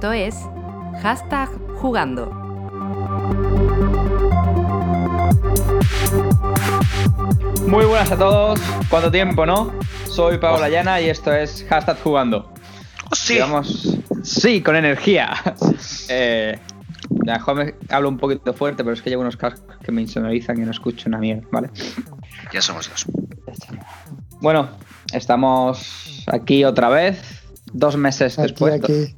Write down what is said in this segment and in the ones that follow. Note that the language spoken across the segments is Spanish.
Esto es hashtag jugando. Muy buenas a todos. ¿Cuánto tiempo, no? Soy Paola Llana y esto es hashtag jugando. Sí. Digamos, sí, con energía. eh, ya, joder, hablo un poquito fuerte, pero es que llevo unos cascos que me insonorizan y no escucho una mierda, ¿vale? Ya somos dos. Bueno, estamos aquí otra vez, dos meses Aquí, después. aquí.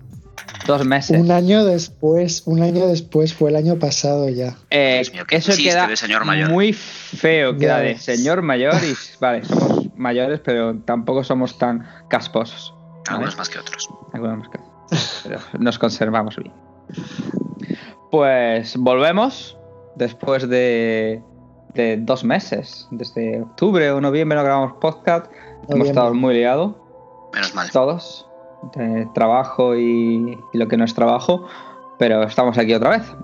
Dos meses. Un año después, un año después, fue el año pasado ya. Eh, Dios mío, qué eso queda de señor mayor. muy feo, queda de señor mayor y vale, somos mayores, pero tampoco somos tan casposos. ¿vale? Algunos más que otros. Algunos más que- pero nos conservamos bien. Pues volvemos después de, de dos meses, desde octubre o noviembre no grabamos podcast, hemos estado muy liados Menos mal. todos, de trabajo y, y lo que no es trabajo, pero estamos aquí otra vez.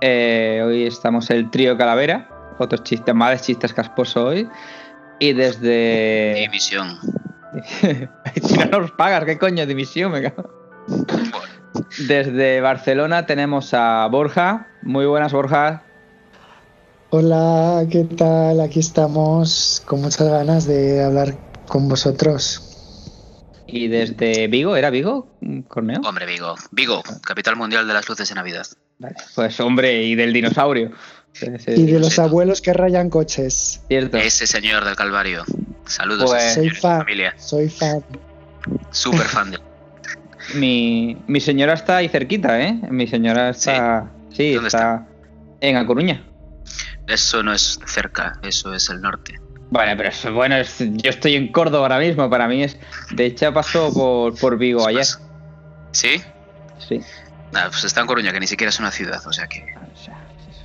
Eh, hoy estamos el trío Calavera, otros chistes, males chistes casposo hoy. Y desde. División. si no nos pagas, ¿qué coño? Dimisión, me cago. Desde Barcelona tenemos a Borja. Muy buenas, Borja. Hola, ¿qué tal? Aquí estamos con muchas ganas de hablar con vosotros. Y desde Vigo, ¿era Vigo? ¿Corneo? Hombre, Vigo. Vigo, capital mundial de las luces de Navidad. Vale. Pues hombre, y del dinosaurio. Ese- Y de los abuelos que rayan coches. Cierto. Ese señor del Calvario. Saludos Pues- a Soy fan, familia. soy fan. Súper fan de. Mi, mi señora está ahí cerquita, ¿eh? Mi señora está. Sí, ¿Dónde está, en A Coruña. Eso no es cerca, eso es el norte. Vale, pero eso, bueno, es- yo estoy en Córdoba ahora mismo. Para mí es. De hecho, pasó por, por Vigo ayer. Pues, ¿Sí? Sí. Nada, pues está en Coruña, que ni siquiera es una ciudad, o sea que. O sea, sí, sí.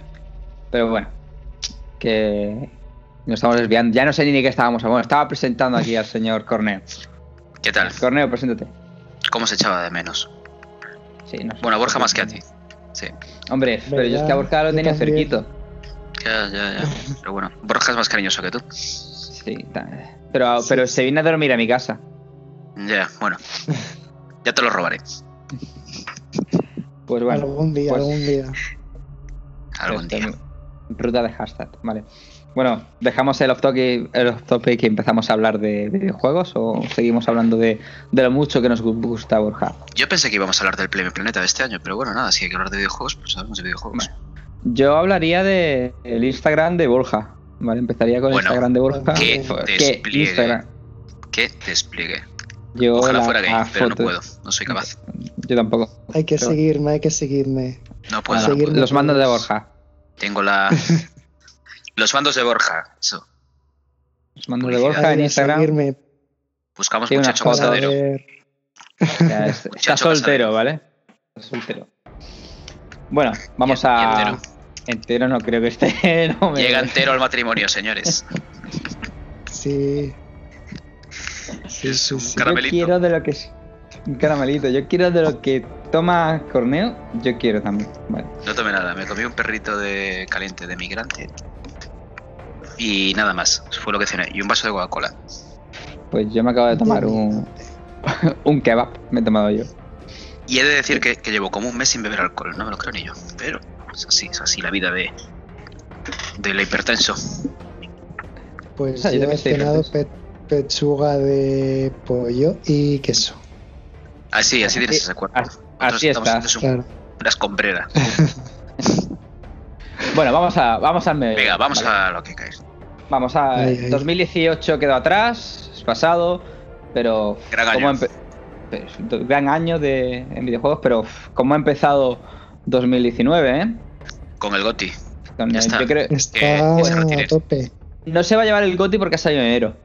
Pero bueno, que nos estamos desviando. Ya no sé ni de qué estábamos hablando. Estaba presentando aquí al señor Corneo. ¿Qué tal? Corneo, preséntate. ¿Cómo se echaba de menos? Sí, no sé. Bueno, Borja más que a ti. Sí. Hombre, pero yo es que a Borja lo tenía también. cerquito. Ya, ya, ya. Pero bueno, Borja es más cariñoso que tú. Sí, pero, pero se viene a dormir a mi casa. Ya, bueno. Ya te lo robaré. Pues bueno. algún día, pues- algún día. Algún Este, día. Ruta de hashtag, vale. Bueno, ¿dejamos el off topic, el off topic y empezamos a hablar de videojuegos o seguimos hablando de, de lo mucho que nos gu- gusta Borja? Yo pensé que íbamos a hablar del Premio Planeta de este año, pero bueno, nada, si hay que hablar de videojuegos, pues hablamos de videojuegos. Yo hablaría de el Instagram de Borja, ¿vale? Empezaría con el Bueno, Instagram de Borja. ¿qué despliegue? Instagram? Que despliegue. Yo Ojalá la- fuera gay, la pero no puedo, no soy capaz. Yo tampoco. Hay que Pero- seguirme, hay que seguirme. No puedo. Nada, no puedo. seguirme los mandos de. Borja. Tengo la. Los mandos de Borja. Eso. Los mandos de. Borja en Hay que Instagram. seguirme Buscamos una muchacho gozadero. ver. Está Muchacho soltero. ¿vale? Está soltero. Bueno, vamos Y- a. Entero no creo que esté. no me- Llega entero al matrimonio, señores. Sí. Sí, Es un sí. Yo caramelito. quiero de lo que es. Un caramelito. Yo quiero de lo que toma Corneo. Yo quiero también. Vale. No tomé nada, me comí un perrito de caliente de migrante. Y nada más, eso fue lo que cené. Y un vaso de Coca-Cola. Pues yo me acabo de tomar un. un kebab. Me he tomado yo. Y he de decir que, que llevo como un mes sin beber alcohol, no me lo creo ni yo. Pero es así, es así la vida de, de la hipertenso. Pues Ah, yo he cenado pechuga de pollo y queso. Así, así tienes ese cuerpo. así hechos un- Claro. una escombrera. Bueno, vamos a vamos al medio. Venga, vamos Vale. a lo que cae. Vamos a. Ay, ay. 2018 quedó atrás, es pasado, pero. Gran ¿cómo año. pues, gran año de, en videojuegos, pero ¿cómo ha empezado 2019, eh? Con el Goti. Con Ya el- está. yo creo- Está que se a tope. no se va a llevar el GOTY porque ha salido en enero.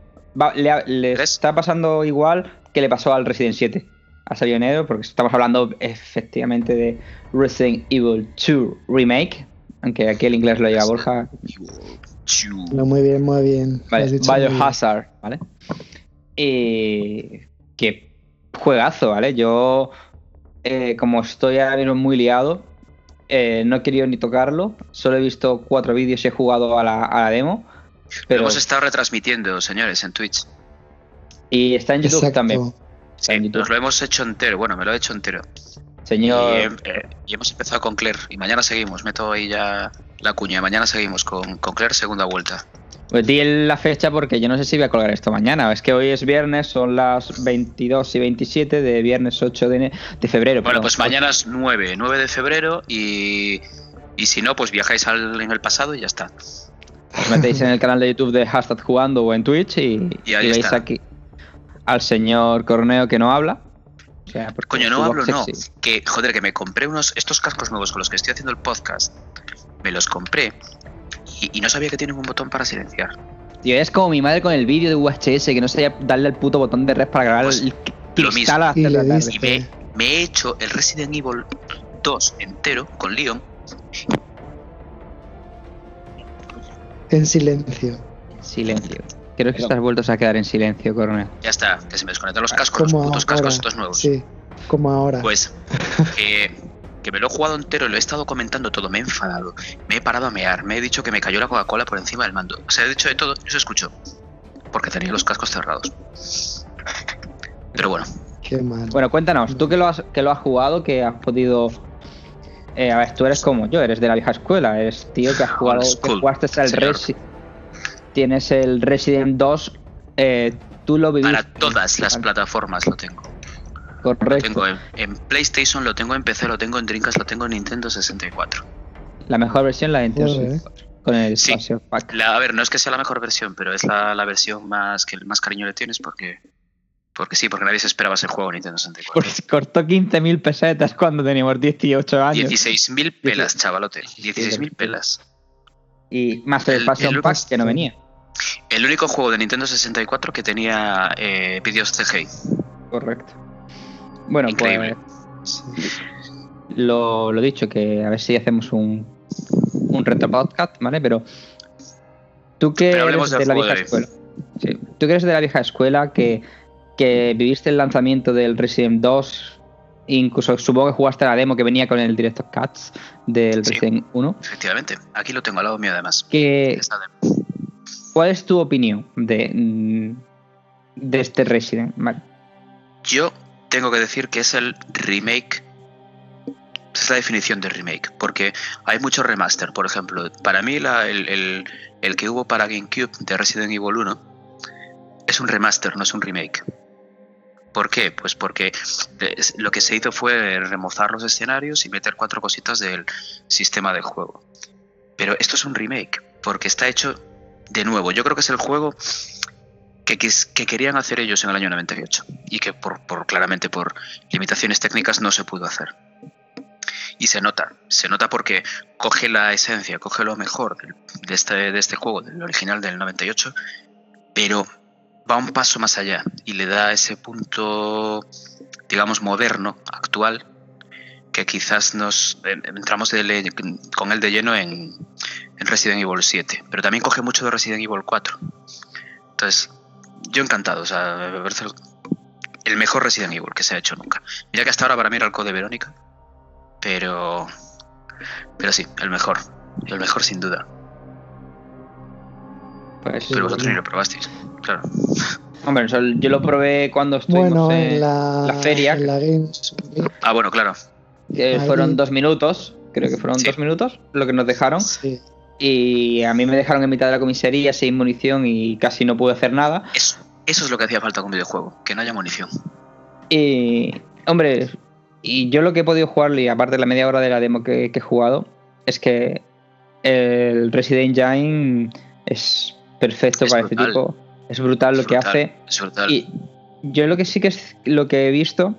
Va- le está pasando igual que le pasó al Resident 7. Ha salido en enero porque estamos hablando efectivamente de Resident Evil 2 Remake. Aunque aquí el inglés lo lleva Borja. No, muy bien, muy bien. Vale. Biohazard, ¿vale? Y. Qué juegazo, ¿vale? Yo, eh, como estoy ahora mismo muy liado, eh, no he querido ni tocarlo. Solo he visto cuatro vídeos y he jugado a la, a la demo. Lo Pero, hemos estado retransmitiendo, señores, en Twitch. y está en YouTube Exacto. también. Sí, en YouTube. nos lo hemos hecho entero. Bueno, me lo he hecho entero. Señor. Y, eh, y hemos empezado con Claire y mañana seguimos. Meto ahí ya la cuña. Mañana seguimos con, con Claire, segunda vuelta. Pues di la fecha porque yo no sé si voy a colgar esto mañana. Es que hoy es viernes, son las 22 y 27 de viernes 8 de, de febrero. Bueno, perdón. pues mañana es 9, 9 de febrero y, y si no, pues viajáis al- en el pasado y ya está. Os metéis en el canal de YouTube de Hashtag Jugando o en Twitch y, Y ahí y veis está. aquí al señor Corneo que no habla. O sea, Coño, no hablo, no. Que, joder, que me compré unos, estos cascos nuevos con los que estoy haciendo el podcast. Me los compré y, y no sabía que tienen un botón para silenciar. Tío, es como mi madre con el vídeo de UHS que no sabía darle al puto botón de red para grabar Pues, el lo a las Y la tarde. Me, me he hecho el Resident Evil 2 entero con Leon. En silencio. Silencio. Creo que estás vueltos a quedar en silencio, Corneo. Ya está, que se me desconectan los cascos, los putos ahora. cascos estos nuevos. Sí, como ahora. Pues que, que me lo he jugado entero, lo he estado comentando todo, me he enfadado, me he parado a mear, me he dicho que me cayó la Coca-Cola por encima del mando. O sea, he dicho de todo y se escuchó. Porque tenía los cascos cerrados. Pero bueno, Qué mal. Bueno, cuéntanos, tú que lo has, que lo has jugado, que has podido. Eh, a ver, tú eres como yo, eres de la vieja escuela, eres tío que has jugado, que jugaste el señor. Resi- Tienes el Resident 2, eh, tú lo viviste. para todas las plataformas lo tengo. Lo tengo en, en PlayStation, lo tengo en PC, lo tengo en Dreamcast, lo tengo en Nintendo 64. La mejor versión la de Nintendo Joder. 64, Con el Sí. Pack. La- a ver, no es que sea la mejor versión, pero es la, la versión más que más cariño le tienes porque porque sí, porque nadie se esperaba ese juego en Nintendo 64. Pues cortó 15.000 pesetas cuando teníamos 18 años. 16.000 pelas, chavalote. 16.000 pelas. Y más el El- Expansion el- Pack que no venía. El único juego de Nintendo 64 que tenía eh, vídeos CGI. Correcto. Bueno, Increíble. pues lo, lo dicho, que a ver si hacemos un, un retro podcast, ¿vale? Pero tú que Pero eres de la vieja escuela. Sí, tú que eres de la vieja escuela, que, que viviste el lanzamiento del Resident 2, incluso supongo que jugaste la demo que venía con el Director Cuts del Sí. Resident 1. Efectivamente. Aquí lo tengo al lado mío además. Que, ¿Cuál es tu opinión de, de este Resident? Vale. Yo tengo que decir que es el remake. Es la definición de remake. Porque hay muchos remaster. Por ejemplo, para mí el, el- el que hubo para GameCube de Resident Evil 1 es un remaster, no es un remake. ¿Por qué? Pues porque lo que se hizo fue remozar los escenarios y meter cuatro cositas del sistema del juego. Pero esto es un remake, porque está hecho de nuevo. Yo creo que es el juego que, que querían hacer ellos en el año 98 y que por, por- claramente por limitaciones técnicas no se pudo hacer. Y se nota, se nota porque coge la esencia, coge lo mejor de este, de este juego, del original del 98, pero va un paso más allá y le da ese punto, digamos, moderno, actual, que quizás nos en- entramos con él de lleno en, en Resident Evil 7, pero también coge mucho de Resident Evil 4. Entonces, yo encantado, o sea, me parece el, el mejor Resident Evil que se ha hecho nunca. Mira que hasta ahora para mí era el Code Verónica, pero pero sí, el mejor, el mejor sin duda. Pues, Pero vosotros ni lo probasteis, claro. Hombre, yo lo probé cuando estuvimos Bueno, en, en la, la feria, en la Games Week, Ah, bueno, claro. que Ahí- fueron dos minutos, creo que fueron Sí. dos minutos lo que nos dejaron. sí. Y a mí me dejaron en mitad de la comisaría sin munición y casi no pude hacer nada. Eso, eso es lo que hacía falta con videojuego, que no haya munición. Y, hombre, y yo lo que he podido jugar, y aparte de la media hora de la demo que, que he jugado, es que el Resident Engine es perfecto Es para brutal. este tipo. Es brutal lo que hace. Es brutal. Y yo lo que sí que es lo que he visto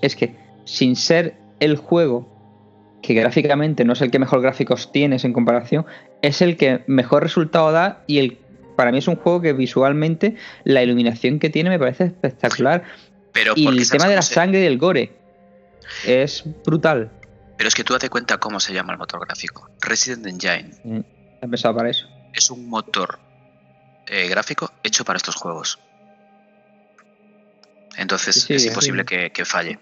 es que sin ser el juego que gráficamente no es el que mejor gráficos tienes en comparación, es el que mejor resultado da y el para mí es un juego que visualmente la iluminación que tiene me parece espectacular pero y el tema de la sangre y del gore es brutal. Pero es que tú date cuenta cómo se llama el motor gráfico. Resident Engine He pensado para eso. es un motor eh, gráfico hecho para estos juegos. Entonces Sí, sí, es sí. imposible que, que falle.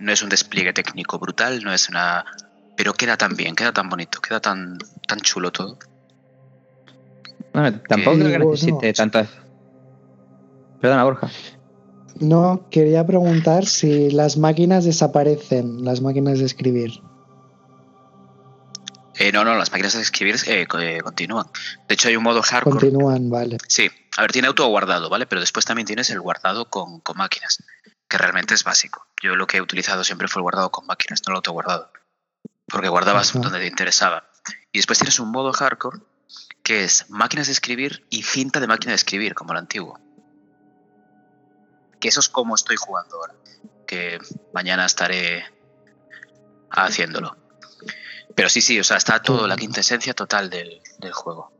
No es un despliegue técnico brutal, no es una... Pero queda tan bien, queda tan bonito, queda tan, tan chulo todo. Bueno, tampoco creo que necesite tanto. Perdona, Borja. No, quería preguntar si las máquinas desaparecen, las máquinas de escribir. Eh, no, no, las máquinas de escribir eh, eh, continúan. De hecho, hay un modo hardcore. Continúan, vale. Sí, a ver, tiene auto guardado, ¿vale? Pero después también tienes el guardado con, con máquinas, que realmente es básico. Yo lo que he utilizado siempre fue el guardado con máquinas, no el auto guardado. Porque guardabas Ajá. donde te interesaba. Y después tienes un modo hardcore que es máquinas de escribir y cinta de máquina de escribir, como el antiguo. Que eso es como estoy jugando ahora. Que mañana estaré haciéndolo. Pero sí, sí, o sea, está todo, la quintesencia total del, del juego.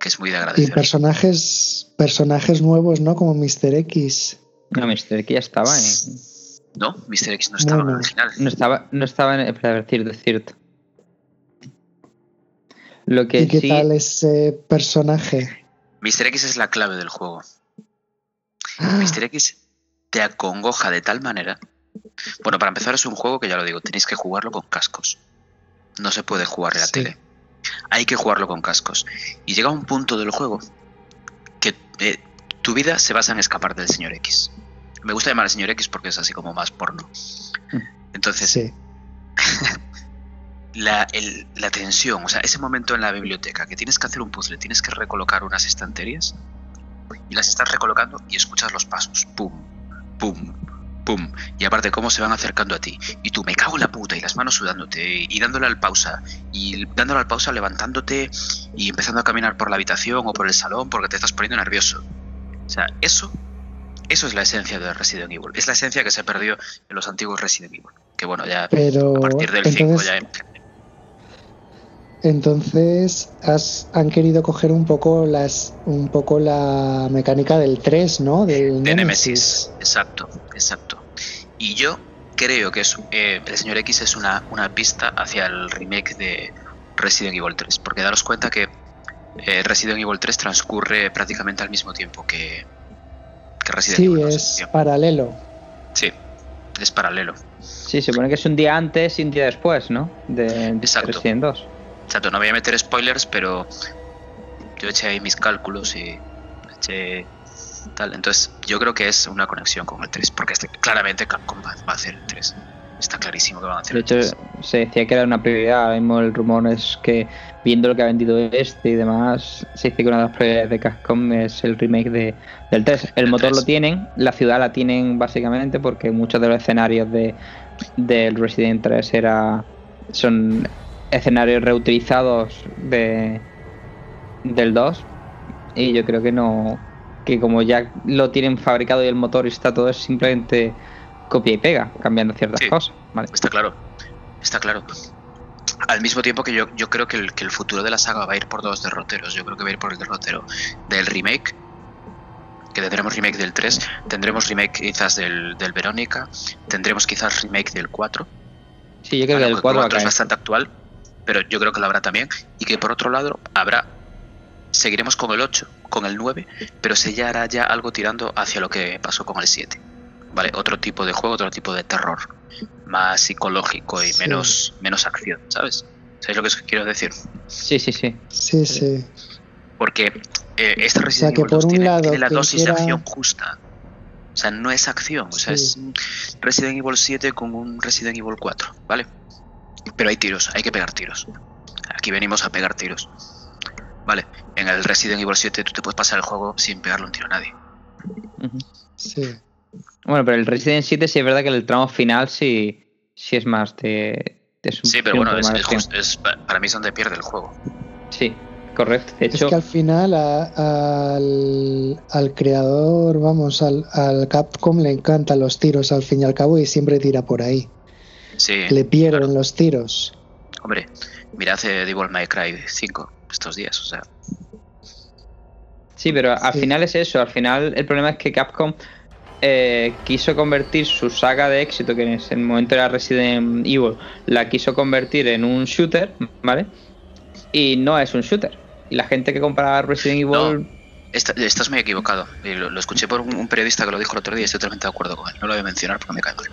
Que es muy de Y agradecer. personajes, personajes nuevos, ¿no? Como Mr. X. No, Mr. X ya estaba en. No, Mr. X no estaba en el original. No estaba, no estaba en. Es cierto, es cierto. Lo que ¿Y qué sí. tal ese personaje? Mr. X es la clave del juego. Ah, Mr. X te acongoja de tal manera. Bueno, para empezar es un juego que ya lo digo, tenéis que jugarlo con cascos. No se puede jugar en la Sí. tele. Hay que jugarlo con cascos. Y llega un punto del juego que eh, tu vida se basa en escapar del señor X. Me gusta llamar al señor X porque es así como más porno. Entonces, sí. la, el- la tensión, o sea, ese momento en la biblioteca que tienes que hacer un puzzle, tienes que recolocar unas estanterías y las estás recolocando y escuchas los pasos, pum, pum, pum, y aparte cómo se van acercando a ti y tú me cago en la puta y las manos sudándote y dándole al pausa y dándole al pausa levantándote y empezando a caminar por la habitación o por el salón porque te estás poniendo nervioso. O sea, eso eso es la esencia de Resident Evil. Es la esencia que se perdió en los antiguos Resident Evil. Que bueno, ya Pero a partir del 5 entonces, ya entonces has, han querido coger un poco las un poco la mecánica del 3, ¿no? Del de Nemesis. Nemesis. Exacto, exacto. Y yo creo que es, eh, el señor X es una, una pista hacia el remake de Resident Evil 3. Porque daros cuenta que eh, Resident Evil 3 transcurre prácticamente al mismo tiempo que, que Resident Sí, Evil 2. es Bien, paralelo. Sí, es paralelo. Sí, se supone que es un día antes y un día después, ¿no? De Exacto. Resident 2. Exacto, no voy a meter spoilers, pero yo eché ahí mis cálculos y eché tal. Entonces, yo creo que es una conexión con el 3, porque este- claramente Capcom va va a hacer el 3. Está clarísimo que van a hacer De hecho, 3. se decía que era una prioridad. Ahora mismo el rumor es que, viendo lo que ha vendido este y demás, se dice que una de las prioridades de Capcom es el remake de, del 3. El motor 3. lo tienen, la ciudad la tienen básicamente porque muchos de los escenarios de del Resident 3 era, son escenarios reutilizados de, del 2. Y yo creo que no. Que como ya lo tienen fabricado y el motor está todo, es simplemente copia y pega, cambiando ciertas Sí. cosas. ¿vale? Está claro, está claro. Al mismo tiempo que yo, yo creo que el, que el futuro de la saga va a ir por dos derroteros. Yo creo que va a ir por el derrotero del remake, que tendremos remake del 3, tendremos remake quizás del, del Verónica, tendremos quizás remake del 4. Sí, yo creo que el 4 va a es caer. bastante actual, pero yo creo que lo habrá también. Y que por otro lado habrá. Seguiremos con el 8, con el 9, pero se ya hará ya algo tirando hacia lo que pasó con el 7. ¿Vale? Otro tipo de juego, otro tipo de terror. Más psicológico y Sí. menos, menos acción, ¿sabes? ¿Sabéis lo que os quiero decir? Sí, sí, sí. Sí, sí. Porque eh, esta sea, Resident que Evil por 2 un tiene, lado, tiene la dosis quiera- de acción justa. O sea, no es acción, o sea, Sí. es Resident Evil 7 con un Resident Evil 4, ¿vale? Pero hay tiros, hay que pegar tiros. Aquí venimos a pegar tiros. Vale, en el Resident Evil 7 tú te puedes pasar el juego sin pegarle un tiro a nadie. Sí. Bueno, pero el Resident 7 sí es verdad que el tramo final sí, sí es más de. de su- Sí, pero bueno, es, es just- es- para mí es donde pierde el juego. Sí, correcto. De Es hecho, que al final a- al, al creador, vamos, al, al Capcom le encantan los tiros al fin y al cabo y siempre tira por ahí. Sí, Le pierden claro. los tiros. hombre, mirad eh, Devil May Cry 5 estos días, o sea, sí, pero al Sí. final es eso. Al final el problema es que Capcom eh, quiso convertir su saga de éxito, que en ese momento era Resident Evil, la quiso convertir en un shooter, ¿vale? Y no es un shooter. Y la gente que compra Resident Evil. Estás muy equivocado. Lo, lo escuché por un, un periodista que lo dijo el otro día y estoy totalmente de acuerdo con él. No lo voy a mencionar porque me cae mal.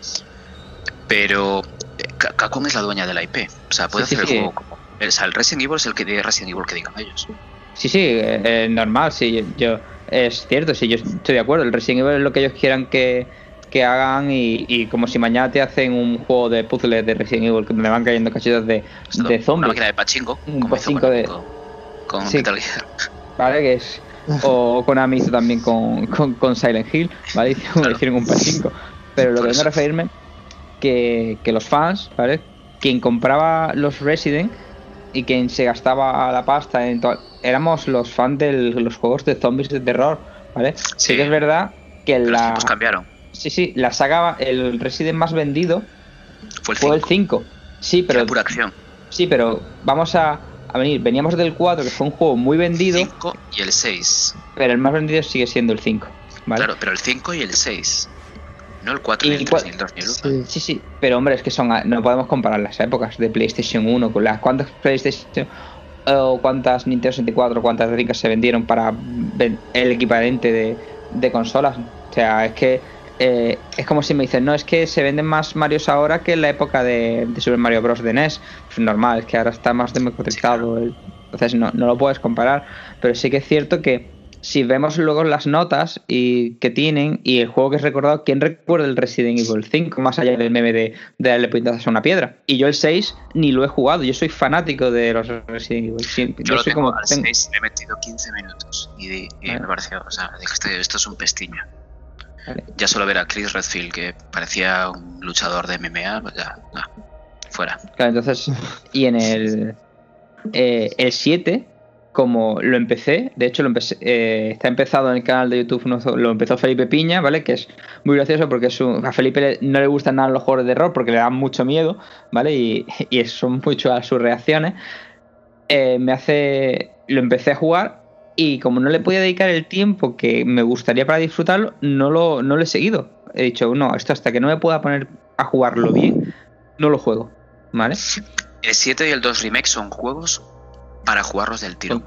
Pero eh, Ca- Capcom es la dueña de la IP. O sea, puede Sí, sí, hacer el sí. juego como. O sea, el Resident Evil es el que diga Resident Evil que digan ellos. Sí, sí, eh, eh, normal, sí, yo- es cierto, sí, yo estoy de acuerdo. El Resident Evil es lo que ellos quieran que, que hagan y, y como si mañana te hacen un juego de puzzles de Resident Evil que me van cayendo cachitos de, Esto, de Una zombies, máquina de pachinko, Un pachinko de- con, con Sí. Metal Gear. ¿vale? Que es, o Konami hizo también con, con, con Silent Hill, ¿vale? Hicieron, Claro. hicieron un pachinko. Pero lo que vengo a eso. referirme que, que los fans, ¿vale? Quien compraba los Resident y quien se gastaba la pasta en éramos los fans de los juegos de zombies de terror, ¿vale? Sí, que es verdad que los la tiempos cambiaron. sí, sí, la saga el Resident más vendido Fue el fue el 5. 5. Sí, pero pura acción. sí, pero vamos a, a venir, veníamos del 4 que fue un juego muy vendido, 5 y el 6. pero el más vendido sigue siendo el 5, ¿vale? Claro, pero el 5 y el 6. No el 4 Y el 3 cuál- ni el 2 ni el 1. Sí. Sí, sí, pero hombre, es que son no podemos comparar las épocas de PlayStation 1 con las cuántas PlayStation o cuántas Nintendo 64, cuántas Dreamcast se vendieron para el equivalente de, de consolas. O sea, es que eh, es como si me dicen, no, es que se venden más Marios ahora que en la época de, de Super Mario Bros. de NES. Pues normal, es que ahora está más democratizado. el- entonces no, no lo puedes comparar. Pero sí que es cierto que si vemos luego las notas y que tienen y el juego que es recordado, ¿quién recuerda el Resident Evil 5 más allá del meme de, de darle puñetazos a una piedra? Y yo el 6 ni lo he jugado, yo soy fanático de los Resident Evil. Sí, Yo lo soy tengo como- al tengo- 6 le he metido 15 minutos y, di- y Vale. me pareció, o sea, dijiste, esto es un pestiño. Vale. Ya solo ver a Chris Redfield, que parecía un luchador de MMA, pues ya, no, fuera. Claro, entonces, y en el, eh, el 7, como lo empecé, de hecho lo empecé, eh, está empezado en el canal de YouTube, lo empezó Felipe Piña, ¿vale? Que es muy gracioso porque es un- a Felipe no le gustan nada los juegos de terror porque le dan mucho miedo, ¿vale? Y, y son mucho a sus reacciones. Eh, me hace, lo empecé a jugar y como no le podía dedicar el tiempo que me gustaría para disfrutarlo, no lo, no lo he seguido. He dicho, no, esto hasta que no me pueda poner a jugarlo bien, no lo juego, ¿vale? El 7 y el 2 Remake son juegos para jugarlos del tirón.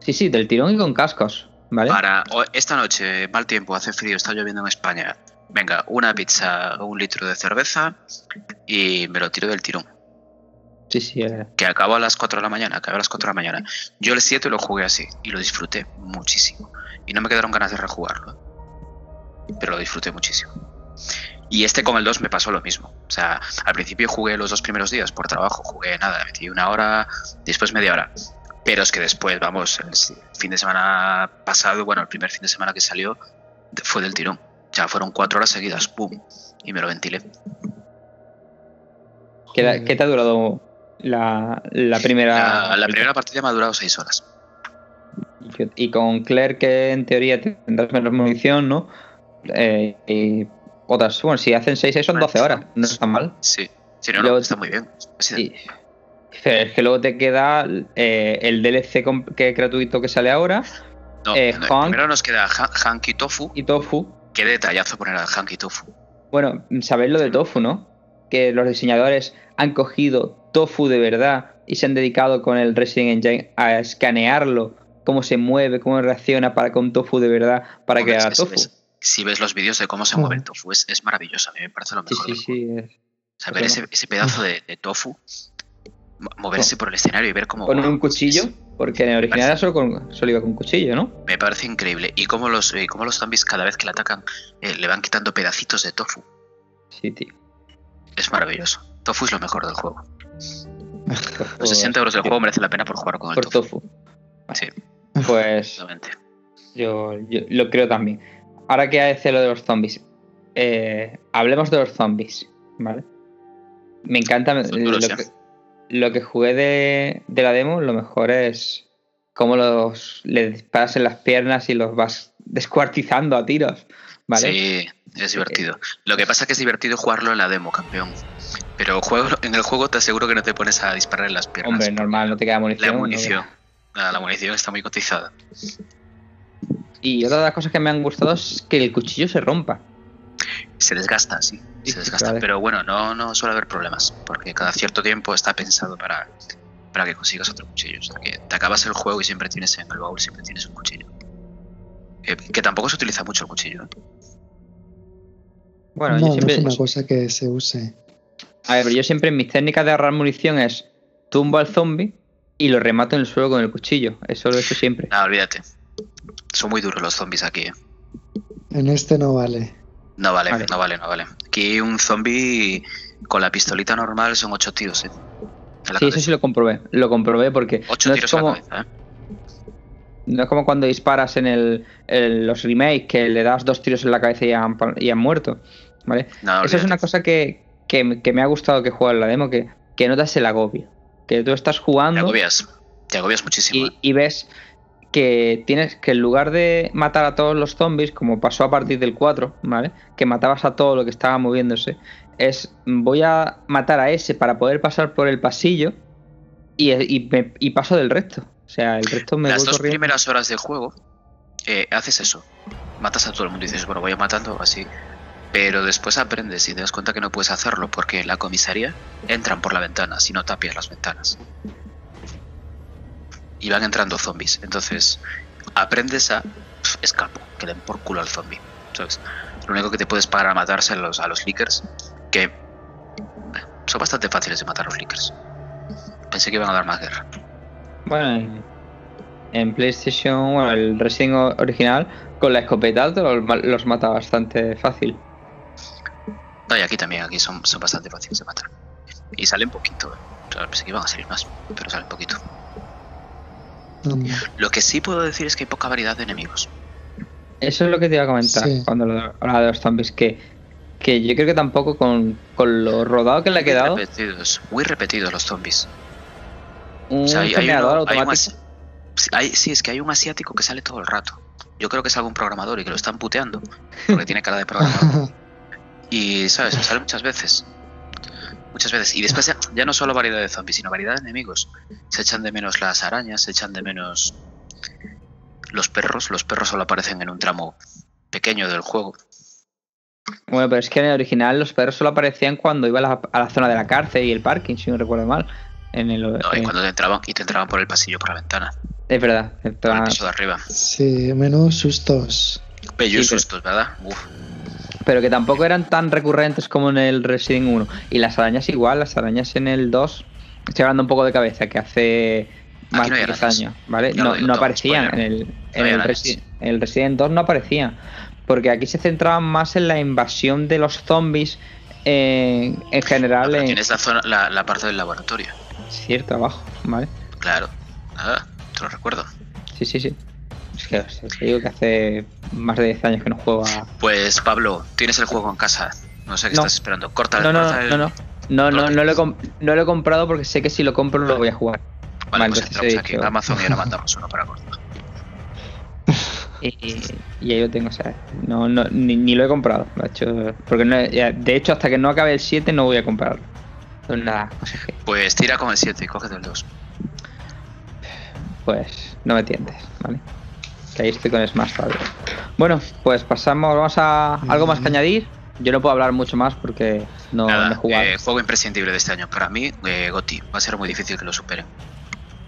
Sí, sí, del tirón y con cascos, ¿vale? Para esta noche, mal tiempo, hace frío, está lloviendo en España. Venga, una pizza, un litro de cerveza y me lo tiro del tirón. Sí, sí, eh, Que acabó a las 4 de la mañana, acabó a las 4 de la mañana. Yo el 7 lo jugué así y lo disfruté muchísimo. Y no me quedaron ganas de rejugarlo. Pero lo disfruté muchísimo. Y este con el 2 me pasó lo mismo. O sea, al principio jugué los dos primeros días por trabajo, jugué nada, metí una hora, después media hora. Pero es que después, vamos, el fin de semana pasado, bueno, el primer fin de semana que salió, fue del tirón. O sea, fueron cuatro horas seguidas, ¡pum! Y me lo ventilé. ¿Qué, te ha durado la, la primera? La, la primera partida me ha durado seis horas. Y con Claire, que en teoría tendrás menos munición, ¿no? Eh, y otras, bueno, si hacen 6 son 12 horas, no está mal. Sí, sí, no, no, está muy bien. Y- pero es que luego te queda eh, el DLC que es gratuito que sale ahora No, eh, no, Hank- primero nos queda Han- Hanky Tofu. y Tofu. Qué detallazo poner al Hanky Tofu. Bueno, sabéis lo de Tofu, ¿no? Que los diseñadores han cogido Tofu de verdad y se han dedicado con el Resident Engine a escanearlo, cómo se mueve, cómo reacciona para con Tofu de verdad, para Joder, crear Tofu. Si ves los vídeos de cómo se mueve el tofu, es, es maravilloso. A mí me parece lo mejor. sí, sí. es- O sea, ver ese, ese pedazo de, de tofu mo- moverse por el escenario y ver cómo. Con wow, un cuchillo, es- porque en el original era solo, con, solo iba con cuchillo, ¿no? me parece increíble. Y cómo los, cómo los zombies, cada vez que le atacan, eh, le van quitando pedacitos de tofu. Sí, tío. Es maravilloso. Tofu es lo mejor del juego. Los 60 euros del juego merece la pena por jugar con el tofu. tofu. Sí, Pues yo, yo lo creo también. Ahora que hace lo de los zombies, eh, hablemos de los zombies, ¿vale? Me encanta lo que, ¿eh? lo que jugué de, de la demo, lo mejor es cómo los le disparas en las piernas y los vas descuartizando a tiros, ¿vale? Sí, es divertido. Lo que pasa es que es divertido jugarlo en la demo, campeón. Pero juego, en el juego te aseguro que no te pones a disparar en las piernas. Hombre, normal, no te queda munición. La ¿no? munición. La, la munición está muy cotizada. Y otra de las cosas que me han gustado es que el cuchillo se rompa. Se desgasta, sí. Sí, Se desgasta. vale. Pero bueno, no, no suele haber problemas. Porque cada cierto tiempo está pensado para, para que consigas otro cuchillo. O sea, que te acabas el juego y siempre tienes en el baúl, siempre tienes un cuchillo. Que, que tampoco se utiliza mucho el cuchillo. ¿eh? Bueno, no, yo no siempre, es una cosa que se use. A ver, pero yo siempre en mis técnicas de ahorrar munición es tumbo al zombie, y lo remato en el suelo con el cuchillo. Eso lo he hecho siempre. No, olvídate. Son muy duros los zombies aquí. ¿eh? En este no vale. No vale, Vale. no vale, no vale. Aquí un zombie con la pistolita normal son ocho tiros, ¿eh? Sí, eso sí lo comprobé. Lo comprobé porque Ocho no tiros es, como, en la cabeza, ¿eh? no es como cuando disparas en el, los remakes que le das dos tiros en la cabeza y han, y han muerto. ¿Vale? No, Eso es una cosa que, que, que me ha gustado que juegue en la demo, que, que notas el agobio. Que tú estás Te jugando agobias. Te agobias muchísimo. y, ¿eh? y ves que tienes que en lugar de matar a todos los zombies, como pasó a partir del 4, ¿vale? Que matabas a todo lo que estaba moviéndose, es voy a matar a ese para poder pasar por el pasillo y, y, me- y paso del resto. O sea, el resto me Las voy dos corriendo. primeras horas del juego eh, haces eso. Matas a todo el mundo y dices, bueno, voy a matando así. Pero después aprendes y te das cuenta que no puedes hacerlo porque en la comisaría entran por la ventana si no tapias las ventanas. Y van entrando zombies. Entonces aprendes a pf, escapo, que den por culo al zombie. ¿sabes? Lo único que te puedes pagar a matarse a los, a los leakers, que eh, son bastante fáciles de matar los leakers. Pensé que iban a dar más guerra. Bueno, en, en PlayStation, bueno, el Resident original, con la escopeta los, los mata bastante fácil. No, y aquí también, aquí son, son bastante fáciles de matar. Y salen poquito. ¿eh? O sea, pensé que iban a salir más, pero salen poquito. Mm, Lo que sí puedo decir es que hay poca variedad de enemigos. Eso es lo que te iba a comentar Sí. cuando lo- hablaba de los zombies, que, que yo creo que tampoco con, con lo rodado que le ha Muy quedado, repetidos, muy repetidos los zombies. un O sea, hay, hay generador uno- hay un automático. asi- sí, hay- sí, es que hay un asiático que sale todo el rato. Yo creo que es algún programador y que lo están puteando, porque tiene cara de programador. Y, ¿sabes? Sale muchas veces. Muchas veces. Y después ya, ya no solo variedad de zombies, sino variedad de enemigos. Se echan de menos las arañas, se echan de menos los perros. Los perros solo aparecen en un tramo pequeño del juego. Bueno, pero es que en el original los perros solo aparecían cuando iba a la, a la zona de la cárcel y el parking, si no recuerdo mal. En el, No, y cuando te entraban, y te entraban por el pasillo, por la ventana, Es verdad. el piso de arriba. sí, menos sustos. Bellos Sí, sustos, ¿verdad? Uf. Pero que tampoco eran tan recurrentes como en el Resident 1. Y las arañas igual, las arañas en el 2. Estoy hablando un poco de cabeza, que hace más no de 10 arañas. años, ¿vale? Ya No, no aparecían. En el, en, el arañas. Resi- en el Resident 2 no aparecían. Porque aquí se centraban más en la invasión de los zombies eh, en general. en tienes la, zona, la, la parte del laboratorio. cierto abajo, ¿vale? Claro. Ah, te lo recuerdo. Sí, sí, sí. Es que o sea, te digo que hace más de 10 años que no juego a. Pues Pablo, tienes el juego en casa. No sé qué No. estás esperando. Corta, No, no, corta no, el- no, no. No, no, no, lo he no lo he comprado porque sé que si lo compro no lo voy a jugar. Vale, Vale, pues entonces entramos he aquí en Amazon y ahora mandamos uno para cortar. Y, y ahí lo tengo, o sea, no, no, ni, ni lo he comprado. De hecho, porque no he- de hecho, hasta que no acabe el 7 no voy a comprarlo. Pues nada, que, Pues tira con el 7 y cógete el 2. pues, no me tientes, ¿vale? Que ahí estoy con Smash todavía. Bueno, pues pasamos, vamos a algo más que añadir. Yo no puedo hablar mucho más porque no, no he Nada, jugado. eh, juego imprescindible de este año. Para mí, eh, Goti. Va a ser muy difícil que lo superen.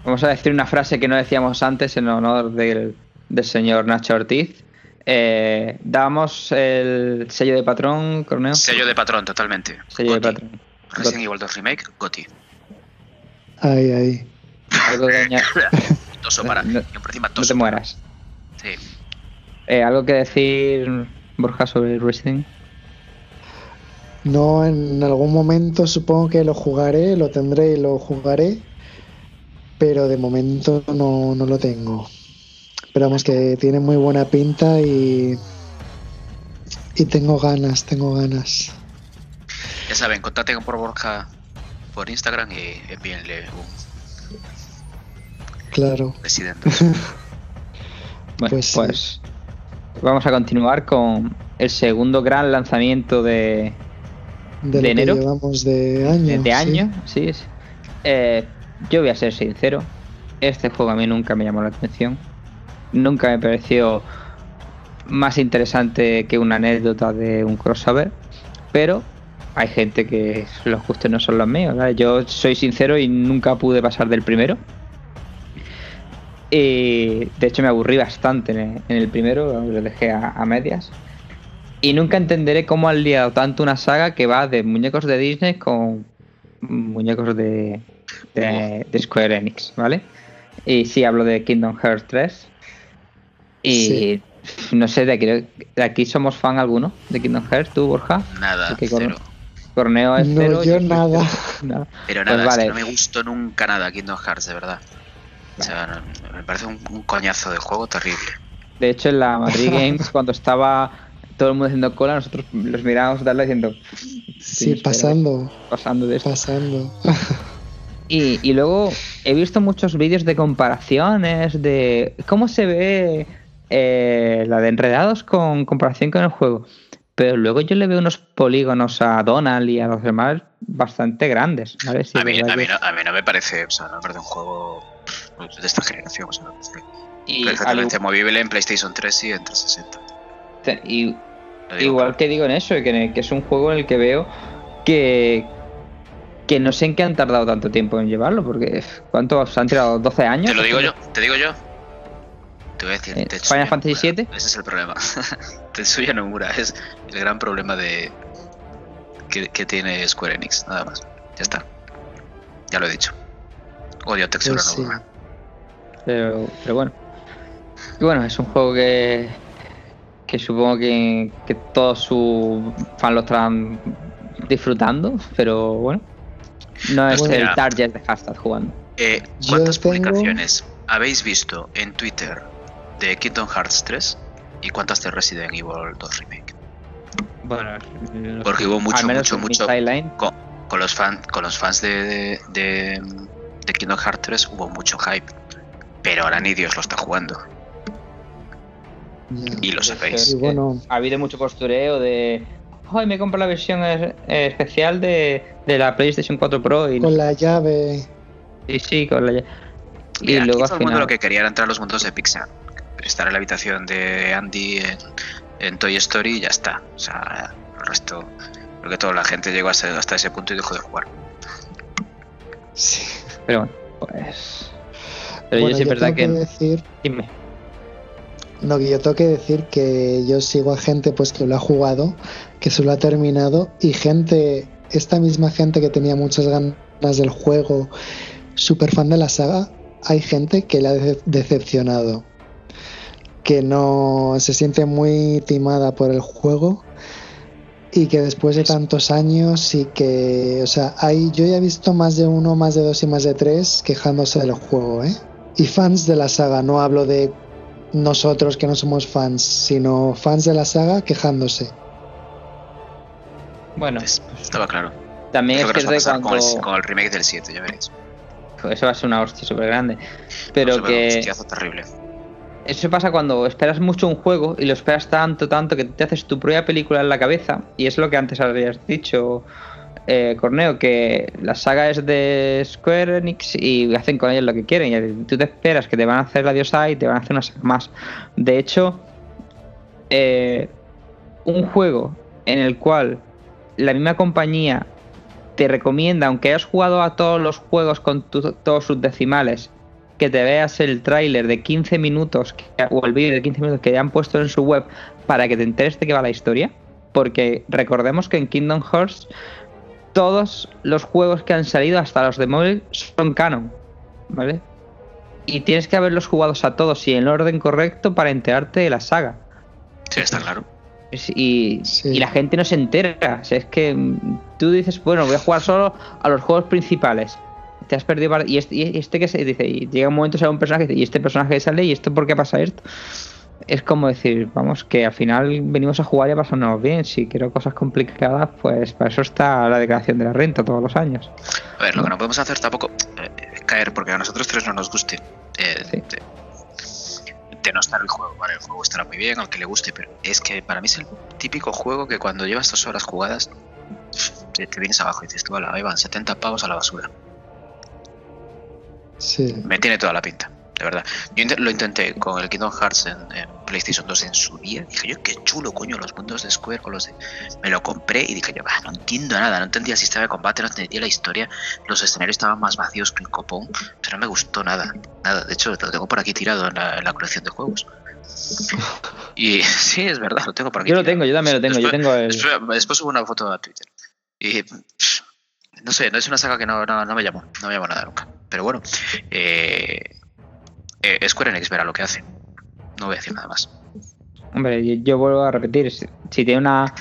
Vamos a decir una frase que no decíamos antes en honor del, del señor Nacho Ortiz. Eh, damos el sello de patrón, Corneo. Sello de patrón, totalmente. Sello de patrón. Resident Evil 2 Remake, Goti. Ay, ay. Algo Toso para. No- y por encima no toso te para. mueras. Sí. Eh, ¿Algo que decir, Borja, sobre Resident? No, en algún momento supongo que lo jugaré, lo tendré y lo jugaré, pero de momento no, no lo tengo. Pero vamos, que tiene muy buena pinta y, y tengo ganas, tengo ganas. Ya saben, contacten por Borja por Instagram y envíenle un Claro. Resident Bueno, Pues pues, sí. vamos a continuar con el segundo gran lanzamiento de, De, ¿De lo enero? llevamos de año. de, de sí. año. Sí, es- eh, yo voy a ser sincero. Este juego a mí nunca me llamó la atención. Nunca me pareció más interesante que una anécdota de un crossover. Pero hay gente que los gustos no son los míos. ¿vale? Yo soy sincero y nunca pude pasar del primero. Y de hecho me aburrí bastante en el, primero, lo dejé a, a medias. Y nunca entenderé cómo han liado tanto una saga que va de muñecos de Disney con muñecos de, de, de Square Enix, ¿vale? Y sí, hablo de Kingdom Hearts 3. Y Sí. no sé, de aquí, de aquí somos fan alguno de Kingdom Hearts, tú, Borja. Nada, con- cero. Corneo es No, cero. yo y- nada. Pero Pues nada, es que no me gustó nunca nada Kingdom Hearts, de verdad. O sea, no- me parece un, un coñazo de juego terrible. De hecho, en la Madrid Games, cuando estaba todo el mundo haciendo cola, nosotros los mirábamos darle diciendo. Sí, espera, pasando, Pasando de esto. pasando. Y, y luego he visto muchos vídeos de comparaciones de cómo se ve eh, la de enredados con comparación con el juego. Pero luego yo le veo unos polígonos a Donald y a los demás bastante grandes. a, mí, a, mí no, a mí no me parece, o sea, no me parece un juego de esta generación. O sea, parece y, perfectamente al movible en PlayStation 3 y en 360. igual- y igual claro. que digo en eso, que, que es un juego en el que veo que, que no sé en qué han tardado tanto tiempo en llevarlo, porque ¿cuánto se han tirado? ¿12 años? Te lo digo yo, te digo yo. Te voy a decir. Eh, Final Fantasy Nomura. VII. Ese es el problema. Tetsuya Nomura es el gran problema de que, que tiene Square Enix, nada más. Ya está. Ya lo he dicho. Odio a Tetsuya Pues sí. Pero, pero bueno. Y bueno, es un juego que, que supongo que, que todos sus fans lo estarán disfrutando, pero bueno. No es Bueno, el ya. target de hashtag jugando. Eh, ¿Cuántas tengo- publicaciones habéis visto en Twitter de Kingdom Hearts 3 y cuántas de Resident Evil 2 Remake? Bueno, Porque hubo mucho, al menos mucho, mucho- Con, con los, fan, con los fans de, de, de- de Kingdom Hearts 3 hubo mucho hype. Pero ahora ni Dios lo está jugando. Y lo sabéis. es Y que bueno. ha habido mucho postureo de. Ay, me compro la versión es- eh, especial de, de la PlayStation 4 Pro y Con la llave. sí, sí, con la. Y Mira, aquí luego al todo el mundo final. lo que quería era entrar a los mundos de Pixar. Estar en la habitación de Andy en, en Toy Story y ya está. O sea, el resto. Creo que toda la gente llegó hasta, hasta ese punto y dejó de jugar. Sí. Pero bueno, pues. Pero Bueno, yo sí es yo verdad tengo que. decir Dime. No, que yo tengo que decir que yo sigo a gente pues que lo ha jugado, que se lo ha terminado y gente, esta misma gente que tenía muchas ganas del juego, súper fan de la saga, hay gente que le ha dece- decepcionado, que no se siente muy timada por el juego y que después de tantos años y que, o sea, hay, yo ya he visto más de uno, más de dos y más de tres quejándose del juego, ¿eh? Y fans de la saga, no hablo de nosotros que no somos fans, sino fans de la saga quejándose. Bueno, Es- Estaba claro. también Eso es que con el, cuando. con el remake del 7, ya veréis. Eso va a ser una hostia súper grande. Pero un que. hostiazo terrible. Eso pasa cuando esperas mucho un juego y lo esperas tanto, tanto que te haces tu propia película en la cabeza. Y es lo que antes habías dicho, eh, Corneo, que la saga es de Square Enix y hacen con ellos lo que quieren. Y tú te esperas que te van a hacer la diosa y te van a hacer una saga más. De hecho, eh, un juego en el cual la misma compañía te recomienda, aunque hayas jugado a todos los juegos con todos sus decimales, que te veas el tráiler de 15 minutos o el vídeo de 15 minutos que ya han puesto en su web para que te enteres de qué va la historia. Porque recordemos que en Kingdom Hearts todos los juegos que han salido, hasta los de móvil, son canon. ¿Vale? Y tienes que haberlos jugados a todos y en el orden correcto para enterarte de la saga. Sí, está claro. Y, Sí. y la gente no se entera. O sea, es que mm, tú dices, bueno, voy a jugar solo a los juegos principales. Te has perdido. Y este, y este que se dice, y llega un momento, sale un personaje y este personaje sale, y esto por qué pasa esto. Es como decir, vamos, que al final venimos a jugar y a pasarnos bien. Si quiero cosas complicadas, pues para eso está la declaración de la renta todos los años. A ver, lo que no podemos hacer tampoco eh, es caer porque a nosotros tres no nos guste. eh, Sí. de, denostar el juego. Vale, el juego estará muy bien, aunque le guste, pero es que para mí es el típico juego que cuando llevas dos horas jugadas te, te vienes abajo y dices, tú, "Ala, ahí van 70 pavos a la basura. Sí. Me tiene toda la pinta, de verdad. Yo lo intenté con el Kingdom Hearts en, en PlayStation 2 en su día. Dije yo, qué chulo, coño, los mundos de Square con los de... Me lo compré y dije yo, "Bah, no entiendo nada, no entendía el sistema de combate, no entendía la historia. Los escenarios estaban más vacíos que el copón. Pero no me gustó nada, nada. De hecho, lo tengo por aquí tirado en la, en la colección de juegos. Y sí, es verdad, lo tengo por aquí. Yo lo tengo, yo también lo tengo. Yo Después- tengo el. Después, después subo una foto a Twitter. Y no sé, no es una saga que no, no, no me llamó, no me llamó nada nunca. Pero bueno, eh, eh, Square Enix verá lo que hace. No voy a decir nada más. Hombre, yo, vuelvo a repetir, si, si tiene una...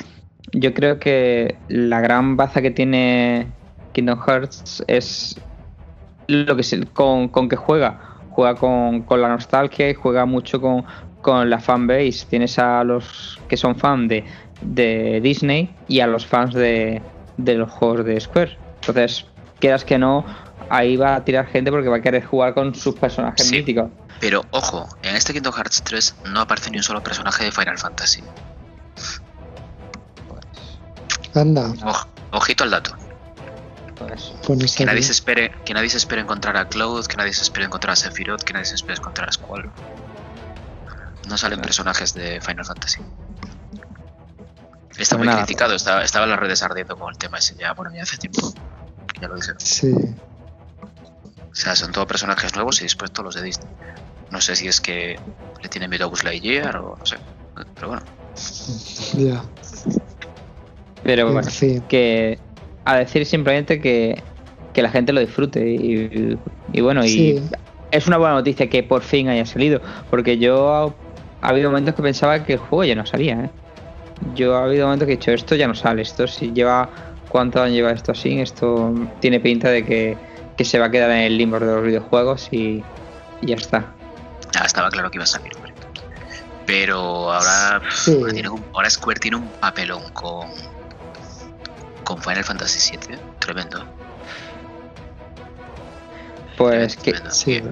Yo creo que la gran baza que tiene Kingdom Hearts es lo que se- con, con que juega. Juega con, con la nostalgia y juega mucho con, con la fanbase. Tienes a los que son fan de, de Disney y a los fans de, de los juegos de Square. Entonces, quieras que no, ahí va a tirar gente porque va a querer jugar con sus personajes Sí. míticos. Pero ojo, en este Kingdom Hearts 3 no aparece ni un solo personaje de Final Fantasy. Anda, Oj- ojito al dato. Pues, pues Que nadie, se espere, que nadie se espere encontrar a Cloud, que nadie se espere encontrar a Sephiroth, que nadie se espere encontrar a Squall. No salen personajes de Final Fantasy. Está Pues muy nada. criticado, estaba, estaba en las redes ardiendo con el tema ese ya, bueno, ya hace tiempo. Ya lo dije. Sí, O sea, son todos personajes nuevos y después todos los de Disney. No sé si es que le tienen miedo a Buzz Lightyear o no sé. Pero bueno, ya. pero En bueno, fin. que a decir simplemente que, que la gente lo disfrute y, y bueno, y Sí. es una buena noticia que por fin haya salido, porque yo ha habido momentos que pensaba que el juego ya no salía, ¿eh? Yo ha habido momentos que he dicho, esto ya no sale, esto si lleva, ¿cuánto años lleva esto así? Esto tiene pinta de que, que se va a quedar en el limbo de los videojuegos y, y ya está. ya estaba claro que iba a salir, hombre. Pero ahora, Sí. ahora, tiene un- ahora Square tiene un papelón con, con Final Fantasy VII. Tremendo. Pues que, tremendo. Sí,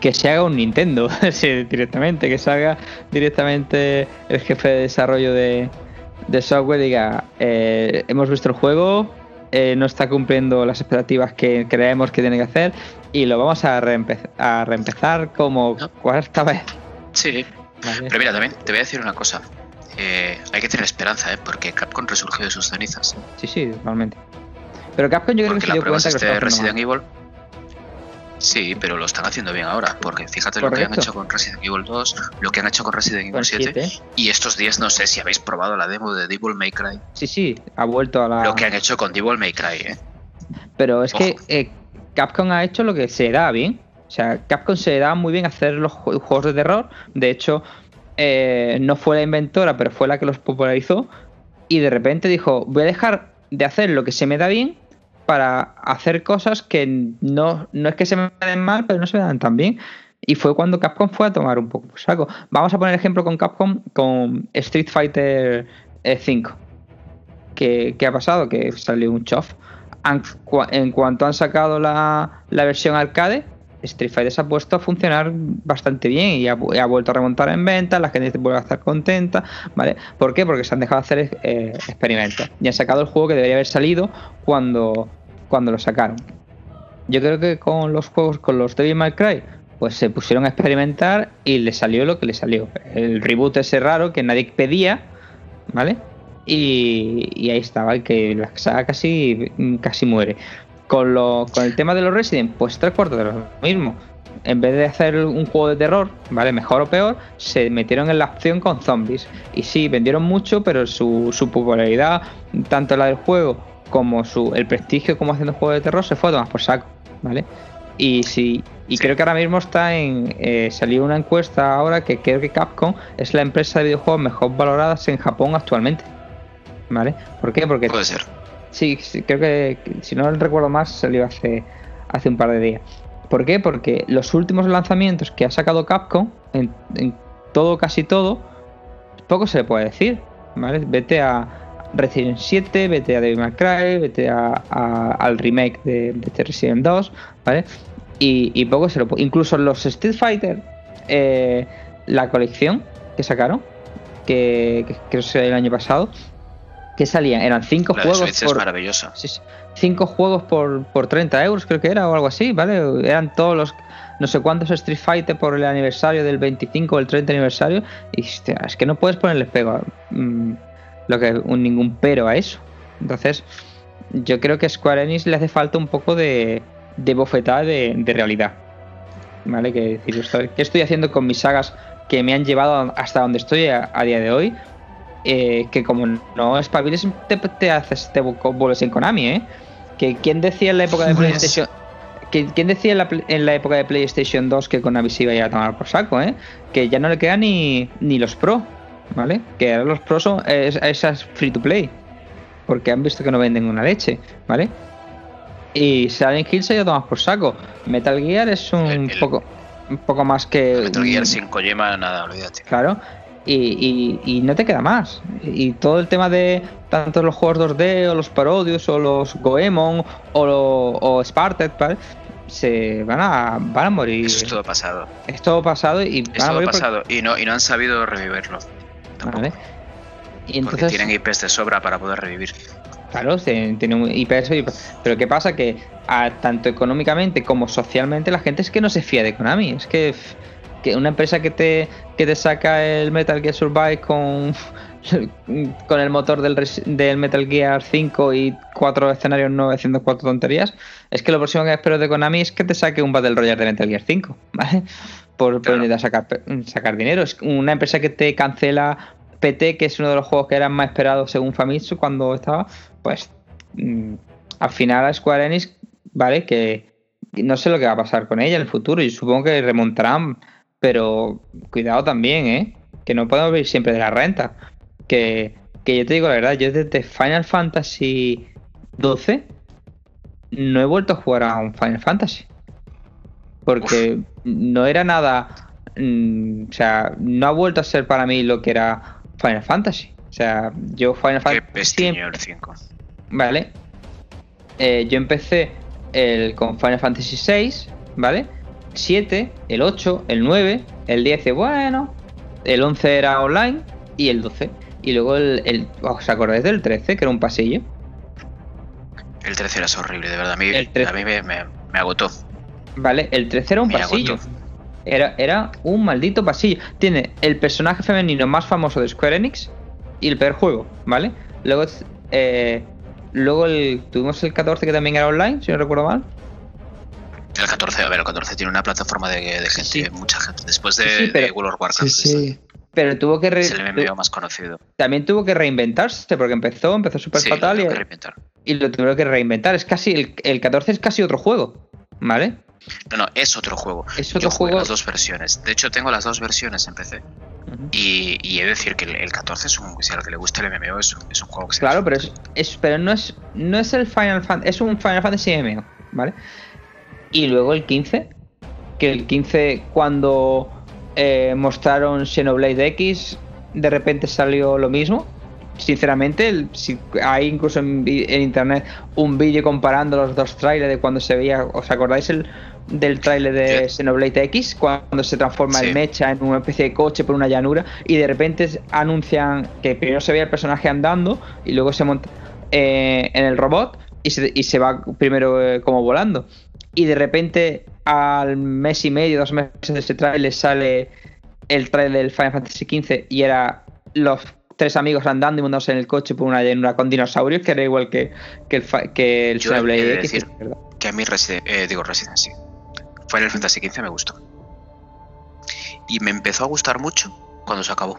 que se haga un Nintendo sí, directamente, que se haga directamente el jefe de desarrollo de, de software diga, eh, hemos visto el juego, eh, no está cumpliendo las expectativas que creemos que tiene que hacer y lo vamos a, reempe- a reempezar como No. cuarta vez. Sí, ¿vale? pero mira, también te voy a decir una cosa. Eh, hay que tener esperanza, ¿eh? Porque Capcom resurgió de sus cenizas. Sí, sí, totalmente. Pero Capcom yo creo que se dio es cuenta que este Resident Evil. Sí, pero lo están haciendo bien ahora. Porque fíjate lo que han hecho con Resident Evil 2, lo que han hecho con Resident. Evil Con 7. siete. Y estos días no sé si habéis probado la demo de Devil May Cry. Sí, sí, ha vuelto a la... Lo que han hecho con Devil May Cry, ¿eh? Pero es que eh, Capcom ha hecho lo que se da bien. O sea, Capcom se da muy bien hacer los ju- juegos de terror. De hecho, eh, no fue la inventora, pero fue la que los popularizó. Y de repente dijo, voy a dejar de hacer lo que se me da bien para hacer cosas que no, no es que se me den mal, pero no se me dan tan bien. Y fue cuando Capcom fue a tomar un poco por saco. Vamos a poner ejemplo con Capcom con Street Fighter eh, 5. ¿Qué, qué ha pasado? Que salió un chof. En cuanto han sacado la, la versión arcade, Street Fighter se ha puesto a funcionar bastante bien y ha, vu- y ha vuelto a remontar en ventas, la gente vuelve a estar contenta, ¿vale? ¿Por qué? Porque se han dejado hacer eh, experimentos y han sacado el juego que debería haber salido cuando, cuando lo sacaron. Yo creo que con los juegos, con los Devil May Cry, pues se pusieron a experimentar y le salió lo que le salió. El reboot ese raro que nadie pedía, ¿vale? Y, ahí estaba, que la saga casi, casi muere. Con, lo, con el tema de los Resident, pues tres cuartos de lo mismo. En vez de hacer un juego de terror, ¿vale? Mejor o peor, se metieron en la acción con zombies. Y sí, vendieron mucho, pero su popularidad, tanto la del juego como su, el prestigio como haciendo juego de terror, se fue a tomar por saco, ¿vale? Y sí, y creo que ahora mismo está en. eh, salió una encuesta ahora que creo que Capcom es la empresa de videojuegos mejor valoradas en Japón actualmente. ¿Vale? ¿Por qué? Porque Puede ser. Sí, sí, creo que, que si no recuerdo más salió hace, hace un par de días. ¿Por qué? Porque los últimos lanzamientos que ha sacado Capcom, en, en todo, casi todo, poco se le puede decir. ¿vale? Vete a Resident 7, vete a Devil May Cry, vete a, a- al remake de, de Resident 2, ¿vale? Y, y poco se lo. Incluso los Street Fighter, eh, la colección que sacaron, que, que creo que el año pasado, que salían, eran cinco La de juegos Switch es por, maravillosa. Sí, sí. Cinco juegos por, por 30 euros, creo que era, o algo así, ¿vale? Eran todos los. No sé cuántos Street Fighter por el aniversario del 25 o el 30 aniversario. Y hostia, es que no puedes ponerle pego. mm, lo que, un, ningún pero a eso. Entonces, yo creo que a Square Enix le hace falta un poco de, de bofetada de, de realidad. ¿Vale? Que decir, ¿qué estoy haciendo con mis sagas que me han llevado hasta donde estoy a, a día de hoy? Eh, que como no espabiles, te, te haces, te vuelves en Konami, ¿eh? que quién decía en la época de Pues- PlayStation que- ¿Quién decía en la, en la época de PlayStation 2 que Konami se iba a ir a tomar por saco, eh? Que ya no le quedan ni, ni los Pro, ¿vale? Que ahora los Pro son es- esas free to play. Porque han visto que no venden una leche, ¿vale? Y Silent Hill se ha ido por saco. Metal Gear es un El- el- poco un poco más que. Metal Gear sin Kojima, nada, olvídate. Claro. Y, y- y no te queda más. Y todo el tema de tanto los juegos 2D o los parodios o los Goemon o, lo- o Sparted, ¿vale? Se van a, van a morir. Eso es todo pasado. Es todo pasado y van Es a todo morir pasado. Y no, y no han sabido revivirlo. Tampoco. ¿vale? Y Porque tienen IPs de sobra para poder revivir. claro, tienen IPS, y- pero ¿qué pasa? Que a- tanto económicamente como socialmente la gente es que no se fía de Konami. Es que, que una empresa que te, que te saca el Metal Gear Survive con, con el motor del, Metal Gear 5 y cuatro escenarios nuevos haciendo cuatro tonterías, es que lo próximo que espero de Konami es que te saque un Battle Royale de Metal Gear 5, ¿vale? Por, por Claro. intentar sacar, sacar dinero. Es una empresa que te cancela PT, que es uno de los juegos que eran más esperados según Famitsu cuando estaba, pues mm, al final a Square Enix, ¿vale? Que no sé lo que va a pasar con ella en el futuro. y supongo que remontarán, pero cuidado también, ¿eh? Que no podemos vivir siempre de la renta. Que, que yo te digo la verdad, yo desde Final Fantasy 12 no he vuelto a jugar a un Final Fantasy. Porque no era nada. mm, o sea, no ha vuelto a ser para mí lo que era Final Fantasy. O sea, yo Final Qué Fantasy. el 5. Vale. Eh, yo empecé el, con Final Fantasy VI, ¿vale? 7, el 8, el 9, el 10, bueno, el 11 era online y el 12. Y luego el, el- ¿Os acordáis del 13, que era un pasillo? El 13 era horrible, de verdad. A mí, El 13. a mí me, me- me agotó. Vale, el 13 era un pasillo. Era, era un maldito pasillo. Tiene el personaje femenino más famoso de Square Enix y el peor juego, ¿vale? Luego, eh, luego el, tuvimos el 14 que también era online, si no recuerdo mal. El 14, a ver, el 14 tiene una plataforma de, de gente, Sí. mucha gente. Después de, Sí, sí, pero- de World of Sí, Warcraft, sí. Pero tuvo que re- es el MMO más conocido. también tuvo que reinventarse porque empezó, empezó súper fatal lo y, y lo tuvieron que reinventar. Es casi el, el 14 es casi otro juego, ¿vale? No, no, es otro juego. Es otro Yo jugué juego. las dos versiones. De hecho, tengo las dos versiones en PC. Y, y he de decir que el, el 14 es un. Si a lo que le gusta el MMO, es, es un juego que se Claro, pero disfruta. es, es- pero no es no es el Final Fantasy, es un Final Fantasy MMO, ¿vale? Y luego el 15, que el 15 cuando eh, mostraron Xenoblade X, de repente salió lo mismo. Sinceramente, el- si hay incluso en, internet un vídeo comparando los dos trailers de cuando se veía, ¿os acordáis el del tráiler de Sí. Xenoblade X cuando se transforma el mecha en una especie de coche por una llanura y de repente anuncian que primero se veía el personaje andando y luego se monta eh, en el robot y se, y se va primero eh, como volando. Y de repente al mes y medio, dos meses de ese tráiler sale el tráiler del Final Fantasy XV y era los tres amigos andando y montándose en el coche por una llanura con dinosaurios que era igual que, que el, que el Xenoblade X. Que a mí, Reside- eh, digo Resident, sí. Final Fantasy XV me gustó. Y me empezó a gustar mucho cuando se acabó.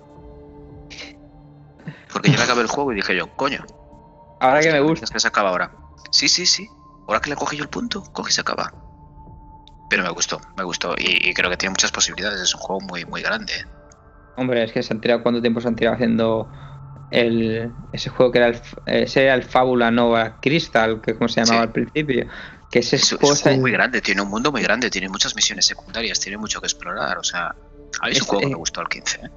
Porque yo me acabé el juego y dije yo, coño. Ahora que me gusta. Que se acaba ahora. Sí, sí, sí. Ahora que le cogí yo el punto, coge y se acaba. Pero me gustó, me gustó. Y, y creo que tiene muchas posibilidades. Es un juego muy, muy grande. Hombre, es que se han tirado cuánto tiempo se han tirado haciendo el, ese juego que era el, ese era el Fábula Nova Crystal, que como se llamaba Sí. al principio. Que ese Es, es juego un está- juego muy grande, tiene un mundo muy grande, tiene muchas misiones secundarias, tiene mucho que explorar. O sea, a mí es un Es- juego que eh, me gustó al 15. ¿eh?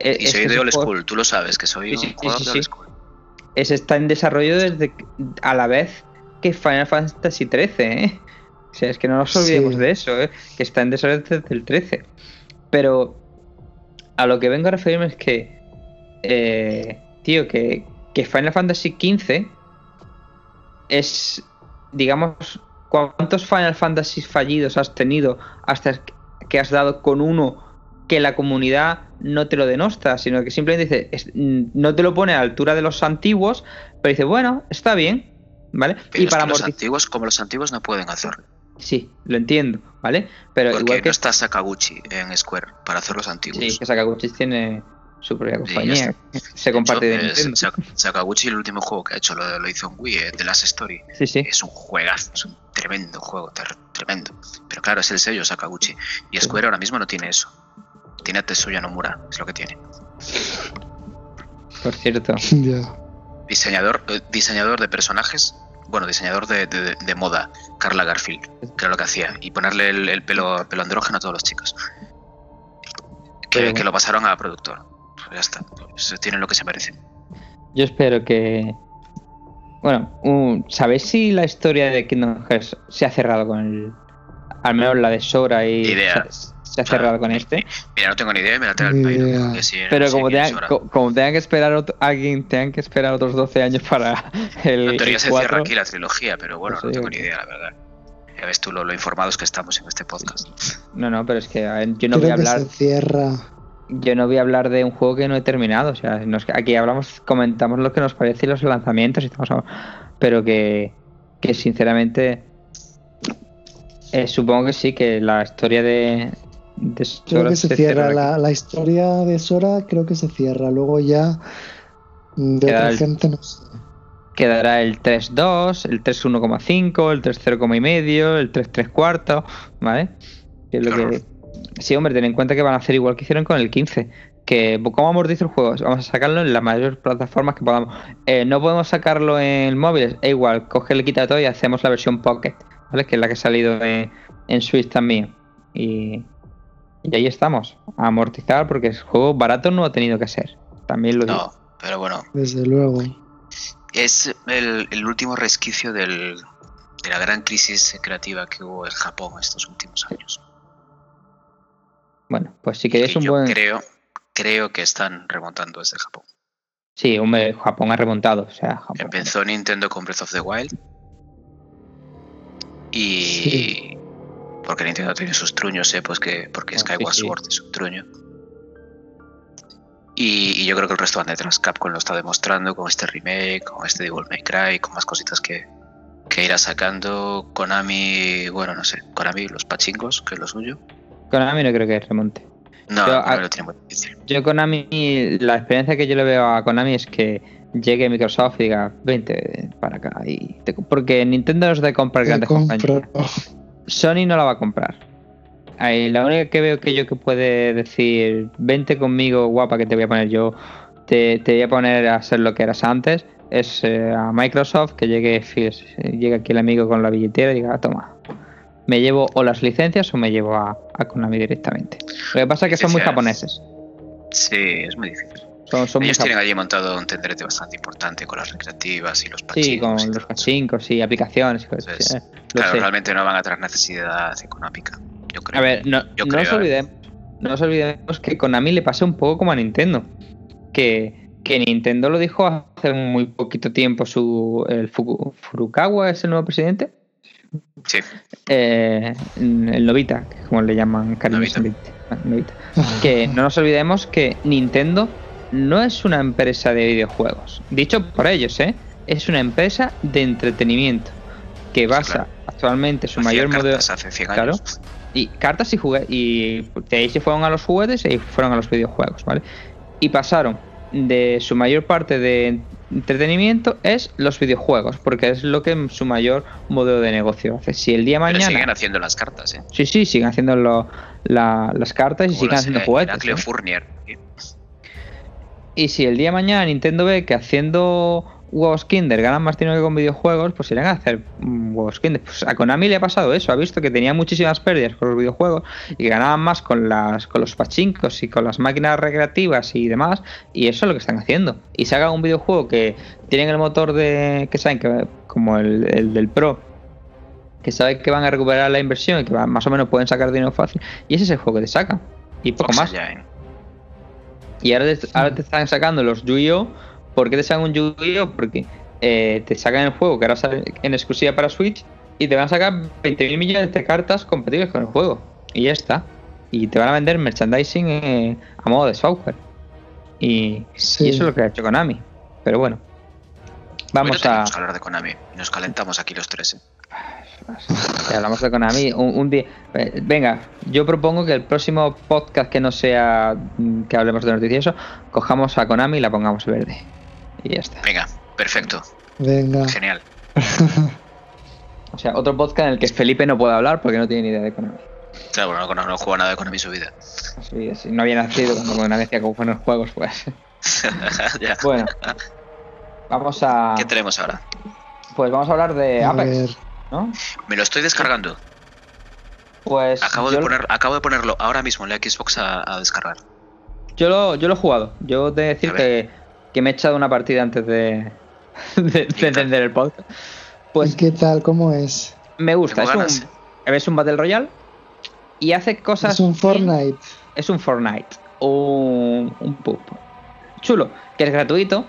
eh, Y es soy que de old juego- school, tú lo sabes, que soy Sí, sí, un jugador de old school. ese está en desarrollo desde a la vez que Final Fantasy 13, ¿eh? O sea, es que no nos olvidemos de eso, ¿eh? Que está en desarrollo desde el 13. Pero a lo que vengo a referirme es que, eh, tío, que, que Final Fantasy 15 es, digamos, ¿cuántos Final Fantasy fallidos has tenido hasta que has dado con uno que la comunidad no te lo denosta, sino que simplemente dice, no te lo pone a la altura de los antiguos, pero dice, bueno, está bien, ¿vale? Pero y para los antiguos, como los antiguos, no pueden hacerlo. Sí, lo entiendo, ¿vale? Pero Porque igual que... no está Sakaguchi en Square para hacer los antiguos. Sí, que Sakaguchi tiene, su propia Sí, compañía. Se comparte de De hecho, Nintendo. Sak- Sakaguchi, el último juego que ha hecho, lo, lo hizo en Wii, eh, The Last Story. Sí, sí. Es un juegazo, es un tremendo juego, tremendo. Pero claro, es el sello Sakaguchi. Y Square ahora mismo no tiene eso. Tiene a Tetsuya Nomura, es lo que tiene. Por cierto. Ya. Diseñador, eh, diseñador de personajes, bueno, diseñador de, de- de moda, Carla Garfield, que era lo que hacía. Y ponerle el, el pelo, pelo andrógeno a todos los chicos. Que, lo pasaron a productor. Pues ya está, pues tienen lo que se merecen. Yo espero que. Bueno, un- ¿sabéis si la historia de Kingdom Hearts se ha cerrado con el. Al menos la de Sora y. Idea. Se, se ha cerrado con este. Mira, no tengo ni idea y me la porque si no Pero como tengan, como tengan que esperar otro- alguien tengan que esperar otros 12 años para el. En teoría el se 4, cierra aquí la trilogía, pero bueno, no tengo ni idea, la verdad. Ya ves tú lo, lo informados que estamos en este podcast. No, no, pero es que a ver, yo no voy a que hablar. se cierra. Yo no voy a hablar de un juego que no he terminado. O sea, nos- aquí hablamos, comentamos lo que nos parece y los lanzamientos y estamos a- pero que, que sinceramente eh, supongo que sí, que la historia de, de Creo que se cierra. La, la historia de Sora creo que se cierra. Luego ya mm, de Queda otra el- gente no sé. Quedará el 3.2, el 3.1,5, el 3.0 y medio, el 3.3 cuarto, ¿vale? Que es lo Qué que... Sí, hombre, ten en cuenta que van a hacer igual que hicieron con el 15. Que, ¿cómo hemos dicho el juego? Vamos a sacarlo en las mayores plataformas que podamos. Eh, no podemos sacarlo en móviles. E igual, coge, le quita todo y hacemos la versión Pocket, ¿vale? Que es la que ha salido en, en Switch también. Y, y ahí estamos, a amortizar, porque el juego barato no ha tenido que ser. También lo digo. No, pero bueno, Desde luego. es el, el último resquicio del, de la gran crisis creativa que hubo en Japón estos últimos años. Bueno, pues si queréis Y un yo buen. creo, creo que están remontando desde Japón. Sí, hombre, Japón ha remontado. O sea, Japón. Empezó Nintendo con Breath of the Wild. Y. Sí. Porque Nintendo tiene sus truños, ¿eh? Pues que, porque Ah, sí, Skyward sí. Sword es un truño. Y, y yo creo que el resto van detrás. Capcom lo está demostrando con este remake, con este Devil May Cry, con más cositas que, que irá sacando. Konami, bueno, no sé. Konami, los pachingos, que es lo suyo. Konami no creo que remonte. No, Pero, Konami ah, lo tiene muy difícil. Yo Konami, la experiencia que yo le veo a Konami es que llegue Microsoft y diga, vente para acá. Y te porque Nintendo no es de comprar Te grandes compro. compañías. Sony no la va a comprar. Ahí, la única que veo que yo que puede decir, vente conmigo, guapa, que te voy a poner yo, te, te voy a poner a ser lo que eras antes, es eh, a Microsoft, que llegue, llegue aquí el amigo con la billetera y diga, toma, me llevo o las licencias o me llevo a, a Konami directamente. Lo que pasa es que son muy japoneses. Sí, es muy difícil. Son, son muy Ellos tienen allí montado un tendrete bastante importante con las recreativas y los Sí, pachingos. con y los pachincos y aplicaciones. Entonces, eh, Claro, sé. realmente no van a traer necesidad económica. Yo creo. A ver, no, Yo no creo, os ¿eh? olvidemos, no nos olvidemos que Konami le pasa un poco como a Nintendo. Que, que Nintendo lo dijo hace muy poquito tiempo su el Fuku- Furukawa es el nuevo presidente. Sí, Eh, el Novita, que como le llaman. Ah, Novita. Que no nos olvidemos que Nintendo no es una empresa de videojuegos. Dicho por ellos, ¿eh? Es una empresa de entretenimiento que basa claro. actualmente su mayor modelo hace 100 Claro. y cartas y juguetes y de ahí se fueron a los juguetes y fueron a los videojuegos, ¿vale? Y pasaron de su mayor parte de entretenimiento es los videojuegos, porque es lo que su mayor modelo de negocio hace. Si el día de Pero siguen mañana, haciendo las cartas, ¿eh? sí, sí, siguen haciendo lo- la- las cartas y Como siguen haciendo juguetes. ¿eh? Fournier. ¿eh? Y si el día de mañana Nintendo ve que haciendo huevos Kinder ganan más dinero que con videojuegos, pues irán a hacer huevos Kinder. Pues a Konami le ha pasado eso, ha visto que tenía muchísimas pérdidas con los videojuegos y ganaban más con las con los pachincos y con las máquinas recreativas y demás, y eso es lo que están haciendo. Y se haga un videojuego que tienen el motor de que saben que como el, el del Pro que saben que van a recuperar la inversión y que más o menos pueden sacar dinero fácil y ese es el juego que te sacan y poco Fox más. Engine. Y ahora te, ahora te están sacando los Yu-Gi-Oh! ¿Por qué te sacan un Yu-Gi-Oh? Porque eh, te sacan el juego que ahora sale en exclusiva para Switch y te van a sacar 20.000 millones de cartas compatibles con el juego. Y ya está. Y te van a vender merchandising eh, a modo de software. Y, Sí. y eso es lo que ha hecho Konami. Pero bueno. Vamos a. que hablar de Konami. Nos calentamos aquí los tres. ¿eh? Si hablamos de Konami, un, un día. eh, Venga, yo propongo que el próximo podcast que no sea mm, que hablemos de noticioso, cojamos a Konami y la pongamos verde. Y ya está. Venga, perfecto. Venga. Genial. O sea, otro podcast en el que Felipe no puede hablar porque no tiene ni idea de Konami. Claro, bueno, no, no juego nada de Konami su vida. Así, no había nacido cuando Konami hacía como buenos juegos, pues. Ya. Bueno, vamos a. ¿Qué tenemos ahora? Pues vamos a hablar de A Apex, ver, ¿no? Me lo estoy descargando. Pues. Acabo de, yo- poner, acabo de ponerlo ahora mismo en la Xbox a, a descargar. Yo lo, yo lo he jugado. Yo de decir que, que me he echado una partida antes de, de, de el podcast. ¿y Pues qué tal? ¿Cómo es? me gusta. Es un, ganas. es un Battle Royale y hace cosas. Es un Fortnite. Es un Fortnite. Un, un pub. Chulo. Que es gratuito.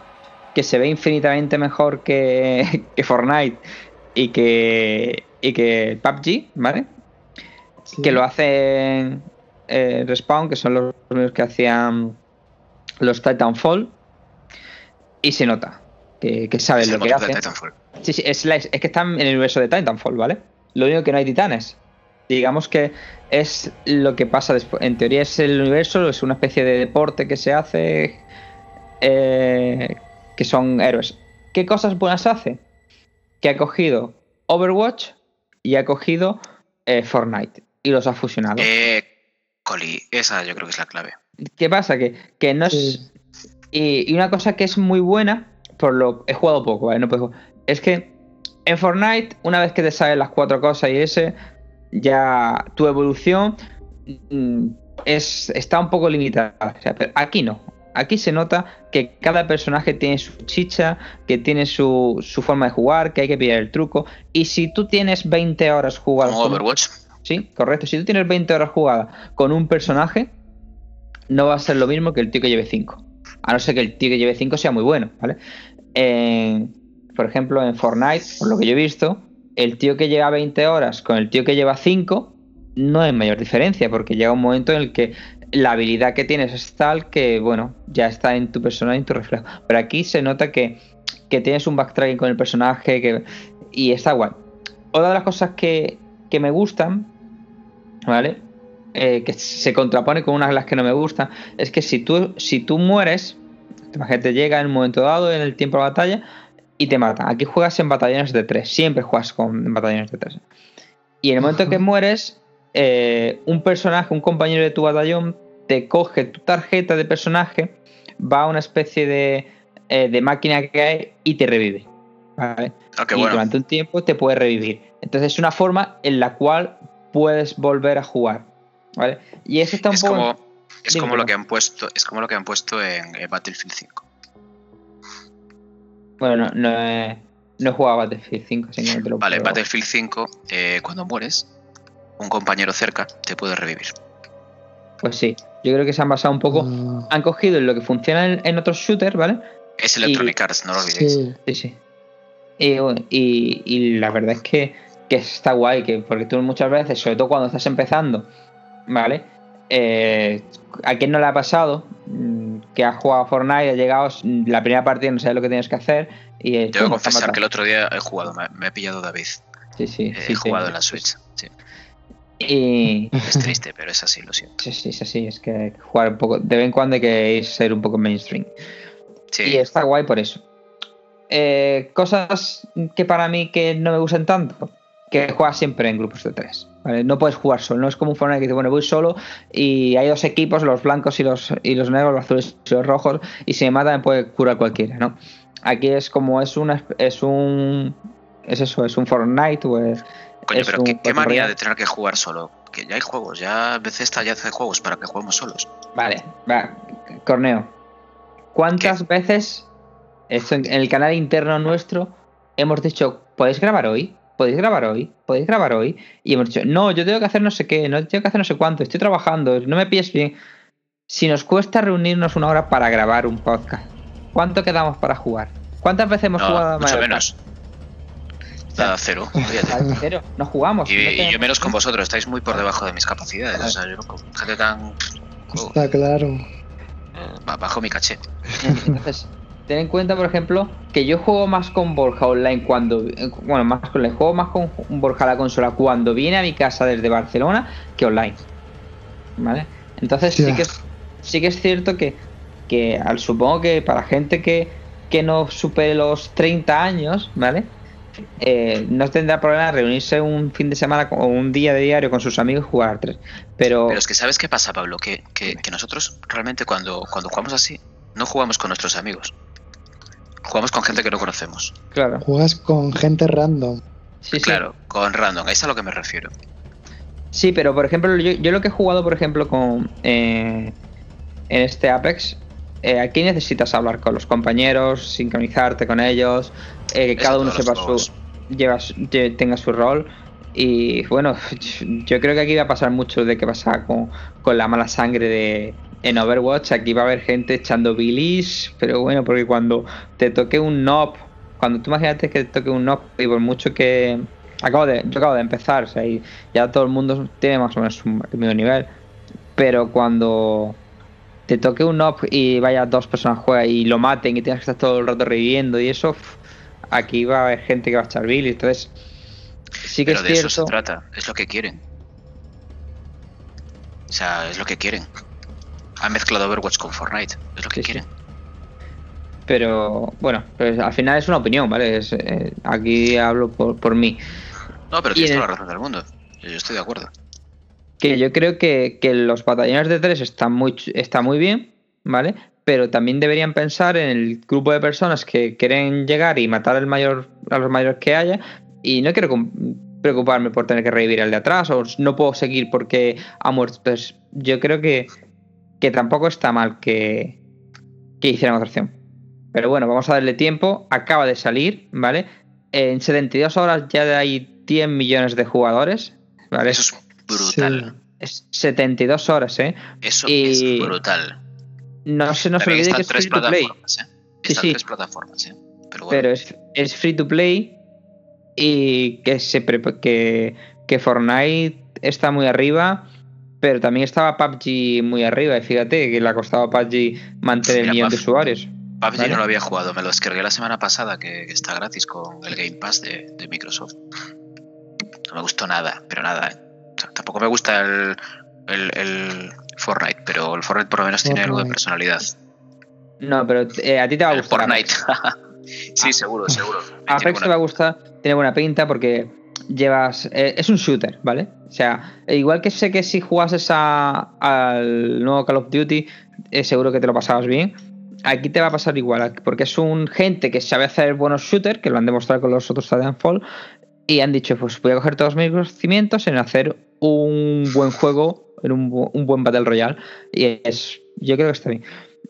Que se ve infinitamente mejor que, que Fortnite y que, y que PUBG, ¿vale? Sí. que lo hacen eh, Respawn, que son los mismos que hacían los Titanfall, y se nota que, que saben lo que hacen. Sí, sí, es, la- es que están en el universo de Titanfall, ¿vale? Lo único que no hay titanes. Digamos que es lo que pasa después. En teoría es el universo, es una especie de deporte que se hace, eh, que son héroes. ¿Qué cosas buenas hace? Que ha cogido Overwatch y ha cogido eh, Fortnite y los ha fusionado. Eh, Coli, esa yo creo que es la clave. ¿Qué pasa? Que, que no es. Y, y una cosa que es muy buena, por lo he jugado poco, ¿vale? No puedo jugar, es que en Fortnite, una vez que te sabes las cuatro cosas y ese, ya tu evolución mm, es, está un poco limitada. O sea, pero aquí no. Aquí se nota que cada personaje tiene su chicha, que tiene su, su forma de jugar, que hay que pillar el truco. Y si tú tienes 20 horas jugadas Como con Overwatch. Sí, correcto. Si tú tienes 20 horas jugadas con un personaje, no va a ser lo mismo que el tío que lleve 5. A no ser que el tío que lleve 5 sea muy bueno, ¿vale? Por ejemplo, en Fortnite, por lo que yo he visto, el tío que lleva 20 horas con el tío que lleva 5 no hay mayor diferencia, porque llega un momento en el que la habilidad que tienes es tal que, bueno, ya está en tu personaje, en tu reflejo. Pero aquí se nota que, que tienes un backtracking con el personaje que, y está guay. Otra de las cosas que, que me gustan, ¿vale? Eh, que se contrapone con unas de las que no me gustan, es que si tú, si tú mueres, imagínate, llega en un momento dado, en el tiempo de batalla, y te matan. Aquí juegas en batallones de 3, siempre juegas con en batallones de 3. Y en el momento que mueres, eh, un personaje, un compañero de tu batallón, te coge tu tarjeta de personaje, va a una especie de, eh, de máquina que hay y te revive. ¿vale? Ah, y bueno. durante un tiempo te puede revivir. Entonces es una forma en la cual puedes volver a jugar. ¿vale? Y eso está un Es poco. como, es como lo que han puesto, es como lo que han puesto en, en Battlefield 5. Bueno, no, no, he, no he jugado a Battlefield 5, así que no te lo Vale, puedo- Battlefield 5, eh, cuando mueres, un compañero cerca te puede revivir. Pues sí, yo creo que se han basado un poco. Ah, Han cogido lo que funciona en, en otros shooters, ¿vale? Es Y- Electronic Arts, no lo olvidéis. sí. Sí, sí. Y, y- y la verdad es que, que está guay, que porque tú muchas veces, sobre todo cuando estás empezando, ¿vale? Eh, ¿A quién no le ha pasado? Mm, Que ha jugado a Fortnite, ha llegado mm, la primera partida, no sabes lo que tienes que hacer. Y eh, ha confesar que el otro día he jugado, me, me he pillado David. Sí, sí, Eh, sí, he sí. jugado en la Switch. Sí. Y, Es triste, pero es así, lo siento. Sí, sí, es así, es que jugar un poco, de vez en cuando hay que ser un poco mainstream. Sí, Y está guay por eso. Eh, cosas que para mí que no me gustan tanto, que juegas siempre en grupos de tres. ¿vale? No puedes jugar solo, no es como un Fortnite que dice, bueno, voy solo y hay dos equipos, los blancos y los, y los negros, los azules y los rojos, y si me mata me puede curar cualquiera, ¿no? Aquí es como es una es un es eso, es un Fortnite, pues Coño, es pero qué, qué manía de tener que jugar solo. Que ya hay juegos, ya Bethesda ya hace juegos para que juguemos solos. Vale, va, Corneo. ¿Cuántas veces esto en en el canal interno nuestro hemos dicho, ¿podéis grabar hoy? ¿Podéis grabar hoy? ¿Podéis grabar hoy? Y hemos dicho, no, yo tengo que hacer no sé qué, no tengo que hacer no sé cuánto, estoy trabajando, no me pilles bien. Si nos cuesta reunirnos una hora para grabar un podcast, ¿cuánto quedamos para jugar? ¿Cuántas veces hemos jugado a mucho Mario menos. Nada, cero. fíjate. Cero, no jugamos. Y, no y tenemos- yo menos con vosotros, estáis muy por debajo de mis capacidades. O sea, yo con gente tan. Está claro. ba- bajo mi caché. Entonces, ten en cuenta, por ejemplo, que yo juego más con Borja online cuando. Bueno, más con, le juego más con Borja a la consola cuando viene a mi casa desde Barcelona que online. ¿Vale? Entonces sí que es, sí que es cierto que, que al, supongo que para gente que, que no supere los 30 años, ¿vale? Eh, no tendrá problema reunirse un fin de semana o un día de diario con sus amigos y jugar 3. Pero, Pero es que ¿sabes qué pasa, Pablo? Que, que- que nosotros realmente cuando, cuando jugamos así, no jugamos con nuestros amigos. Jugamos con gente que no conocemos. claro, Juegas con gente random. sí, sí. Claro, con random, es a lo que me refiero. Sí, pero por ejemplo, yo, yo lo que he jugado, por ejemplo, con eh, en este Apex, eh, aquí necesitas hablar con los compañeros, sincronizarte con ellos, eh, que cada uno sepa su, lleva tenga su rol. Y bueno, yo creo que aquí va a pasar mucho de que pasa con, con la mala sangre de en Overwatch. Aquí va a haber gente echando bilis, pero bueno, porque cuando te toque un knob, cuando tú imagínate que te toque un knob, y por mucho que acabo de, yo acabo de empezar, o sea, y ya todo el mundo tiene más o menos un el mismo nivel, pero cuando te toque un knob y vaya dos personas a jugar y lo maten y tienes que estar todo el rato reviviendo y eso, aquí va a haber gente que va a echar bilis, entonces sí que Pero es de eso se cierto. trata, es lo que quieren. O sea, es lo que quieren. Han mezclado Overwatch con Fortnite, es lo que Sí, sí. quieren. Pero bueno, pues al final es una opinión, ¿vale? Es, eh, aquí hablo por, por mí. No, pero Y tienes en toda la razón del mundo. Yo estoy de acuerdo. Que yo creo que, que los batallones de tres están muy, está muy bien, ¿vale? Pero también deberían pensar en el grupo de personas que quieren llegar y matar al mayor, a los mayores que haya. Y no quiero preocuparme por tener que revivir al de atrás o no puedo seguir porque ha muerto. Entonces, yo creo que, que tampoco está mal que, que hicieran otra. Pero bueno, vamos a darle tiempo. Acaba de salir, ¿vale? En 72 horas ya hay 10 millones de jugadores, ¿vale? Eso es brutal. Es 72 horas, ¿eh? Eso Y- es brutal. No se nos olvide que es tres free to play, plataformas, ¿eh? Sí, sí. tres plataformas, ¿eh? Pero bueno, pero es, es free to play y que, se que, que Fortnite está muy arriba, pero también estaba PUBG muy arriba. Y fíjate que le ha costado a PUBG mantener el millón de usuarios. PUBG ¿vale? no lo había jugado, me lo descargué la semana pasada que, que está gratis con el Game Pass de, de Microsoft. No me gustó nada, pero nada. Tampoco me gusta el, el, el Fortnite, pero el Fortnite por lo menos tiene algo de personalidad. No, pero eh, a ti te va a El gustar. Fortnite. sí, seguro, seguro. Tiene Apex te va a gustar, tiene buena pinta porque llevas. eh, es un shooter, ¿vale? O sea, eh, igual que sé que si jugases a- al nuevo Call of Duty, eh, seguro que te lo pasabas bien. Aquí te va a pasar igual, porque es un gente que sabe hacer buenos shooters, que lo han demostrado con los otros Titanfall, y han dicho: Pues voy a coger todos mis conocimientos en hacer un buen juego, en un, un buen Battle Royale. Y es. Yo creo que está bien.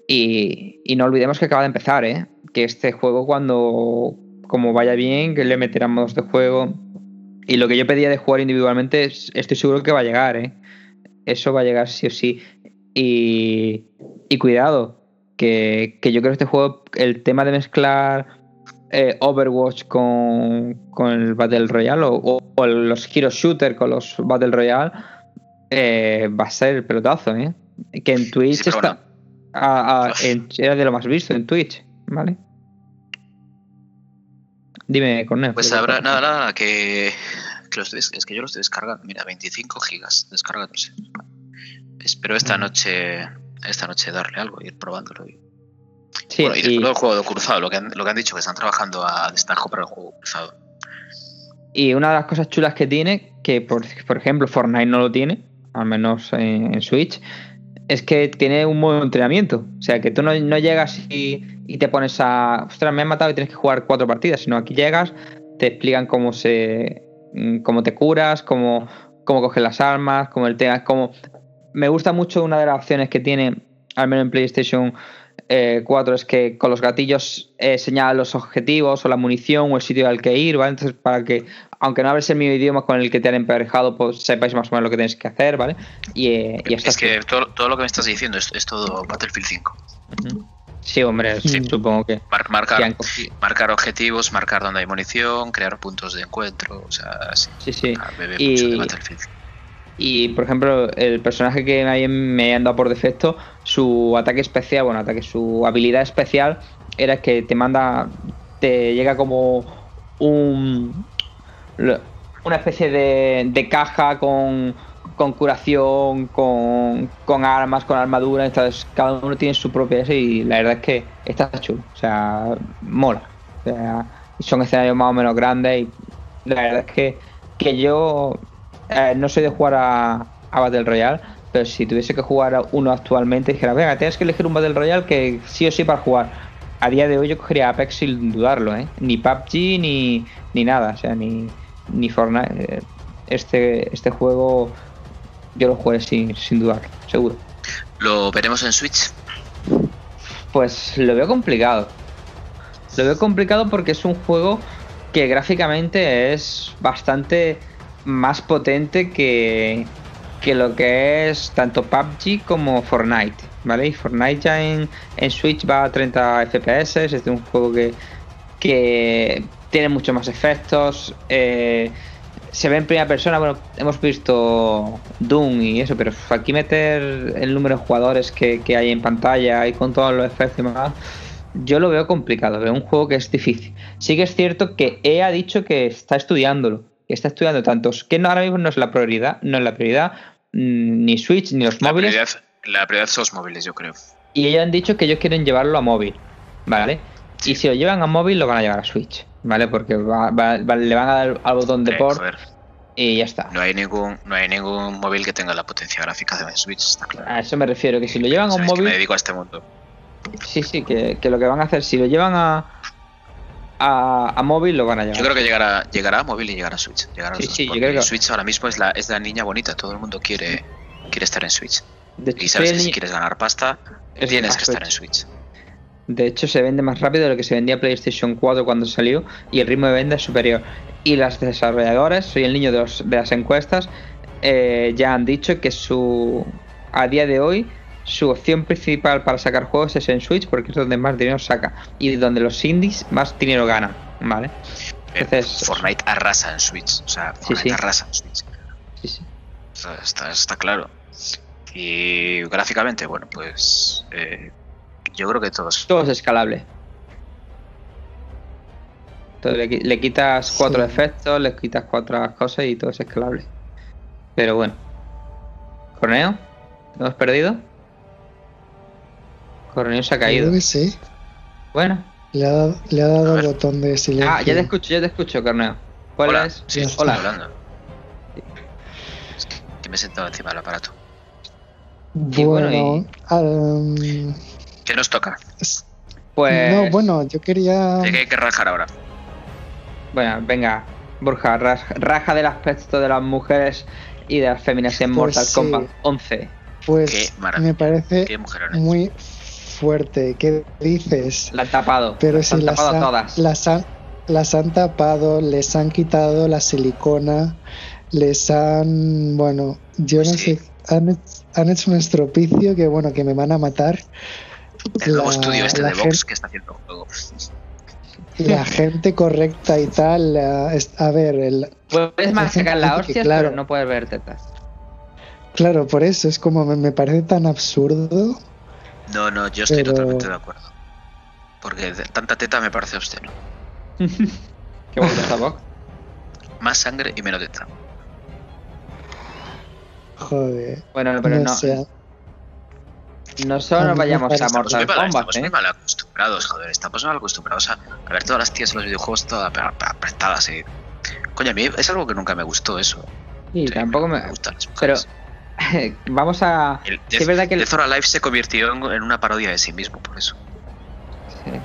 Y, y no olvidemos que acaba de empezar, ¿eh? Que este juego cuando como vaya bien, que le meterán modos de juego. Y lo que yo pedía de jugar individualmente, es- estoy seguro que va a llegar, ¿eh? Eso va a llegar sí o sí. Y, y cuidado, que, que yo creo que este juego, el tema de mezclar eh, Overwatch con, con el Battle Royale o, o- o los Hero Shooter con los Battle Royale, eh, va a ser el pelotazo, ¿eh? Que en Twitch Sí, está... bueno. a- a- en- era de lo más visto en Twitch, ¿vale? Dime, Cornel. Pues habrá, nada, nada, que, que lo estoy des- es que yo lo estoy descargando. Mira, 25 gigas descargándose. Espero esta noche esta noche darle algo, ir probándolo. Y, Sí, bueno, y después el juego cruzado, lo que, han, lo que han dicho, que están trabajando a destajo para el juego cruzado. Y una de las cosas chulas que tiene, que por, por ejemplo Fortnite no lo tiene, al menos en, en Switch, es que tiene un modo de entrenamiento. O sea, que tú no, no llegas y, y te pones a. Ostras, me han matado y tienes que jugar cuatro partidas. Sino aquí llegas, te explican cómo se. mm, cómo te curas, cómo, cómo coges las armas, cómo el tema. Cómo... Me gusta mucho una de las opciones que tiene, al menos en PlayStation eh, 4, es que con los gatillos eh, señalan los objetivos o la munición o el sitio al que ir, ¿vale? Entonces, para que, aunque no hables el mismo idioma con el que te han emparejado, pues sepáis más o menos lo que tenéis que hacer, ¿ale? Y, eh, y Es que todo, todo lo que me estás diciendo es, es todo Battlefield 5. Ujú. Sí, hombre, sí, supongo que, Mar- que marcar, cogido- marcar objetivos, marcar dónde hay munición, crear puntos de encuentro. O sea, sí, Sí, sí. bebe Y- mucho de Battlefield. Y por ejemplo, el personaje que me, han dado por defecto, su ataque especial, bueno, ataque, su habilidad especial era que te manda, te llega como un una especie de, de caja con, con curación, con, con armas, con armadura. Entonces, cada uno tiene su propia ese y la verdad es que está chulo. O sea, mola. O sea, son escenarios más o menos grandes y la verdad es que, que yo eh, no soy de jugar a, a Battle Royale, pero si tuviese que jugar a uno actualmente, dijera, venga, tienes que elegir un Battle Royale que sí o sí para jugar. A día de hoy yo cogería Apex sin dudarlo, ¿eh? Ni PUBG ni, ni nada, o sea, ni, ni Fortnite. Eh, Este, este juego yo lo jugué sin, sin dudarlo, seguro. Lo veremos en Switch. Pues lo veo complicado. Lo veo complicado porque es un juego que gráficamente es bastante más potente que, que lo que es tanto PUBG como Fortnite, ¿vale? Fortnite ya en, en Switch va a 30 FPS, es un juego que, que tiene muchos más efectos, eh, se ve en primera persona, bueno, hemos visto Doom y eso, pero aquí meter el número de jugadores que, que hay en pantalla y con todos los efectos y demás, yo lo veo complicado, veo un juego que es difícil. Sí que es cierto que EA ha dicho que está estudiándolo, que está estudiando tantos, que no, ahora mismo no es la prioridad, no es la prioridad, mm, ni Switch ni los La móviles, prioridad, la prioridad son los móviles, yo creo. y ellos han dicho que ellos quieren llevarlo a móvil, ¿vale? Y si lo llevan a móvil, lo van a llevar a Switch, ¿vale? Porque va- va- va- le van a dar al botón de Eh, port joder, y ya está. no hay ningún, no hay ningún móvil que tenga la potencia gráfica de Switch, está claro. A eso me refiero, que si lo llevan a un Sabes que me móvil, dedico a este mundo. sí, sí, que, que lo que van a hacer, si lo llevan a, a, a móvil, lo van a llevar. Yo creo que llegará, llegará a móvil y llegará a Switch. Llegará a los Sí, dos, sí, yo porque creo que- Switch ahora mismo es la, es la niña bonita, todo el mundo quiere, quiere estar en Switch. de, hecho, Y sabes que si quieres ganar pasta, Es tienes que estar en Switch. Switch. de hecho, se vende más rápido de lo que se vendía PlayStation 4 cuando salió y el ritmo de venta es superior. Y las desarrolladoras, soy el niño de, los- de las encuestas, eh, ya han dicho que su a día de hoy su opción principal para sacar juegos es en Switch porque es donde más dinero saca y donde los indies más dinero ganan, ¿vale? Eh, Entonces- Fortnite arrasa en Switch. O sea, Fortnite sí. arrasa en Switch. Sí, sí. Está, está claro. Y gráficamente, bueno, pues eh, yo creo que todos. Todo es escalable. Le, qui- le quitas cuatro Sí. efectos, le quitas cuatro cosas y todo es escalable. Pero bueno. ¿Corneo? ¿Lo hemos perdido? Corneo se ha Creo caído. que sí. Bueno. Le ha, dado- le ha dado el botón de silencio. Ah, ya te escucho, ya te escucho, Corneo. ¿Cuál Hola, es? sí, Hola. hablando. Es que me he sentado encima del aparato. Y bueno, Bueno, am, ¿Qué nos toca? es- Pues. no, bueno, yo quería. ¿De qué hay que rajar ahora? Bueno, venga, Borja, ras- raja del aspecto de las mujeres y de las féminas en Pues Mortal sí. Kombat 11. Pues me parece muy fuerte. ¿Qué dices? La han tapado. Pero las si han las, tapado han- todas. las han, las han tapado, les han quitado la silicona, les han, bueno, yo Pues no sí. sé, han, han hecho un estropicio que bueno, que me van a matar. El nuevo estudio este de Vox que está haciendo el juego. La gente correcta y tal, la- es- a ver, el, Puedes gente la que, hostia, claro. pero no puedes ver tetas. claro, por eso es como me, me parece tan absurdo. No, no, yo estoy Pero- totalmente de acuerdo. Porque de tanta teta me parece obsceno. Qué bonito esa voz. Más sangre y menos teta. Joder, Bueno, pero no no, no solo nos me vayamos a muy, Mortal mal, Kombat, estamos muy ¿eh? mal acostumbrados, joder. Estamos mal acostumbrados a, a ver todas las tías en los videojuegos todas ap- ap- apretadas. Y... Coño, a mí es algo que nunca me gustó eso. Y Sí, tampoco me... gustan las Pero mujeres. vamos a... El sí, Death, es verdad que el- Death or Alive se convirtió en, en una parodia de sí mismo, por eso.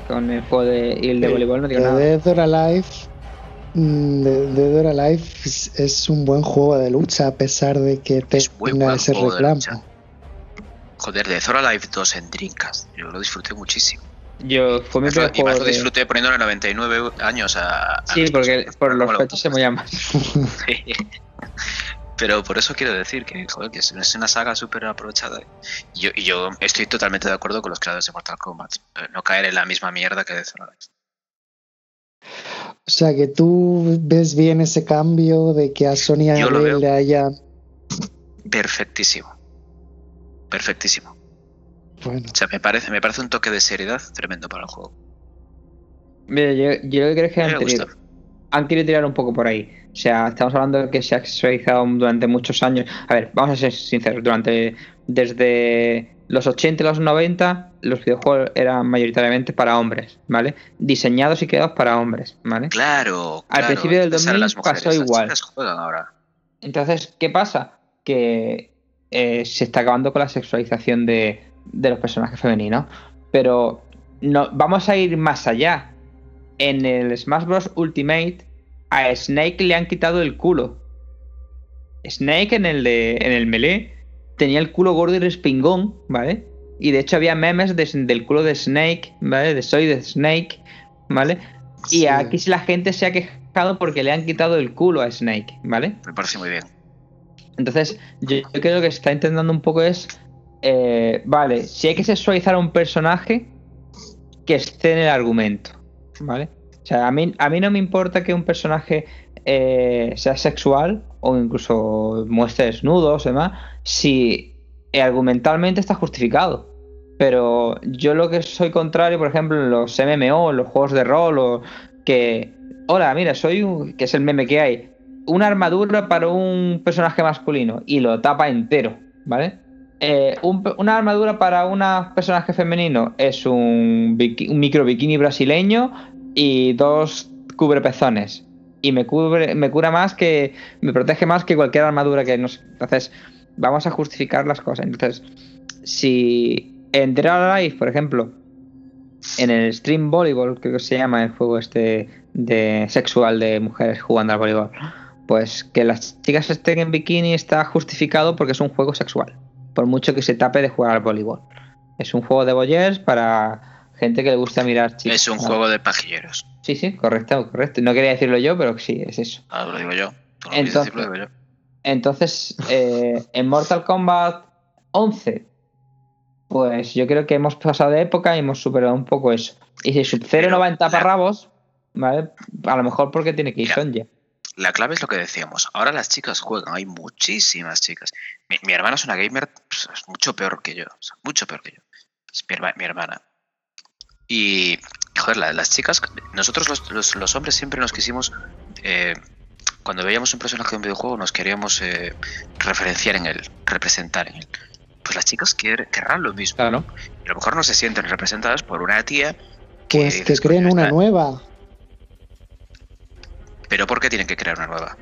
Con el juego de, y el de voleibol no digo nada. Dead or Alive, mm, The Dead or Alive es, es un buen juego de lucha a pesar de que Es tenga ese de reclamo. lucha. Joder, Death or Alive 2 en Dreamcast. Yo lo disfruté muchísimo. Yo, fue mi primer y más lo de- disfruté poniéndolo en 99 años a... a Sí, porque por los fechos se me llama. Pero por eso quiero decir que, joder, que es una saga súper aprovechada. Y yo, y yo estoy totalmente de acuerdo con los creadores de Mortal Kombat. Eh, No caer en la misma mierda que or Alive. O sea que tú ves bien ese cambio de que a Sonia Yo lo veo. le hayan. Perfectísimo. Perfectísimo. Bueno, O sea, me parece, me parece un toque de seriedad tremendo para el juego. Mira, yo, yo lo que creo es que A mí han, querido tirar un poco por ahí. O sea, estamos hablando de que se ha sexualizado durante muchos años. A ver, vamos a ser sinceros. Durante desde los 80 y los 90, los videojuegos eran mayoritariamente para hombres, ¿vale? Diseñados y creados para hombres, ¿vale? Claro. Al claro, principio del antes eran 2000 las mujeres, pasó igual. chicas juegan ahora. Entonces, ¿qué pasa? Que eh, se está acabando con la sexualización de, de los personajes femeninos. Pero no, vamos a ir más allá. En el Smash Bros. Ultimate, a Snake le han quitado el culo. Snake en el de. en el melee tenía el culo gordo y respingón, ¿vale? Y de hecho había memes de- del culo de Snake, ¿vale? De soy de Snake, ¿vale? Y aquí la gente se ha quejado porque le han quitado el culo a Snake, ¿vale? Me parece muy bien. Entonces, yo, yo creo que está intentando un poco es. eh, vale, si hay que sexualizar a un personaje, que esté en el argumento. ¿Vale? O sea, a mí, a mí no me importa que un personaje eh, sea sexual o incluso muestre desnudos y demás, si eh, argumentalmente está justificado. Pero yo lo que soy contrario, por ejemplo, en los MMO, en los juegos de rol, o que. Hola, mira, soy un. que es el meme que hay una armadura para un personaje masculino y lo tapa entero, ¿vale? Eh, una armadura para un personaje femenino es un, micro bikini brasileño y dos cubrepezones. Y me cubre, me cura más que. me protege más que cualquier armadura que nos. Entonces, vamos a justificar las cosas. Entonces, si en Dead or Alive, por ejemplo, en el Stream Volleyball, creo que se llama el juego este de sexual de mujeres jugando al voleibol, pues que las chicas estén en bikini está justificado porque es un juego sexual, por mucho que se tape de jugar al voleibol. Es un juego de boyers para gente que le gusta mirar chicas. Es un ¿no? juego de pajilleros. Sí, sí, correcto, correcto. No quería decirlo yo, pero sí, es eso. Ah, lo digo yo. No Entonces- decirlo, digo yo. Entonces, eh, en Mortal Kombat 11, pues yo creo que hemos pasado de época y hemos superado un poco eso. Y si Sub-Zero no va en taparrabos, ¿vale? A lo mejor porque tiene que ir. Sonja. La clave es lo que decíamos. Ahora las chicas juegan, hay muchísimas chicas. Mi, mi hermana es una gamer pues, es mucho peor que yo, o sea, mucho peor que yo. Es mi, herma- mi hermana. Y, joder, la- las chicas, nosotros los, los- los hombres siempre nos quisimos, eh, cuando veíamos un personaje de un videojuego, nos queríamos eh, referenciar en él, representar en él. Pues las chicas quier- querrán lo mismo. Claro. Y a lo mejor no se sienten representadas por una tía que... Pues que creen "Coño, una nueva. Pero ¿por qué tienen que crear una nueva?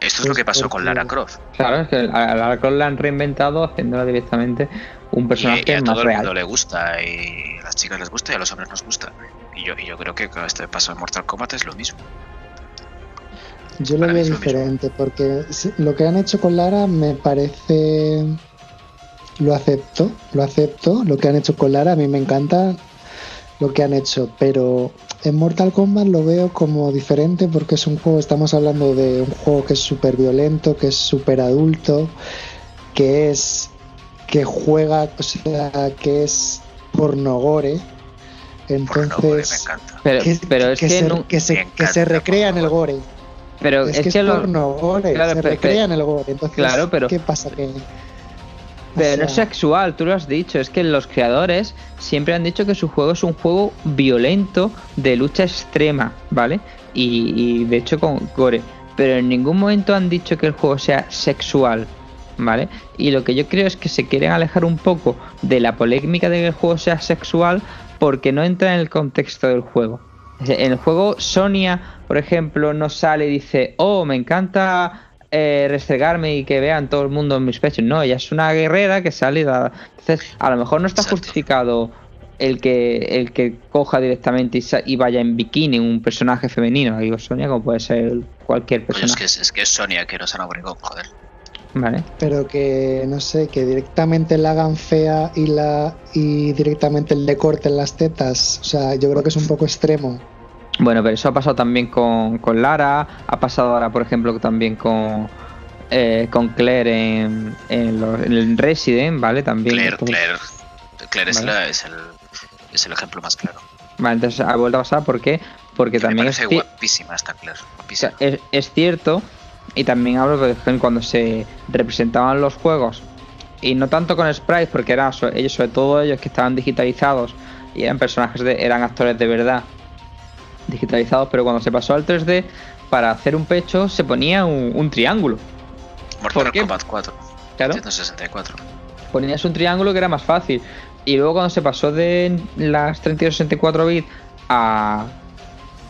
Esto es lo Pues que pasó con Lara Croft. Claro, es que a Lara Croft la han reinventado haciéndola directamente un Y, personaje y a más todo el real. mundo le gusta, y a las chicas les gusta y a los hombres nos gusta. Y yo, y yo creo que con este paso en Mortal Kombat es lo mismo. Yo lo Para veo lo diferente porque lo que han hecho con Lara me parece. Lo acepto, lo acepto. Lo que han hecho con Lara a mí me encanta lo que han hecho, pero en Mortal Kombat lo veo como diferente porque es un juego, estamos hablando de un juego que es súper violento, que es súper adulto, que es. que juega, o sea, que es pornogore. Entonces. Pero, que, pero es que que, se, no- que se- que se recrea en el gore. pero Es, es, que, que es lo- porno gore, Claro, se recrea en el gore. Entonces, Claro, pero- ¿qué pasa? Que, Pero o no es sexual, tú lo has dicho. Es que los creadores siempre han dicho que su juego es un juego violento de lucha extrema, ¿vale? Y, y de hecho con gore. Pero en ningún momento han dicho que el juego sea sexual, ¿vale? Y lo que yo creo es que se quieren alejar un poco de la polémica de que el juego sea sexual porque no entra en el contexto del juego. En el juego Sonia, por ejemplo, no sale y dice, oh, me encanta eh, restregarme y que vean todo el mundo en mis pechos. No, ella es una guerrera que sale y da... Entonces, a lo mejor no está Exacto. justificado el que el que coja directamente y, vaya en bikini un personaje femenino. Digo Sonia, como puede ser cualquier es, personaje. que es, es que es Sonia que nos han abrigado, joder. ¿Vale? pero que no sé, que directamente la hagan fea y la y directamente le corten las tetas. O sea, yo creo que es un poco extremo. Bueno, pero eso ha pasado también con, con Lara, ha pasado ahora, por ejemplo, también con, eh, con Claire en, en, los- en el Resident, ¿vale? También. Claire, Claire, Claire es, la- es el, es el ejemplo más claro. Vale, entonces ha vuelto a pasar, ¿por qué? Porque Que me también es, parece ci- guapísima esta Claire, guapísima. es, es cierto, y también hablo ejemplo, cuando se representaban los juegos, y no tanto con sprites, porque eran ellos, sobre todo ellos que estaban digitalizados, y eran personajes de, eran actores de verdad digitalizados, pero cuando se pasó al 3D, para hacer un pecho se ponía un, un triángulo. Mortal ¿Por qué? Kombat 4. Claro. 164. ponías un triángulo que era más fácil. Y luego cuando se pasó de las 3264 bits a,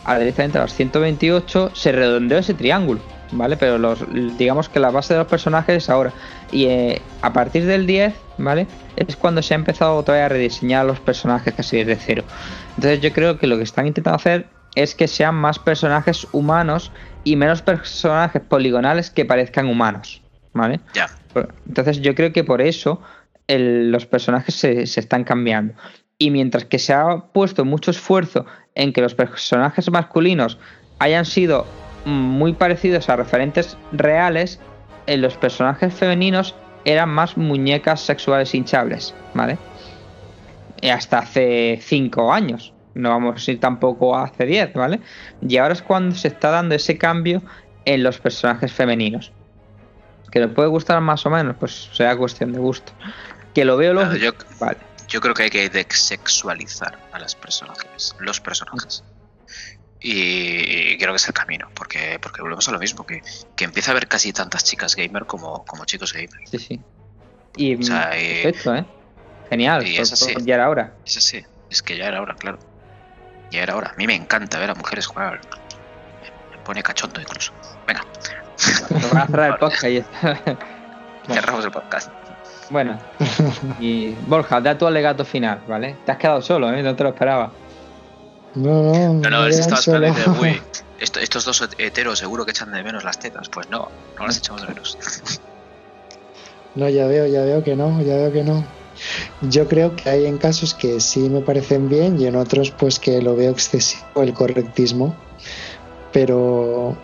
a directamente a las 128, se redondeó ese triángulo, ¿vale? Pero los, digamos que la base de los personajes es ahora. Y eh, a partir del 10, ¿vale? Es cuando se ha empezado otra vez a rediseñar los personajes casi desde cero. Entonces yo creo que lo que están intentando hacer es que sean más personajes humanos y menos personajes poligonales que parezcan humanos, ¿vale? Ya. Entonces yo creo que por eso el- los personajes se, se están cambiando. Y mientras que se ha puesto mucho esfuerzo en que los personajes masculinos hayan sido muy parecidos a referentes reales, en los personajes femeninos eran más muñecas sexuales hinchables, ¿vale? Hasta hace 5 años. No vamos a ir tampoco a hace 10, ¿vale? Y ahora es cuando se está dando ese cambio en los personajes femeninos. Que le puede gustar más o menos, pues será cuestión de gusto. Que lo veo Claro, lógico. yo, Vale. yo creo que hay que desexualizar a las personajes, los personajes. Y, y creo que es el camino, porque, porque volvemos a lo mismo, que, que empieza a haber casi tantas chicas gamer como, como chicos gamer. Sí, sí. Y O sea, eh, perfecto, ¿eh? Genial. y es así. Ya era hora. Es así, es que ya era hora, claro. Ya era hora. A mí me encanta ver a mujeres jugar. Me pone cachondo incluso. Venga, a cerrar el podcast y cerramos el podcast. Bueno. Y Borja, da tu alegato final, ¿vale? Te has quedado solo, ¿eh? No te lo esperaba. No, no, No, no, él estaba esperando y solo. dice, uy, esto- estos dos heteros seguro que echan de menos las tetas. Pues no, no las echamos de menos. No, ya veo, ya veo que no, ya veo que no. Yo creo que hay en casos que sí me parecen bien y en otros pues que lo veo excesivo el correctismo. Pero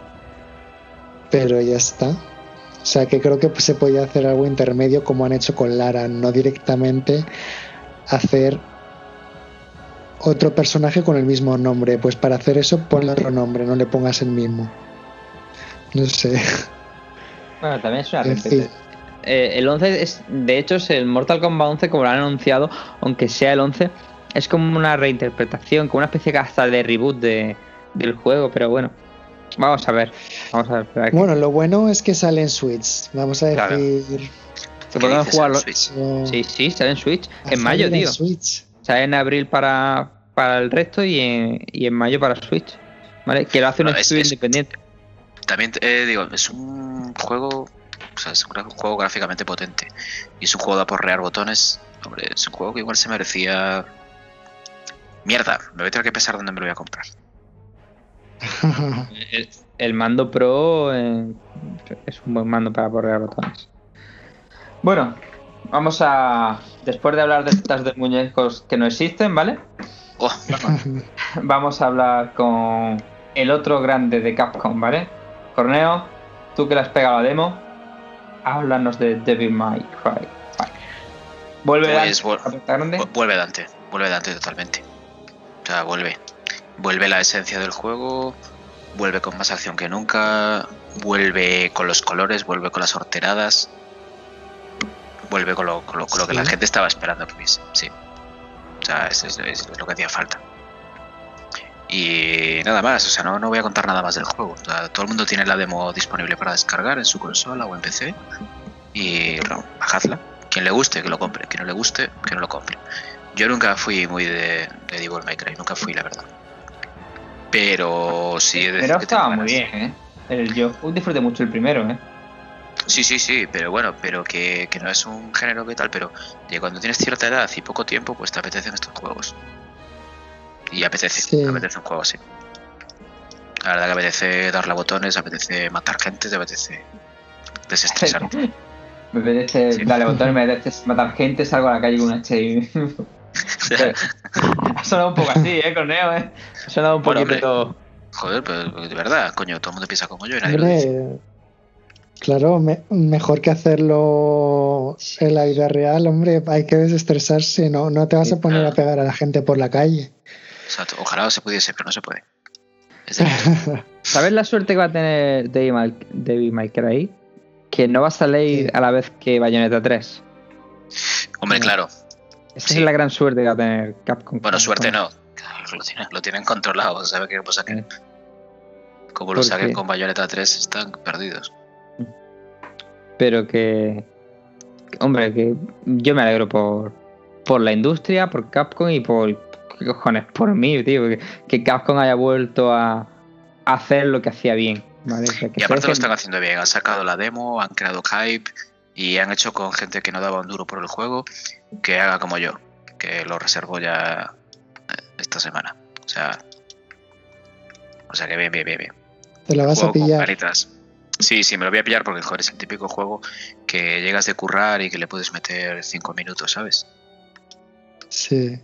pero ya está. O sea que creo que se podía hacer algo intermedio como han hecho con Lara, no directamente hacer otro personaje con el mismo nombre. Pues para hacer eso ponle otro nombre, no le pongas el mismo. No sé. Bueno, también es una fin. Eh, el 11 es, de hecho, es el Mortal Kombat 11, como lo han anunciado, aunque sea el 11, es como una reinterpretación, como una especie de hasta de reboot de, del juego, pero bueno, vamos a ver, vamos a ver. Bueno, lo bueno es que sale en Switch. Vamos a Claro. decir. que ¿Qué podemos dices, jugarlo. Switch? eh, Sí, sí, sale en Switch, a en mayo, tío. Switch. Sale en abril para, para el resto y en, y en mayo para Switch. ¿Vale? Que lo hace un No, estudio es- independiente. También eh, digo, es un juego, o sea, es un juego gráficamente potente. Y es un juego de aporrear botones. Hombre, es un juego que igual se merecía. Mierda, me voy a tener que pensar dónde me lo voy a comprar. El, el mando Pro eh, es un buen mando para borrar botones. Bueno, vamos a. Después de hablar de estas de muñecos que no existen, ¿vale? Oh, Vamos a hablar con el otro grande de Capcom, ¿vale? Corneo, tú que le has pegado la demo, háblanos de Devil May Cry. Vuelve Pues, Dante, grande. vuelve Dante, vuelve Dante totalmente. O sea, vuelve. Vuelve la esencia del juego, vuelve con más acción que nunca, vuelve con los colores, vuelve con las horteradas, vuelve con lo, con lo- con lo que la gente estaba esperando que hubiese. Sí. O sea, es, es- es lo que hacía falta. Y nada más, o sea, no, no voy a contar nada más del juego. O sea, todo el mundo tiene la demo disponible para descargar en su consola o en PC. Y bueno, bajadla. Quien le guste, que lo compre. Quien no le guste, que no lo compre. Yo nunca fui muy de, de Devil May Cry, nunca fui, la verdad. Pero sí he de Pero estaba muy bien, ¿eh? El, yo disfruté mucho el primero, ¿eh? Sí, sí, sí, pero bueno, pero que, que no es un género que tal, pero que cuando tienes cierta edad y poco tiempo, pues te apetecen estos juegos. Y apetece, Sí. apetece un juego así. La verdad que apetece darle a botones, apetece matar gente, te apetece desestresar. Me apetece Sí. darle botones, me apetece matar gente, salgo a la calle con un HI. ha sonado un poco así, ¿eh, Corneo? ¿eh? Ha sonado un Bueno, poquito... Joder, pero de verdad, coño, todo el mundo piensa como yo y nadie lo dice. Claro, me- mejor que hacerlo en la vida real, hombre, hay que desestresarse, no, no te vas a poner a pegar a la gente por la calle. O sea, ojalá se pudiese, pero no se puede. Es de- ¿Sabes la suerte que va a tener Devil May, Cry? Que no va a salir Sí. a la vez que Bayonetta 3. Hombre, claro. Esa Sí. es la gran suerte que va a tener Capcom. Bueno, suerte no. Lo tienen, lo tienen controlado. ¿Sabe qué pasa? Que como lo ¿Por saquen qué? con Bayonetta 3, están perdidos. Pero que. Hombre, que yo me alegro por, por la industria, por Capcom y por. ¿Qué cojones? Por mí, tío. Que, que Capcom haya vuelto a, a hacer lo que hacía bien. ¿vale? O sea, que Y aparte lo están haciendo bien. Han sacado la demo, han creado hype y han hecho con gente que no daba un duro por el juego que haga como yo, que lo reservo ya eh, esta semana. O sea, o sea que bien, bien, bien, bien. Te la vas a Juego con pillar. ganitas. Sí, sí, me lo voy a pillar porque joder, es el típico juego que llegas de currar y que le puedes meter 5 minutos, ¿sabes? Sí.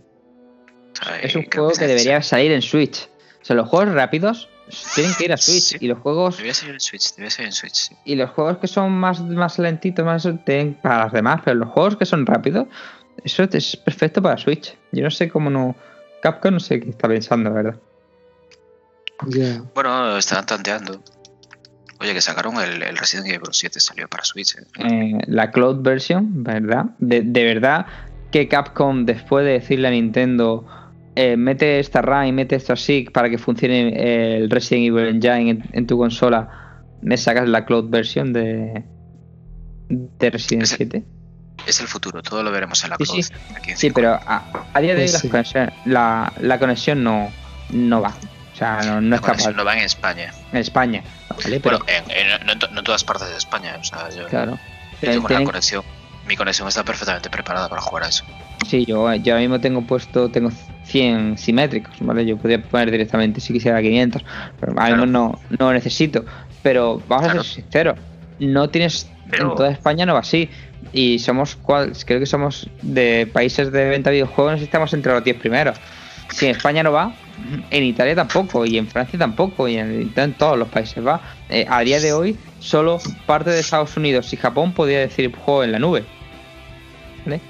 Es un juego que debería salir en Switch. O sea, los juegos rápidos tienen que ir a Switch. Sí. Y los juegos Debería ser en Switch, debería ser en Switch, sí. y los juegos que son más, más lentitos, más tienen para las demás, pero los juegos que son rápidos, eso es perfecto para Switch. Yo no sé cómo no. Capcom no sé qué está pensando, ¿verdad? Bueno, estaban tanteando. Oye, que sacaron el, el Resident Evil 7, salió para Switch. ¿eh? Eh, la cloud version, ¿verdad? De, de verdad que Capcom, después de decirle a Nintendo, eh, mete esta RAM y mete esto así para que funcione eh, el Resident Evil Engine en, en tu consola, me sacas la cloud version de, de Resident Ese- 7. Es el futuro, todo lo veremos en la Sí, Cloud. sí. Sí, pero a, a día de hoy Pues las sí. conexiones- la, la conexión no, no va. O sea, no, no es capaz. no va en España. En España, ¿vale? Pero, Bueno, en, en- no, en to- no en todas partes de España. O sea, yo, claro. yo Tienen- tengo una conexión. Mi conexión está perfectamente preparada para jugar a eso. Sí, yo, yo ahora mismo tengo puesto, tengo 100 simétricos, ¿vale? Yo podría poner directamente si quisiera 500, pero ahora mismo no, no necesito. Pero vamos Claro. a ser sinceros, no tienes, Pero- en toda España no va así. Y somos, cual, creo que somos de países de venta de videojuegos, estamos entre los 10 primeros. Si en España no va, en Italia tampoco, y en Francia tampoco, y en, en todos los países va. Eh, a día de hoy, solo parte de Estados Unidos y Japón podría decir juego en la nube. ¿Vale?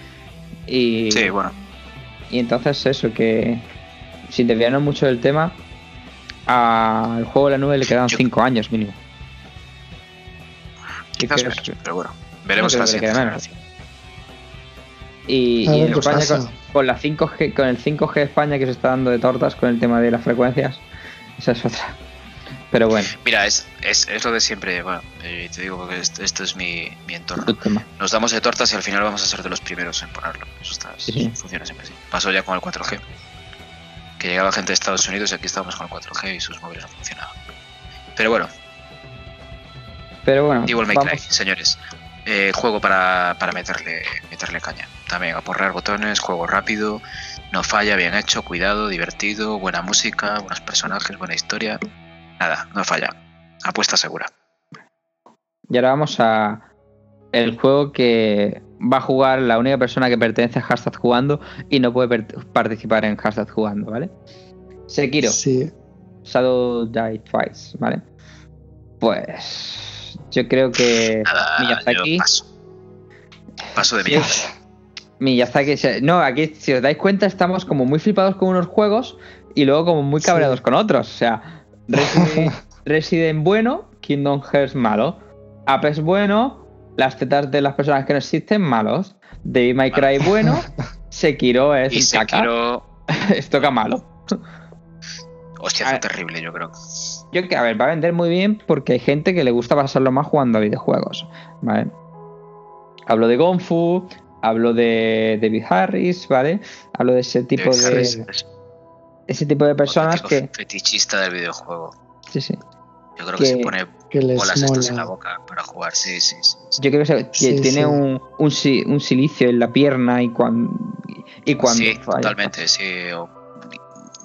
Y, Sí, bueno. y entonces eso, que sin desviarnos mucho del tema, al juego de la nube le quedan Yo- 5 años mínimo. Pero bueno. Veremos creo la que le siguiente. Y, A y ver en qué España con, con la 5G, con el 5G de España que se está dando de tortas con el tema de las frecuencias, esa es otra. Pero bueno, Mira, es, es, es lo de siempre. Bueno, eh, te digo que esto, esto es mi, mi entorno. Nos damos de tortas y al final vamos a ser de los primeros en ponerlo. Eso está, Sí, funciona siempre así. Pasó ya con el 4G. Que llegaba gente de Estados Unidos y aquí estábamos con el 4G y sus móviles no funcionaban. Pero bueno, Pero bueno, Devil May Cry, señores. Eh, juego para, para meterle, meterle caña. También a porrear botones, juego rápido, no falla, bien hecho, cuidado, divertido, buena música, buenos personajes, buena historia. Nada, no falla. Apuesta segura. y ahora vamos a el juego que va a jugar la única persona que pertenece a Hashtag Jugando y no puede participar en Hashtag Jugando, ¿vale? Sekiro. Sí. Shadow Die Twice, ¿vale? Pues yo creo que Nada, Miyazaki, yo paso. Paso de Sí. Miyazaki. Miyazaki, se- no, aquí si os dais cuenta estamos como muy flipados con unos juegos y luego como muy Sí. cabreados con otros, o sea, Resident, Resident bueno, Kingdom Hearts malo, Apex bueno, las tetas de las personas que no existen malos, Devil May Cry bueno, Sekiro es Y caca, Sekiro. es toca malo. Hostia, A fue ver. terrible, yo creo. Yo que, a ver, va a vender muy bien porque hay gente que le gusta pasarlo más jugando a videojuegos, ¿vale? Hablo de Gonfu, hablo de David Harris, ¿vale? Hablo de ese tipo David de Harris es ese tipo de personas que Fetichista del videojuego. sí, sí. Yo creo Que- que, se pone Que bolas estas en la boca para jugar. Sí, sí, sí. sí. Yo creo que se- Sí, tiene sí. Un, un, si- un silicio en la pierna y cuando y cuando sí, falla, totalmente, sí. o-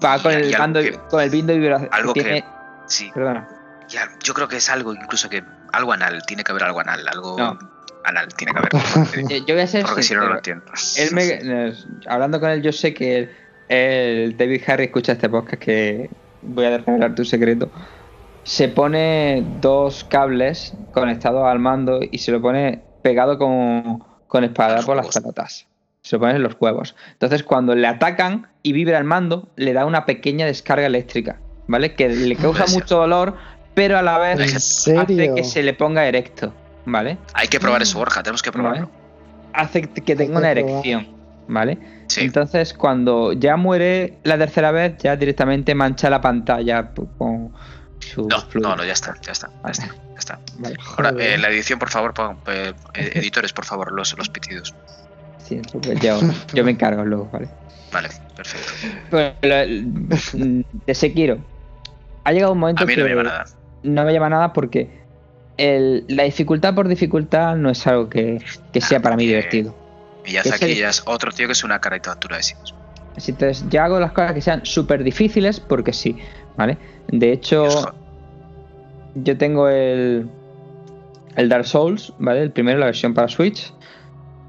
va con y- el mando que- con el bindo algo que- tiene, sí, perdona. ya, yo creo que es algo incluso que algo anal, tiene que haber algo anal, algo No. anal tiene que haber. Yo, voy a ser Porque si no, lo entiendo. Él me- hablando con él, yo sé que el, el David Harry escucha este podcast que voy a revelar tu secreto. Se pone dos cables conectados al mando y se lo pone pegado con, con espada por las pelotas. Se lo pone en los huevos. Entonces, cuando le atacan y vibra el mando, le da una pequeña descarga eléctrica, ¿vale? Que le causa mucho dolor, pero a la vez ¿En ¿En hace que se le ponga erecto, ¿vale? Hay que probar eso, Borja, tenemos que probarlo. Hace que tenga una erección. ¿Vale? Sí. Entonces, cuando ya muere la tercera vez, ya directamente mancha la pantalla con su No, fluido. no, no, ya está, ya está, ya está, ya está. Vale, Ahora, eh, la edición, por favor, pon- eh, eh, editores, por favor, los, los pitidos. sí, pues yo, yo me encargo luego, ¿vale? Vale, perfecto. Pero, lo- de Sekiro, ha llegado un momento A mí que no me llama nada. no me llama nada porque el- la dificultad por dificultad no es algo que, que sea para mí divertido. Miyazaki ya es otro tío que es una caricatura de sí mismo. Entonces, yo hago las cosas que sean súper difíciles porque sí, ¿vale? De hecho, Es yo tengo el, el Dark Souls, ¿vale? El primero, la versión para Switch.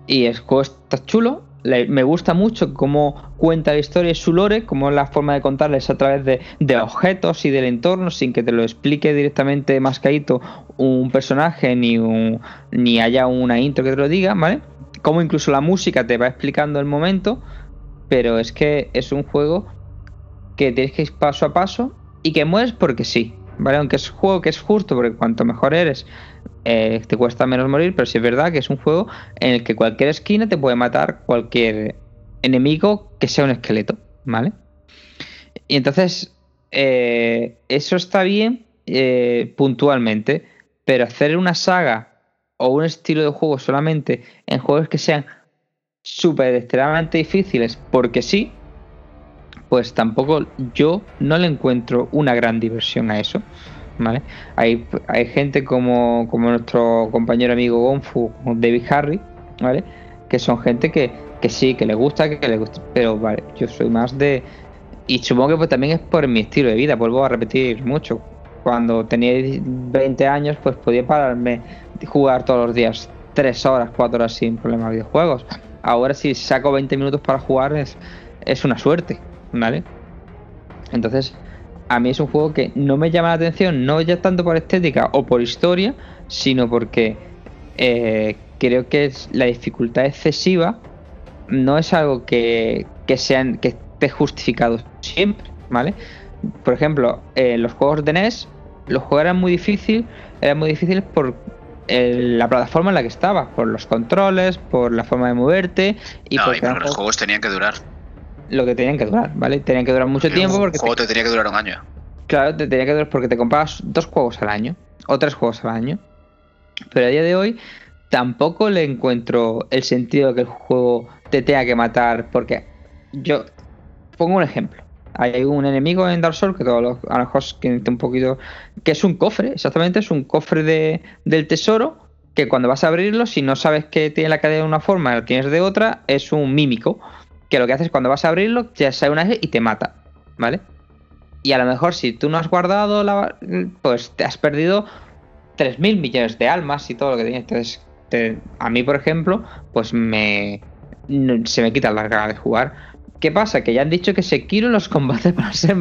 Y el juego está chulo. Le- me gusta mucho cómo cuenta la historia y su lore, cómo es la forma de contarles a través de, de objetos y del entorno, sin que te lo explique directamente mascadito un personaje ni, un, ni haya una intro que te lo diga, ¿vale? Como incluso la música te va explicando el momento, pero es que es un juego que tienes que ir paso a paso y que mueres porque sí, ¿vale? Aunque es un juego que es justo, porque cuanto mejor eres, eh, te cuesta menos morir, pero sí es verdad que es un juego en el que cualquier esquina te puede matar cualquier enemigo que sea un esqueleto, ¿vale? Y entonces, eh, eso está bien eh, puntualmente, pero hacer una saga o un estilo de juego solamente en juegos que sean súper extremadamente difíciles, porque sí, pues tampoco yo no le encuentro una gran diversión a eso. ¿Vale? Hay, hay gente como, como nuestro compañero amigo Gonfu, David Harry, ¿vale? Que son gente que, que sí, que le gusta, que le gusta, pero vale, yo soy más de... Y supongo que pues también es por mi estilo de vida, vuelvo a repetir mucho. Cuando tenía 20 años, pues podía pararme jugar todos los días 3 horas, 4 horas sin problema a videojuegos. Ahora si saco 20 minutos para jugar es, es una suerte, ¿vale? Entonces, a mí es un juego que no me llama la atención, no ya tanto por estética o por historia, sino porque eh, creo que la dificultad excesiva no es algo que, que, sean, que esté justificado siempre, ¿vale? Por ejemplo, en los juegos de NES, los juegos eran muy difíciles, eran muy difíciles por el- la plataforma en la que estaba, por los controles, por la forma de moverte y no, y los juegos- tenían que durar. lo que tenían que durar, ¿vale? Tenían que durar mucho tiempo Un porque te- juego te tenía que durar un año. Claro, te tenía que durar porque te comprabas dos juegos al año o tres juegos al año. Pero a día de hoy tampoco le encuentro el sentido de que el juego te tenga que matar. Porque yo pongo un ejemplo. Hay un enemigo en Dark Souls que todos los a lo mejor que un poquito. que es un cofre, exactamente, es un cofre de, del tesoro. Que cuando vas a abrirlo, si no sabes que tiene la cadena de una forma y lo tienes de otra, es un mímico. Que lo que haces cuando vas a abrirlo, ya sale una vez y te mata. ¿Vale? Y a lo mejor si tú no has guardado, la, pues te has perdido 3.000 millones de almas y todo lo que tienes. Entonces, a mí, por ejemplo, pues me se me quita la gana de jugar. ¿Qué pasa? Que ya han dicho que Sekiro los combates van a ser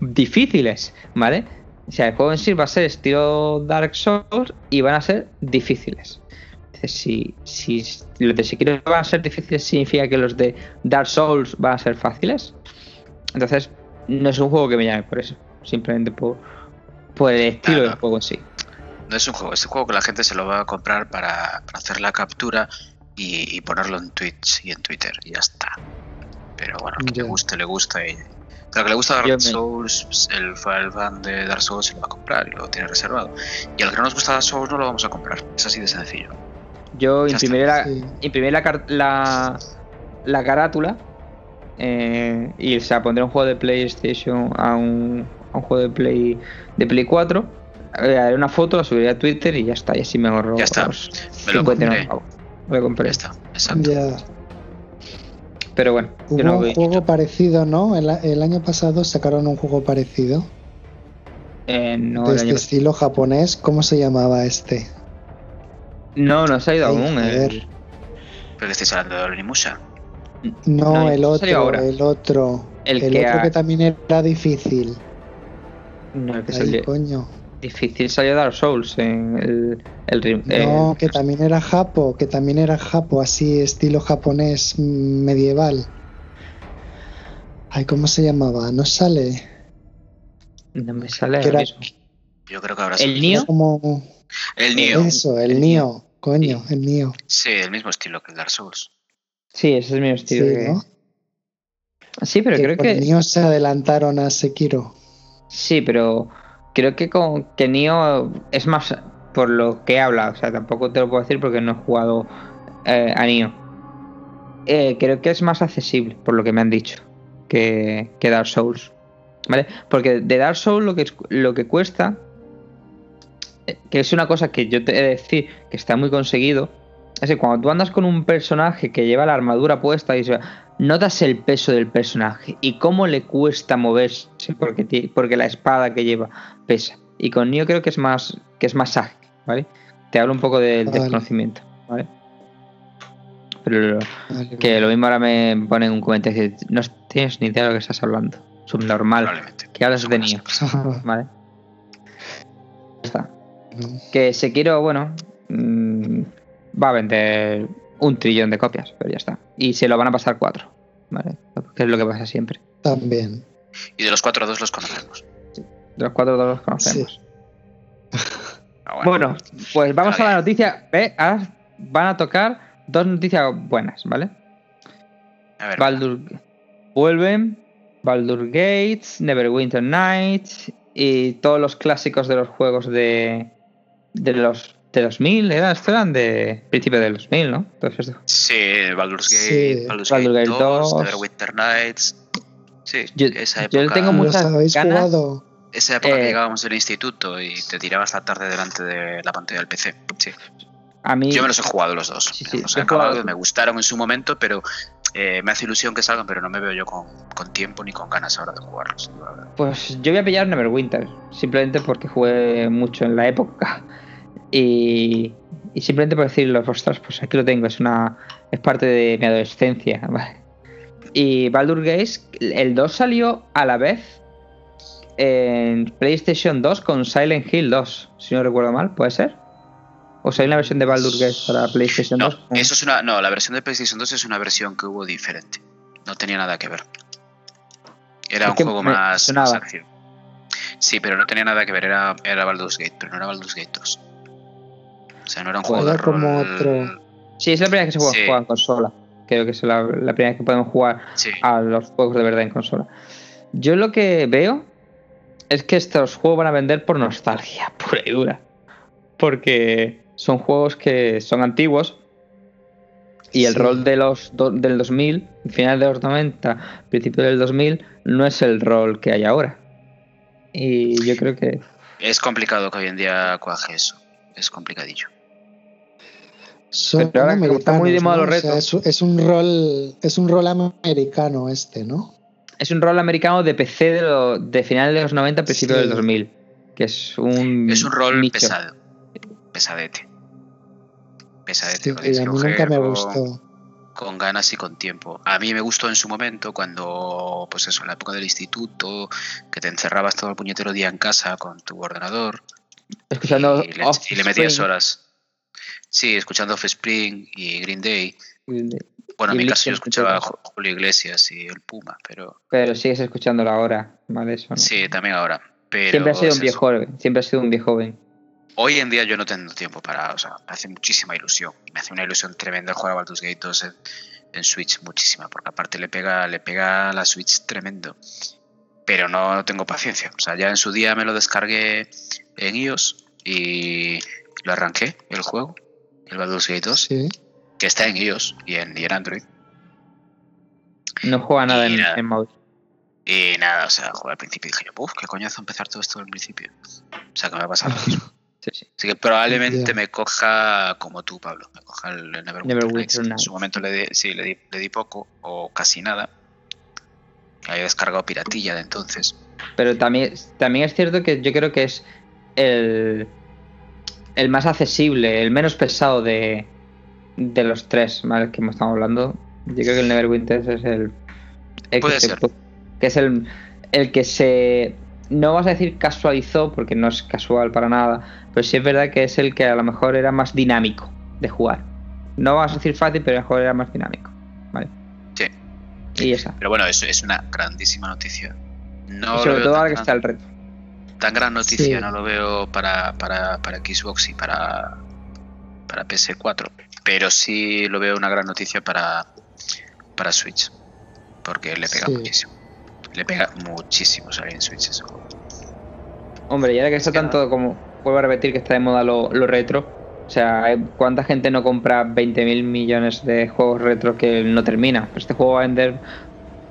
difíciles, ¿vale? O sea, el juego en sí va a ser estilo Dark Souls y van a ser difíciles. Entonces, si, si los de Sekiro van a ser difíciles, significa que los de Dark Souls van a ser fáciles. Entonces, no es un juego que me llame por eso. Simplemente por, por el estilo del juego en sí. No es un juego, es un juego que la gente se lo va a comprar para, para hacer la captura y, y ponerlo en Twitch y en Twitter y ya está. Pero bueno, al que le guste, le gusta y. Al que le gusta Dark Souls, el, fa- el fan de Dark Souls se lo va a comprar y lo tiene reservado. Y al que no nos gusta Dark Souls no lo vamos a comprar. Es así de sencillo. Yo imprimiré, la, Sí. imprimiré la, la, la carátula eh, y se la pondré un juego de PlayStation a un, a un juego de Play de Play 4. eh, haré una foto, la subiré a Twitter y ya está. Y así me ahorro. Ya está. Me lo 59 compré. Me lo compré. Ya está, exacto. Pero bueno, yo Hubo no un juego parecido, ¿no? El, el año pasado sacaron un juego parecido. eh, no, de el este año- estilo japonés. ¿Cómo se llamaba este? no, no se ha ido Ay, aún. eh. joder. ¿Pero que estáis hablando de Onimusha? No, No, el otro, ahora. el otro. El El, que otro ha- que también era difícil. No, el que Ay, salió- coño. Difícil salió Dark Souls en el, el, rim- No, eh, que también era japo, que también era japo, así estilo japonés medieval. Ay, ¿cómo se llamaba? No sale. no me sale era- mismo. Yo creo que ahora ¿El. Nio? Como El Nio. eso, el El Nio, coño, el Nio. Sí, el mismo estilo que el Dark Souls. Sí, ese es mi estilo. Sí, que- ¿no? Sí, pero Que creo que. Nioh se adelantaron a Sekiro. Sí, pero creo que con que Nioh es más por lo que habla, o sea, tampoco te lo puedo decir porque no he jugado eh, a Nioh. Eh, creo que es más accesible, por lo que me han dicho, que, que Dark Souls. ¿Vale? Porque de Dark Souls lo que, lo que cuesta, eh, que es una cosa que yo te he de decir que está muy conseguido, es que cuando tú andas con un personaje que lleva la armadura puesta y se notas el peso del personaje y cómo le cuesta moverse porque, porque la espada que lleva pesa. Y con Nioh creo que es más que es más ágil, ¿vale? Te hablo un poco del Vale. desconocimiento, ¿vale? Pero lo- Vale, que lo mismo ahora me ponen un comentario y no tienes ni idea de lo que estás hablando. Subnormal. Que hablas de cosas. ¿vale? Está. Que Sekiro, bueno, mm, va a vender un trillón de copias, pero ya está. Y se lo van a pasar cuatro, ¿vale? Que es lo que pasa siempre. También. Y de los cuatro dos los conocemos. De los cuatro todos los conocemos. Ah, Bueno, pues vamos a la noticia. Ahora van a tocar dos noticias buenas, ¿vale? a ver, Baldur vuelven, Baldur Gates, Neverwinter Nights y todos los clásicos de los juegos de de los de 2000, ¿era? Esto eran de principio del 2000, ¿no? Entonces, Sí, Baldur's Gate, Sí. Baldur's Baldur's Gate Gate 2, 2. Neverwinter Nights. Sí, Yo- esa yo época, tengo ¿Los muchas habéis ganas. jugado? Esa época eh, que llegábamos del instituto y te tirabas la tarde delante de la pantalla del PC. Sí. a mí Yo me los he jugado los dos. Sí, Me sí, los yo he he jugado- acabado, me gustaron en su momento, pero eh, me hace ilusión que salgan, pero no me veo yo con, con tiempo ni con ganas ahora de jugarlos. Pues yo voy a pillar Neverwinter, simplemente porque jugué mucho en la época. Y, y simplemente por decirlo, ostras, pues aquí lo tengo, es una es parte de mi adolescencia. ¿vale? Y Baldur Gates, el 2 salió a la vez en PlayStation 2 con Silent Hill 2, si no recuerdo mal, ¿puede ser? ¿O salió una versión de Baldur Gates para PlayStation No, 2? eso es una, no, la versión de PlayStation 2 es una versión que hubo diferente. No tenía nada que ver. Era Es un juego más, acción. Sí, pero no tenía nada que ver, era, era Baldur's Gate, pero no era Baldur's Gate 2. O sea, no era un juego de rol. como otro. Sí, es la primera vez que se juega, Sí. juega en consola. Creo que es la, la primera vez que podemos jugar Sí, a los juegos de verdad en consola. Yo lo que veo es que estos juegos van a vender por nostalgia pura y dura. Porque son juegos que son antiguos y el Sí. rol de los do- del 2000, final de los 90, principio del 2000, no es el rol que hay ahora. Y yo creo que es complicado que hoy en día cuaje eso. Es complicadillo. Son Pero ahora está muy de moda americanos, los ¿no? O sea, retos. es, es un rol, es un rol americano este, ¿no? Es un rol americano de PC de, lo- de final de los 90, principio Sí. del 2000. Que es un. Es un rol pesado. Pesadete. Pesadete. Sí, a mí nunca me con- gustó. con ganas y con tiempo. A mí me gustó en su momento cuando, pues eso, en la época del instituto, que te encerrabas todo el puñetero día en casa con tu ordenador Escuchando y le, y le metías horas. Sí, escuchando Offspring y Green Day. Bueno, en mi caso yo escuchaba a 182. Ju- Julio Iglesias y el Puma, pero Pero sigues escuchándolo ahora, ¿vale? Eso no. sí, también ahora. Pero siempre ha sido un viejo joven, siempre ha sido un viejo joven. Hoy en día yo no tengo tiempo para, o sea, me hace muchísima ilusión. Me hace una ilusión tremenda jugar a Baldur's Gate 2 en, en Switch, muchísima, porque aparte le pega, le pega a la Switch tremendo. Pero no tengo paciencia. O sea, ya en su día me lo descargué en iOS y lo arranqué, el juego, el Baldur's Gate 2, Sí. Que está en iOS y en, y en Android. No juega nada en, en móvil. Y nada, o sea, jugué al principio y dije, uff, qué coñazo empezar todo esto al principio. O sea, que me va a pasar lo mismo. Sí, sí. Así que probablemente me coja como tú, Pablo. Me coja el Neverwinter, Neverwinter Nights. En su momento le di, sí, le di, le di poco o casi nada. Había descargado piratilla de entonces. Pero también, también es cierto que yo creo que es el, el más accesible, el menos pesado de, de los tres, ¿vale? Que estamos hablando. Yo creo que el Neverwinter es el, el Puede que, se- ser. que es el, el que se no vas a decir casualizó porque no es casual para nada, pero sí es verdad que es el que a lo mejor era más dinámico de jugar. No vas a decir fácil, pero a lo mejor era más dinámico, ¿vale? Sí. Y esa. Pero bueno, eso es una grandísima noticia. No Y sobre todo tan ahora que gran- está el reto. tan gran noticia Sí. no lo veo para, para, para Xbox y para, para PS4, pero sí lo veo una gran noticia para, para Switch. Porque le pega Sí. muchísimo. Le pega muchísimo salir en Switch ese juego. Hombre, ya que está tanto como. Vuelvo a repetir que está de moda lo, lo retro. O sea, hay- ¿cuánta gente no compra 20.000 millones de juegos retro que no termina? Este juego va a vender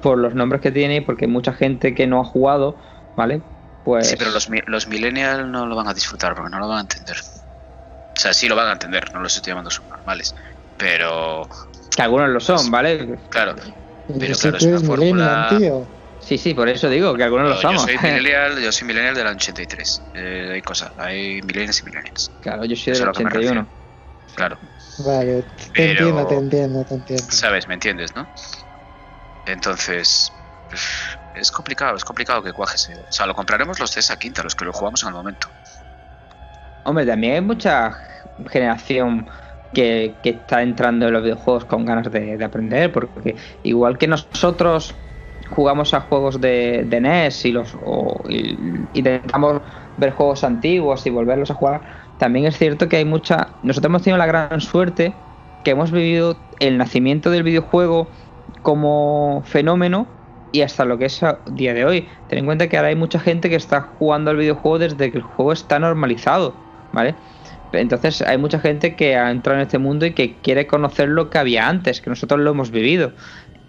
por los nombres que tiene y porque hay mucha gente que no ha jugado, ¿vale? Pues. Sí, pero los, los millennials no lo van a disfrutar porque no lo van a entender. O sea, sí lo van a entender, no los estoy llamando subnormales. Pero, Que algunos lo son, ¿vale? claro, Pero si claro, tú es una eres fórmula-. Sí, sí, por eso digo que algunos lo yo somos. soy millennial, yo soy millennial del 83. Eh, hay cosas, hay millennials y millennials. claro, yo soy Eso del es a lo que me 81. Claro, Vale, te Pero- entiendo, te entiendo, te entiendo. sabes, me entiendes, ¿no? Entonces, es complicado, es complicado que cuajes. O sea, lo compraremos los de esa quinta, los que lo jugamos en el momento. Hombre, también hay mucha generación que, está entrando en los videojuegos con ganas de, de aprender, porque igual que nosotros jugamos a juegos de, de NES y los o- y intentamos ver juegos antiguos y volverlos a jugar, también es cierto que hay mucha... Nosotros hemos tenido la gran suerte que hemos vivido el nacimiento del videojuego como fenómeno y hasta lo que es a día de hoy. Ten en cuenta que ahora hay mucha gente que está jugando al videojuego desde que el juego está normalizado, ¿vale? Entonces hay mucha gente que ha entrado en este mundo y que quiere conocer lo que había antes, que nosotros lo hemos vivido.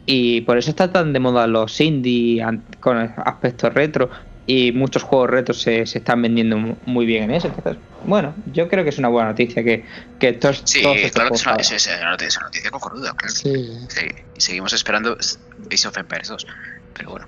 Y por eso está tan de moda los indie con aspectos retro y muchos juegos retros se, se están vendiendo mu- muy bien en eso. Entonces, bueno, yo creo que es una buena noticia que, que todos, Sí, todos estos claro que es una, es, es una noticia, es una noticia cojonuda, claro. Sí. Sí, y seguimos esperando Ace of Empires 2. Pero bueno,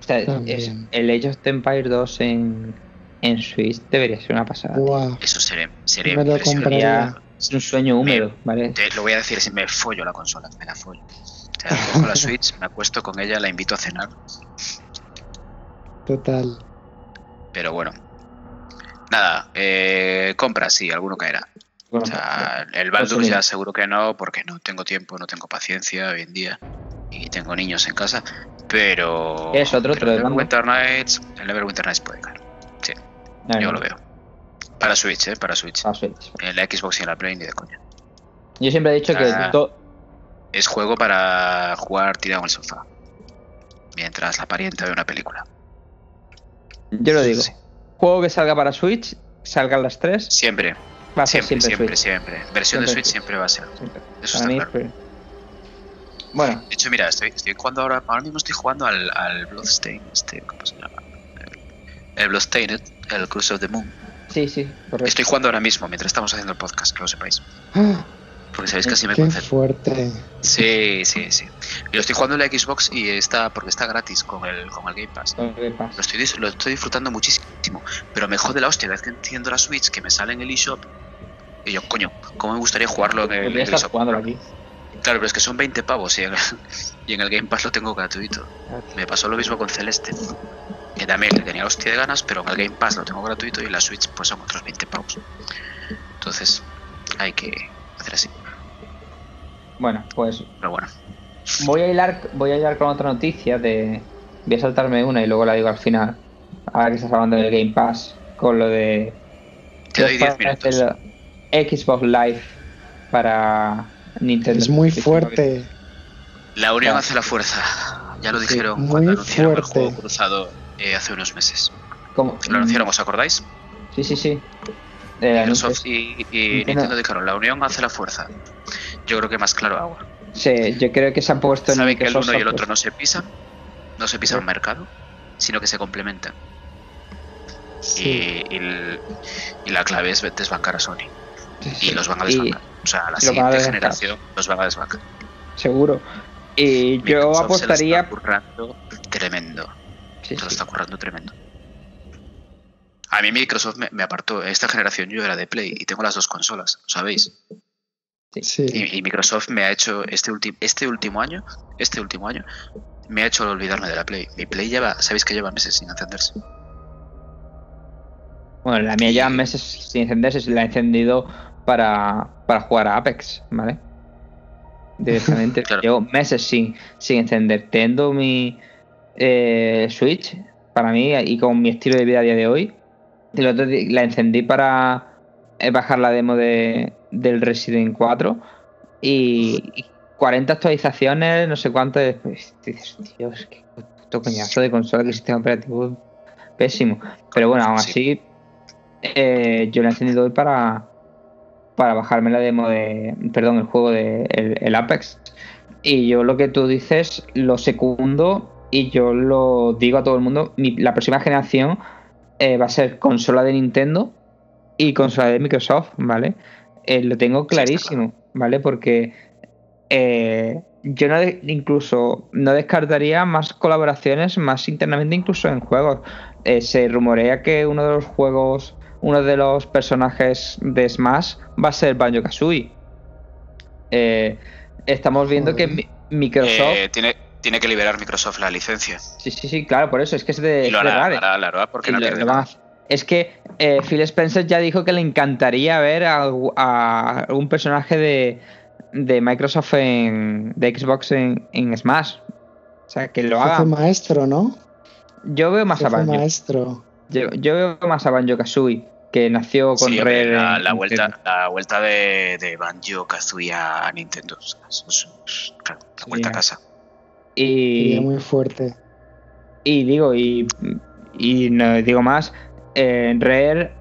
O sea, es- el Age of Empires 2 en, en Switch debería ser una pasada. Eso sería, sería Me lo. Es un sueño húmedo, ¿vale? Te lo voy a decir, si me follo la consola, me la follo. O sea, cojo la Switch, me acuesto con ella, la invito a cenar. Total. Pero bueno. Nada, eh, compra, sí, alguno caerá. Bueno, O sea, el Baldur's Consumir. ya seguro que no, porque no tengo tiempo, no tengo paciencia hoy en día. Y tengo niños en casa. Pero. Es otro, pero otro el. Neverwinter Nights, el Neverwinter Nights puede caer. Yo lo veo. Para Switch, ¿eh? Para Switch. para Switch. En la Xbox y en la Play ni de coña. Yo siempre he dicho que Ah. to- Es juego para jugar tirado en el sofá. Mientras la parienta ve una película. yo lo digo. Sí. Juego que salga para Switch, salgan las tres, Siempre, va a ser siempre, siempre, siempre, siempre. Versión de Switch Switch. siempre va a ser. Siempre. Eso está claro. pero- Bueno, De hecho, mira, estoy, estoy jugando ahora, ahora mismo estoy jugando al, al Bloodstain, este, ¿cómo se llama? El, el Bloodstained, el Cruise of the Moon. sí, sí, correcto. Estoy jugando ahora mismo, mientras estamos haciendo el podcast, que lo sepáis. Porque sabéis que así me concentro. fuerte. Sí, sí, sí. Y lo estoy jugando en la Xbox y está, porque está gratis con el, con el Game Pass. Lo estoy, lo estoy disfrutando muchísimo, pero me jode la hostia, cada vez que enciendo la Switch, que me sale en el eShop, y yo, coño, ¿cómo me gustaría jugarlo en el, eShop? aquí. Claro, pero es que son 20 pavos y en, y en el Game Pass lo tengo gratuito. Me pasó lo mismo con Celeste. Que también le tenía hostia de ganas, pero en el Game Pass lo tengo gratuito y en la Switch pues son otros 20 pavos. Entonces, hay que hacer así. Bueno, pues Pero bueno, voy a hilar, voy a hilar con otra noticia de. Voy a saltarme una y luego la digo al final. Ahora que estás hablando del Game Pass, con lo de. te doy 10 ¿qué os minutos. el Xbox Live para Nintendo. Es muy fuerte. La unión hace la fuerza. Ya lo Sí, dijeron muy cuando anunciaron el fuerte. juego cruzado eh, hace unos meses. ¿Cómo? Lo anunciaron, ¿os acordáis? Sí, sí, sí. Eh, Microsoft y, y Nintendo. Dijeron, la unión hace la fuerza. Yo creo que más claro agua. Sí, yo creo que se han puesto en Saben que el uno y el se otro no se pisan, no se pisan un mercado, sino que se complementan. Sí. Y, y el- y la clave es desbancar a Sony. Sí, Y los van a desbancar. O sea, la siguiente generación los van a desbancar. seguro. Y yo Microsoft se la apostaría. está currando tremendo. Sí, Se lo sí. está currando tremendo. A mí Microsoft me, me apartó. Esta generación yo era de Play y tengo las dos consolas, ¿sabéis? Sí. Y, y Microsoft me ha hecho este, ulti- este último año, este último año, me ha hecho olvidarme de la Play. Mi Play lleva, sabéis que lleva meses sin encenderse. Bueno, la mía lleva meses sin encenderse, se la he encendido para, para jugar a Apex, ¿vale? Directamente. Claro. Llevo meses sin, sin encender. Teniendo mi eh, Switch, para mí, y con mi estilo de vida a día de hoy, el otro día la encendí para eh, bajar la demo de, del Resident 4 y, y 40 actualizaciones, no sé dices, Dios, qué puto coñazo de consola que el sistema operativo pésimo. Pero bueno, aún así, eh, yo lo he encendido hoy para, para bajarme la demo de. Perdón, el juego de el, Apex. Y yo lo que tú dices lo secundo y yo lo digo a todo el mundo. la próxima generación eh, va a ser consola de Nintendo y consola de Microsoft, ¿vale? Eh, lo tengo clarísimo, ¿vale? Porque eh, yo no incluso no descartaría más colaboraciones más internamente incluso en juegos. se rumorea que uno de los juegos uno de los personajes de Smash va a ser Banjo Kazooie. Eh, estamos viendo que Microsoft. Eh, tiene, tiene que liberar Microsoft la licencia. Sí, sí, sí, claro, por eso. Es que es de. lo hará, porque no Es que eh, Phil Spencer ya dijo que le encantaría ver a, algún personaje de, de, Microsoft en. de Xbox en, en Smash. O sea, que lo haga. maestro, ¿no? Yo veo más a Banjo. maestro. Yo, yo, veo más a Banjo Kazooie que nació con Red. La, vuelta, la vuelta de, de Banjo Kazooie a Nintendo. la vuelta a casa. Y, muy fuerte. Y digo, y, y no digo más, eh, Rare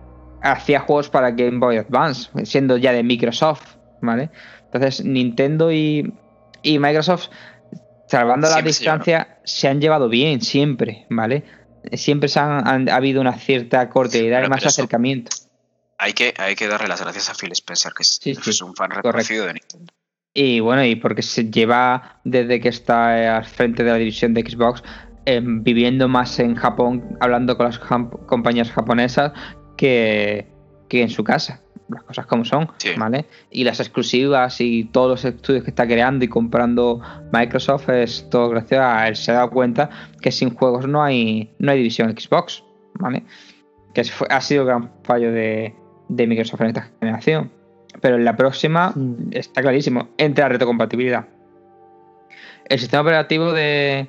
hacía juegos para Game Boy Advance, siendo ya de Microsoft, ¿vale? Entonces Nintendo y, y Microsoft, salvando la distancia, se, han llevado bien siempre, ¿vale? siempre se han, ha habido una cierta cordialidad y más acercamiento. Hay que, hay que darle las gracias a Phil Spencer, que es, un fan reconocido de Nintendo. Y bueno, y porque se lleva desde que está al frente de la división de Xbox em, viviendo más en Japón, hablando con las compañías japonesas que, que en su casa las cosas como son, ¿vale? Y las exclusivas y todos los estudios que está creando y comprando Microsoft es todo gracias a él se ha dado cuenta que sin juegos no hay no hay división Xbox, ¿vale? Que ha sido el gran fallo de, Microsoft en esta generación. Pero en la próxima mm. está clarísimo, entra retrocompatibilidad. El sistema operativo de,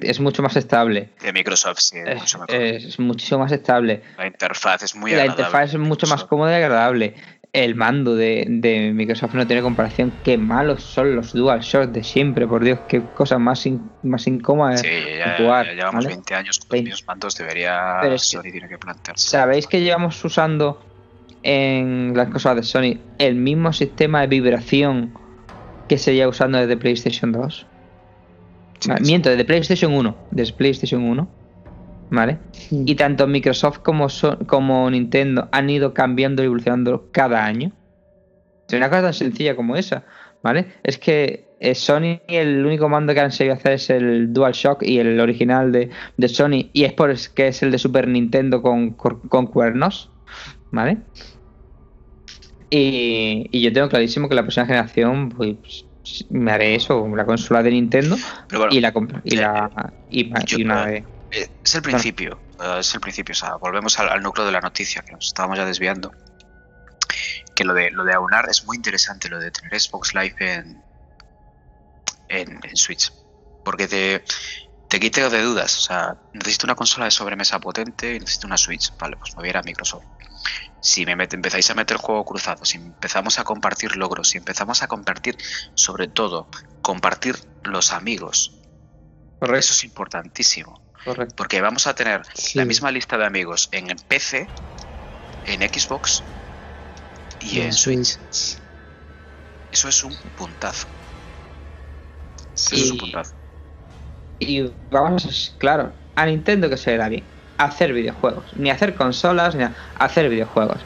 es mucho más estable. De Microsoft, sí, es, mucho mejor. es, muchísimo más estable. La interfaz es muy agradable. La interfaz es mucho más cómoda y agradable. El mando de, Microsoft no tiene comparación. Qué malos son los DualShock de siempre, por Dios, qué cosa más, más incómoda. Sí, ya, llevamos 20 años con los mandos, debería Sony tiene que plantearse. ¿Sabéis que llevamos usando en las cosas de Sony el mismo sistema de vibración que se lleva usando desde PlayStation 2? Miento, desde PlayStation 1. Desde PlayStation 1. ¿Vale? Y tanto Microsoft como, como Nintendo han ido cambiando y evolucionando cada año. Es una cosa tan sencilla como esa. ¿Vale? Es que eh, Sony el único mando que han sabido hacer es el DualShock y el original de, Sony. Y es por que es el de Super Nintendo con, con cuernos. ¿Vale? Y, y, yo tengo clarísimo que la próxima generación, pues me haré eso, la consola de Nintendo y la y la y, una eh, es el principio, eh, es el principio, o sea, volvemos al, núcleo de la noticia que nos estábamos ya desviando. Que lo de lo de aunar es muy interesante, lo de tener Xbox Live en, en, Switch. Porque te, te quita de dudas. O sea, necesito una consola de sobremesa potente y necesito una Switch. Vale, pues me voy a ir a Microsoft si me empezáis a meter juego cruzado, si empezamos a compartir logros, si empezamos a compartir, sobre todo, compartir los amigos, eso es importantísimo. Porque vamos a tener la misma lista de amigos en PC, en Xbox y, en Switch. Eso es un puntazo. Eso es un puntazo. Y vamos, claro, a Nintendo que se le da bien hacer videojuegos, ni hacer consolas, ni hacer videojuegos.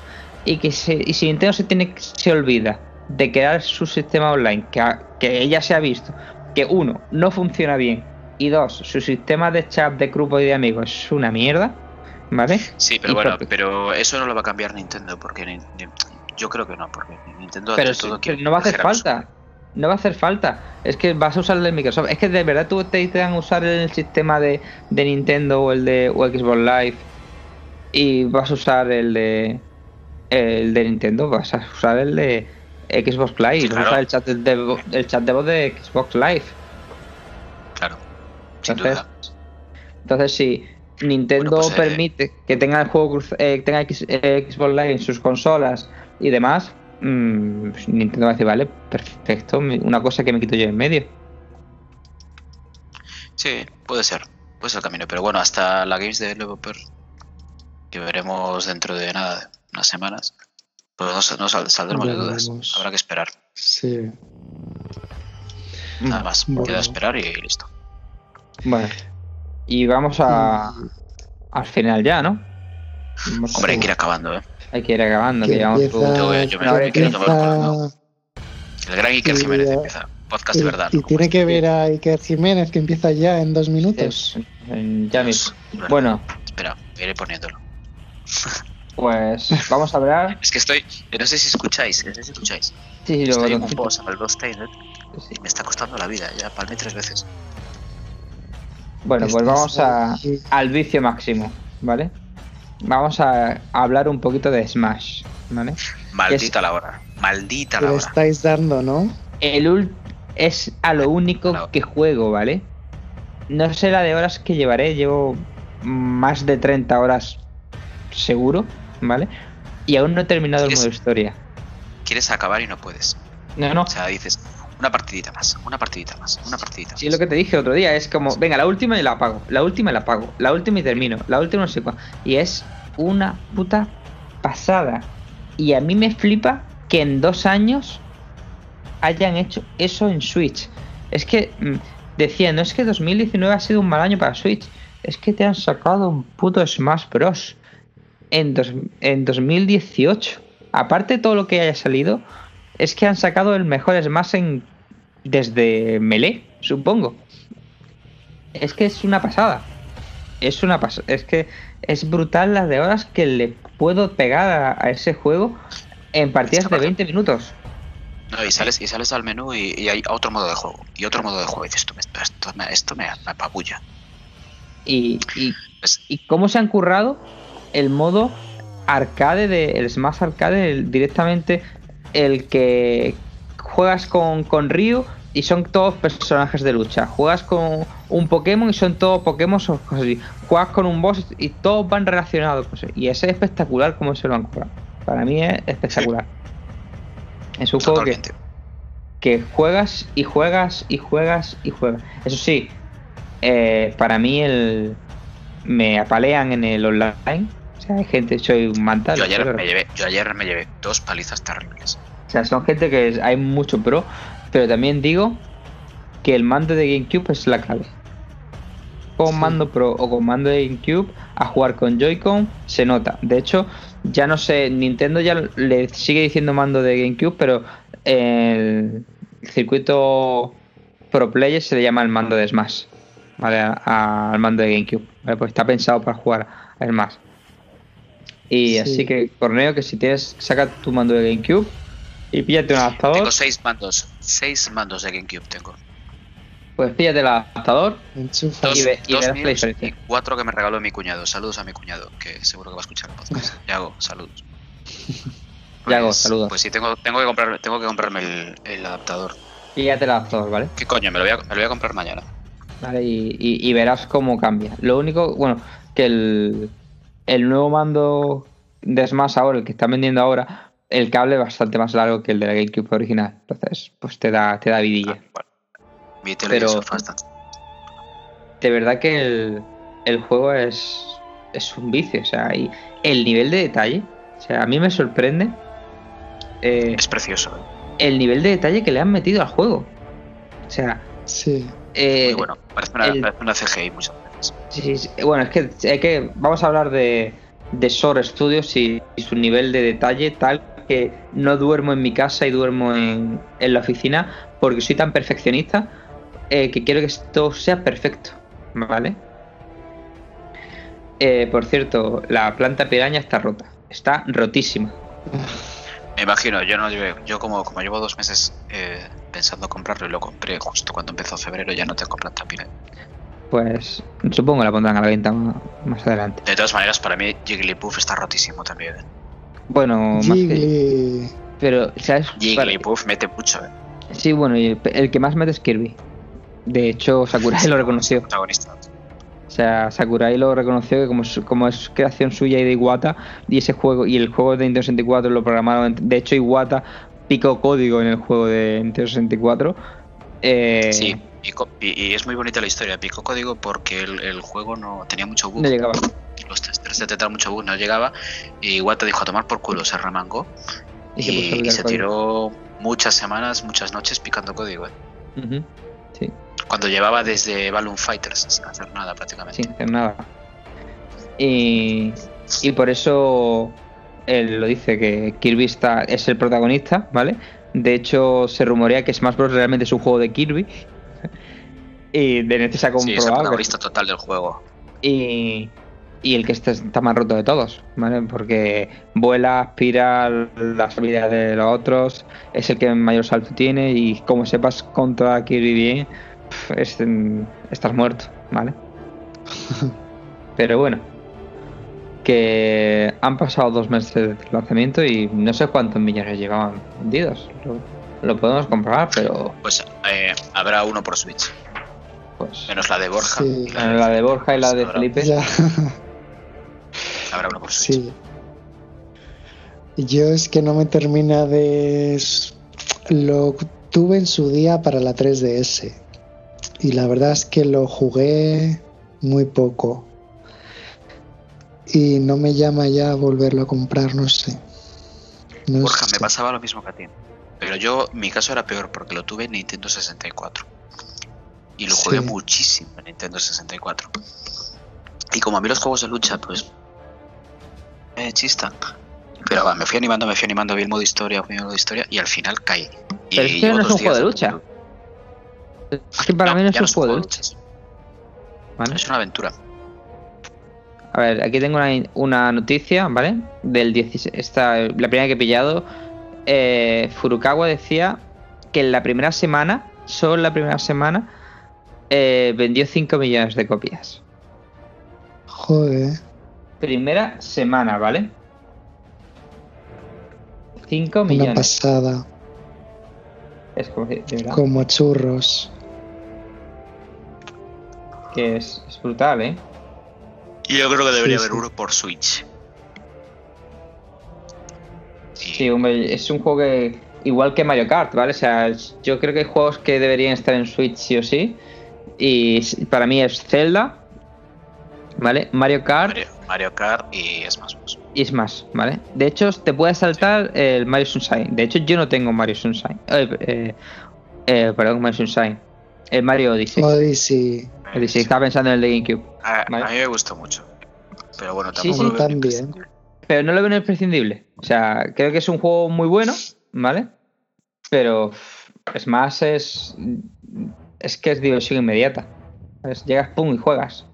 Y que y si Nintendo se tiene se olvida de crear su sistema online, que, que ella se ha visto que uno no funciona bien y dos su sistema de chat de grupo y de amigos es una mierda, ¿vale? Sí, pero bueno, pero eso no lo va a cambiar Nintendo porque yo creo que no, porque Nintendo pero todo no va a hacer falta. No va a hacer falta. Es que vas a usar el de Microsoft. Es que de verdad tú te a usar el sistema de, Nintendo o el de Xbox Live y vas a usar el de el de Nintendo, vas a usar el de Xbox Live, vas a usar el chat de, el chat de voz de Xbox Live. Claro. entonces, entonces si Nintendo pues, eh, permite que tenga el juego eh, tenga Xbox Live en sus consolas y demás, mm, Nintendo va a decir, vale, perfecto, una cosa que me quito yo en medio. Sí, puede ser. Puede ser el camino. Pero bueno, hasta la Games Developer, que veremos dentro de nada, unas semanas, pues no, sa- no sal- saldremos Ya de dudas. veremos. Habrá que esperar. Sí. Nada más. Bueno. Queda esperar y listo. Bueno, y vamos a, al final ya, ¿no? Vamos Hombre, hay que ir acabando, ¿eh? Hay que ir acabando, que Que llevamos empieza, todo- Yo- yo me- que y quince. empieza- El gran Iker Sí, Jiménez ya. empieza. Podcast y, de verdad. y tiene que ver a Iker Jiménez que empieza ya en dos minutos. Sí, en- ya mismo. Pues, Bueno, Espera, iré poniéndolo. pues vamos a hablar. Es que estoy. No sé si escucháis. No sé si escucháis. Sí, sí, lo Estoy en un Bloodstained Sí. y me está costando la vida. Ya palmé tres veces. Bueno, pues vamos a, al vicio máximo, ¿vale? Vamos a hablar un poquito de Smash, ¿vale? Maldita la hora. Maldita la hora. estáis dando, ¿no? El ul- es a lo único No. que juego, ¿vale? No sé la de horas que llevaré, llevo más de 30 horas seguro, ¿vale? Y aún no he terminado el modo historia. Quieres acabar y no puedes. No, no. O sea, dices, una partidita más, una partidita más, una partidita Sí, más. es lo que te dije otro día, es como, venga, la última y la apago, la última y la apago, la última y termino, la última no sé cuál. Y es una puta pasada. Y a mí me flipa que en dos años hayan hecho eso en Switch. Es que mm, decía, no es que 2019 ha sido un mal año para Switch, es que te han sacado un puto Smash Bros. En, dos- en 2018. Aparte de todo lo que haya salido, es que han sacado el mejor Smash en, desde Melee, supongo. Es que es una pasada. Es una pasada. Es que es brutal las de horas que le puedo pegar a, a ese juego en partidas de 20 minutos. No, y sales, y sales al menú y, y hay otro modo de juego. Y otro modo de juego. Y dices, esto me, esto me, esto me, me apabulla. Y, y, Pues, y cómo se han currado el modo arcade de el Smash Arcade el- directamente el que juegas con, con Ryu y son todos personajes de lucha. Juegas con un Pokémon y son todos Pokémon o cosas así. Juegas con un boss y todos van relacionados. Y ese es espectacular como se lo han currado. Para mí es espectacular. Es un juego que, que juegas y juegas y juegas y juegas. Eso sí, eh, para mí el me apalean en el online. O sea, hay gente, soy un manta. Yo ayer, pero- me llevé, yo ayer me llevé dos palizas terribles. O sea, son gente que es- hay mucho pro, pero también digo que el mando de GameCube es la clave. Con Sí. mando pro o con mando de GameCube, a jugar con Joy-Con se nota. De hecho, ya no sé, Nintendo ya le sigue diciendo mando de GameCube, pero el circuito Pro Player se le llama el mando de Smash, ¿vale? A- a- al mando de GameCube, ¿vale? Pues está pensado para jugar a Smash. Y Sí. así que, Corneo, que si tienes, saca tu mando de GameCube y píllate un adaptador. Tengo seis mandos. Seis mandos de GameCube tengo. Pues píllate el adaptador. Enchufa. Dos, Y ve- y dos verás la diferencia. y cuatro que me regaló mi cuñado. Saludos a mi cuñado, que seguro que va a escuchar el podcast. Yago, saludos. Yago, saludos. Pues sí, tengo, tengo, que, comprar, tengo que comprarme el, el adaptador. Píllate el adaptador, ¿vale? ¿Qué coño? Me lo voy a, me lo voy a comprar mañana. Vale, y, y- y verás cómo cambia. Lo único, bueno, que el, el nuevo mando de Smash ahora, el que están vendiendo ahora, el cable es bastante más largo que el de la GameCube original. Entonces, pues te da, te da vidilla. Ah, bueno. Mi tele Pero-. De verdad que el, el juego es, es un vicio. O sea, y el nivel de detalle, o sea, a mí me sorprende eh, Es precioso. ¿eh? el nivel de detalle que le han metido al juego. O sea, Sí. eh, Muy bueno. Parece una, el- parece una CGI muchas veces. Bueno, es que, vamos a hablar de, de Sor Studios y, su nivel de detalle tal que no duermo en mi casa y duermo en, en la oficina porque soy tan perfeccionista eh, que quiero que esto sea perfecto, ¿vale? Eh, por cierto, la planta piraña está rota, está rotísima. Me imagino, yo no llevé- yo como, como llevo dos meses eh, pensando comprarlo y lo compré justo cuando empezó febrero, ya no tengo planta pila. Pues supongo la pondrán a la venta más, adelante. De todas maneras, para mí Jigglypuff está rotísimo también. ¿eh? Bueno, más que, Jiggly. pero, ¿sabes? Jigglypuff mete mucho, ¿eh? Sí, bueno, y el, que más mete es Kirby. De hecho, Sakurai lo reconoció. Protagonista. O sea, Sakurai lo reconoció que como, es- como es creación suya y de Iwata, y ese juego, y el juego de Nintendo 64 lo programaron. De hecho, Iwata picó código en el juego de Nintendo 64. Eh, Sí, pico- y, es muy bonita la historia. Picó código porque el, el juego no tenía mucho bug. No llegaba. Los testers detectaron mucho bug, no llegaba. Y Wata dijo a tomar por culo, se remangó. Y Y, se y tiró muchas semanas, muchas noches picando código. ¿eh? Sí, Cuando llevaba desde Balloon Fighters sin hacer nada prácticamente. sin hacer nada. Y, y por eso él lo dice que Kirby está, es el protagonista, ¿vale? De hecho, se rumorea que Smash Bros. realmente es un juego de Kirby. Y de este se ha Sí, es el comprobado. que- protagonista total del juego. y, y el que está, está más roto de todos, ¿vale? Porque vuela, aspira las habilidades de los otros, es el que mayor salto tiene y como sepas contra Kirby bien, es- estás muerto, ¿vale? Pero bueno, que han pasado dos meses del lanzamiento y no sé cuántos millones llevaban vendidos. Lo, lo podemos comprobar, pero Pues eh, habrá uno por Switch. Pues Menos la de Borja. Sí. y la de- la de Borja y la de Felipe. Ya, Habrá uno por Switch. sí. Yo es que no me termina de... Lo tuve en su día para la 3DS. Y la verdad es que lo jugué muy poco. Y no me llama ya a volverlo a comprar, no sé. No Borja, sé. me pasaba lo mismo que a ti. Pero yo, mi caso era peor porque lo tuve en Nintendo 64. Y lo jugué Sí. muchísimo en Nintendo 64. Y como a mí los juegos de lucha, pues. Me chistan. Pero va, me fui animando, me fui animando, vi el modo historia, vi el modo historia y al final caí. Y Pero es que llevo no es un juego de lucha. Es que para mí no es un juego de lucha, lucha. ¿vale? Es una aventura. A ver, aquí tengo una, una noticia, ¿vale? Del 16. Esta, la primera que he pillado. Eh, Furukawa decía que en la primera semana, solo en la primera semana, eh, vendió 5 millones de copias. Joder. Primera semana, ¿vale? 5 Una millones. pasada. Es como de verdad, Como churros. que es, es brutal, ¿eh? Y yo creo que debería Sí, haber sí. uno por Switch. Sí, hombre, es un juego que. Igual que Mario Kart, ¿vale? O sea, yo creo que hay juegos que deberían estar en Switch sí o sí. Y para mí es Zelda, ¿vale? Mario Kart Mario, Mario Kart y Smash Bros. y Smash, ¿vale? De hecho, te puedes saltar el Mario Sunshine. De hecho, yo no tengo Mario Sunshine. Eh, eh, eh, perdón, Mario Sunshine. El Mario Odyssey. Odyssey. Odyssey, estaba pensando en el de GameCube. A, Vale. a mí me gustó mucho. Pero bueno, tampoco sí. lo veo También. Pero no lo veo en imprescindible. O sea, creo que es un juego muy bueno, ¿vale? Pero Smash es. Es que es diversión inmediata. ¿sabes? Llegas, pum, y juegas.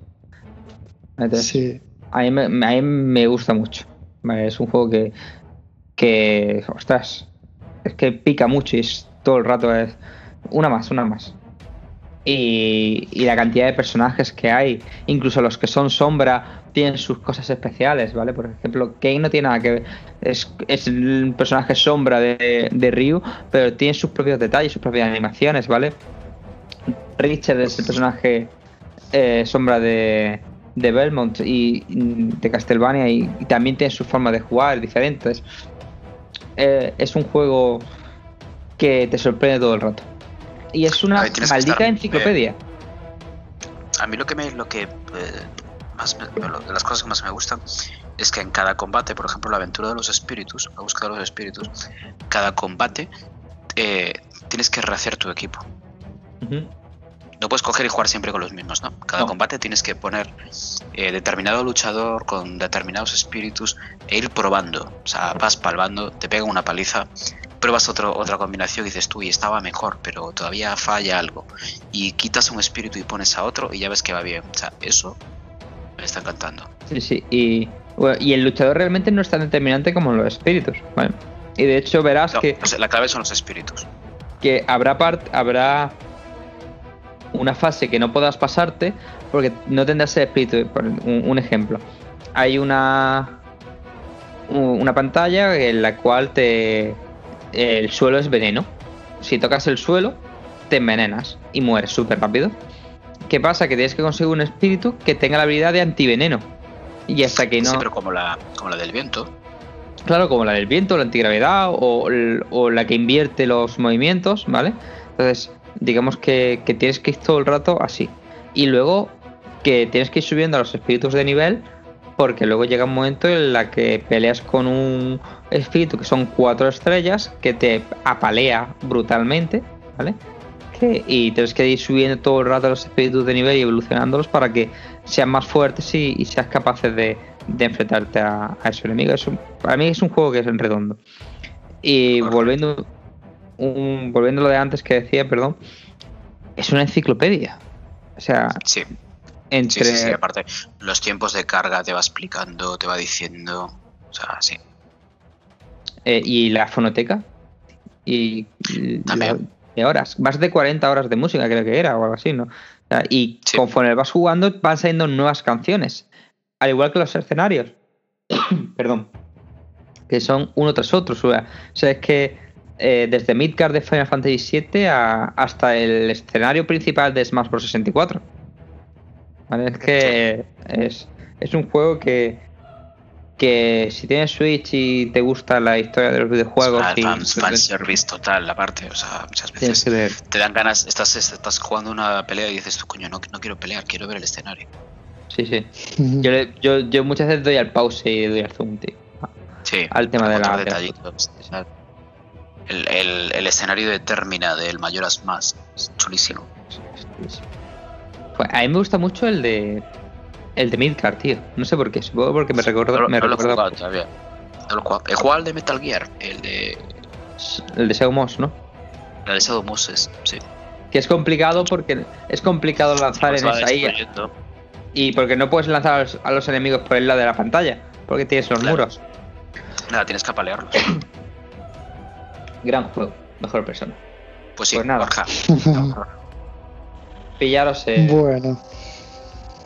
Entonces, Sí. a, mí me, a mí me gusta mucho. Es un juego que. que. ostras. Es que pica mucho y es todo el rato es. Una más, una más. Y, y la cantidad de personajes que hay, incluso los que son sombra, tienen sus cosas especiales, ¿vale? Por ejemplo, Kane no tiene nada que ver, es, es el personaje sombra de, de Ryu, pero tiene sus propios detalles, sus propias animaciones, ¿vale? Richard es el personaje eh, sombra de, de Belmont y y de Castlevania y, y también tiene su forma de jugar diferentes. Eh, es un juego que te sorprende todo el rato. Y es una ver, maldita estar, enciclopedia. A mí lo que me, lo que eh, más me- lo- de las cosas que más me gustan es que en cada combate, por ejemplo, la aventura de los espíritus, la búsqueda de los espíritus, cada combate eh, tienes que rehacer tu equipo. No puedes coger y jugar siempre con los mismos, ¿no? Cada No. combate tienes que poner eh, determinado luchador con determinados espíritus e ir probando. O sea, vas palpando, te pega una paliza, pruebas otro, otra combinación y dices tú, y estaba mejor, pero todavía falla algo. Y quitas un espíritu y pones a otro y ya ves que va bien. O sea, eso me está encantando. Sí, sí. Y, bueno, y el luchador realmente no es tan determinante como los espíritus. ¿vale? Y de hecho verás No, que, la clave son los espíritus. que habrá part, habrá una fase que no podrás pasarte porque no tendrás el espíritu. Por un, un ejemplo. Hay una una pantalla en la cual te el suelo es veneno. Si tocas el suelo, te envenenas y mueres súper rápido. ¿Qué pasa? Que tienes que conseguir un espíritu que tenga la habilidad de antiveneno. Y hasta que no. Sí, pero como la, como la del viento. Claro, como la del viento, la antigravedad o, o la que invierte los movimientos, ¿vale? Entonces, digamos que, que tienes que ir todo el rato así. Y luego que tienes que ir subiendo a los espíritus de nivel, porque luego llega un momento en la que peleas con un espíritu que son cuatro estrellas, que te apalea brutalmente, ¿vale? Que- y tienes que ir subiendo todo el rato los espíritus de nivel y evolucionándolos para que sean más fuertes y, y seas capaces de, de enfrentarte a, a ese enemigo. Es un- para mí es un juego que es redondo. Y volviendo, un, volviendo a lo de antes que decía, perdón, es una enciclopedia. O sea, Sí, entre sí, sí, sí, aparte, los tiempos de carga te va explicando, te va diciendo. O sea, sí. eh, y la fonoteca y, También. de horas, más de 40 horas de música creo que era o algo así, ¿no? Y Sí. conforme vas jugando van saliendo nuevas canciones, al igual que los escenarios. Perdón. Que son uno tras otro. O sea, o sea, es que eh, desde Midgard de Final Fantasy VII a- hasta el escenario principal de Smash Bros. 64. ¿Vale? Es que es, es un juego que, que si tienes Switch y te gusta la historia de los videojuegos Ah, y fan, fanservice total, aparte. O sea, muchas veces que ver. te dan ganas, estás, estás jugando una pelea y dices, coño, no, no quiero pelear, quiero ver el escenario. Sí, sí. Yo, le- yo, yo muchas veces doy al pause y doy al zoom, tío. Sí, Al tema de la. de la- el, el, el escenario de Termina del Mayoras Más es chulísimo. Pues a mí me gusta mucho el de. El de Midgard, tío. No sé por qué. Supongo porque me recuerda. no, me no lo he recuerda jugado todavía. No lo he jugado. He jugado al de Metal Gear, el de el de Seumos, ¿no? la de Shadow Moses, sí. Que es complicado porque es complicado lanzar Pues en esa IA. Y porque no puedes lanzar a los, a los enemigos por el lado de la pantalla. Porque tienes los Claro. muros. Nada, tienes que apalearlos. Gran juego. Mejor persona. Pues sí, Pues nada. Borja. Pillaros. Eh, bueno,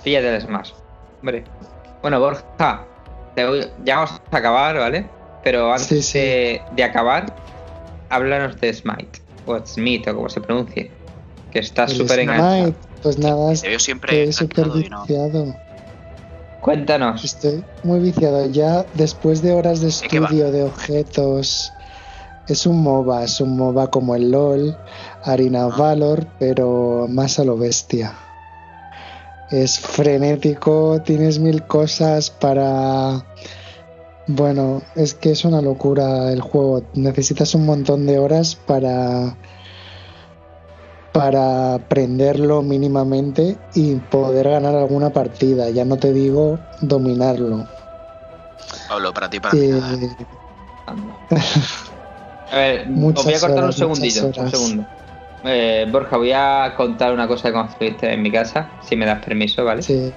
Píllate el Smash. Hombre. Bueno, Borja. te voy- ya vamos a acabar, ¿vale? Pero antes Sí, sí. De, de acabar, háblanos de Smite. O Smite, o como se pronuncie. Que está el súper enganchado. Smite, pues nada, Te veo siempre súper no. viciado. Cuéntanos. Estoy muy viciado. Ya después de horas de estudio de objetos, es un MOBA, es un MOBA como el LOL, Arena of. Valor, pero más a lo bestia. Es frenético, tienes mil cosas para... Bueno, es que es una locura el juego. Necesitas un montón de horas para para aprenderlo mínimamente y poder ganar alguna partida. Ya no te digo dominarlo. Pablo, para ti, para mí. nada. Eh, A ver, Muchas os voy a cortar un segundito. Un segundo. Eh, Borja, voy a contar una cosa que construiste en mi casa, si me das permiso, ¿vale? sí,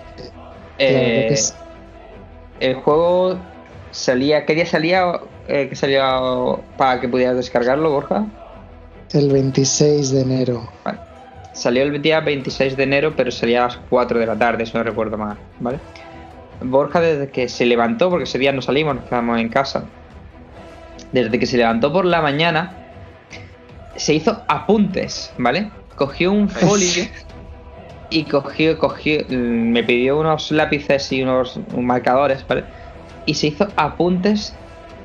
Eh, claro sí. El juego salía. ¿Qué día salía? eh, que salía para que pudieras descargarlo, Borja? el 26 de enero. Salió el día 26 de enero, pero salía a las 4 de la tarde, si no recuerdo mal, ¿vale? Borja, desde que se levantó, porque ese día no salimos, nos quedamos en casa. Desde que se levantó por la mañana, se hizo apuntes, ¿vale? Cogió un folio y cogió, cogió, me pidió unos lápices y unos marcadores, ¿vale? Y se hizo apuntes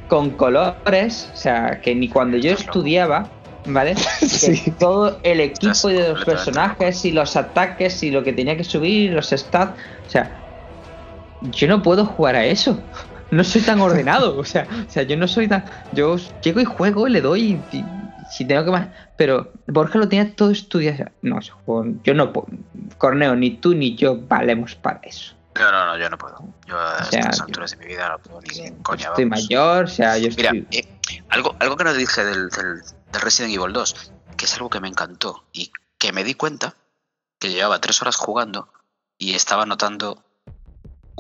con colores, o sea, que ni cuando yo estudiaba, ¿vale? Que Sí. todo el equipo y de los personajes y los ataques y lo que tenía que subir, los stats, o sea, yo no puedo jugar a eso. No soy tan ordenado, o sea, o sea, yo no soy tan. Yo llego y juego y le doy y, si tengo que más. Pero Borja lo tenía todo estudiado. No, yo no puedo. Corneo, ni tú ni yo valemos para eso. No, no, no, yo no puedo. Yo a sea, estas yo- alturas de mi vida no puedo ni en coña. estoy vamos. mayor, o sea, yo Mira, estoy. eh, algo, algo que no te dije del, del, del Resident Evil 2, que es algo que me encantó y que me di cuenta que llevaba tres horas jugando y estaba anotando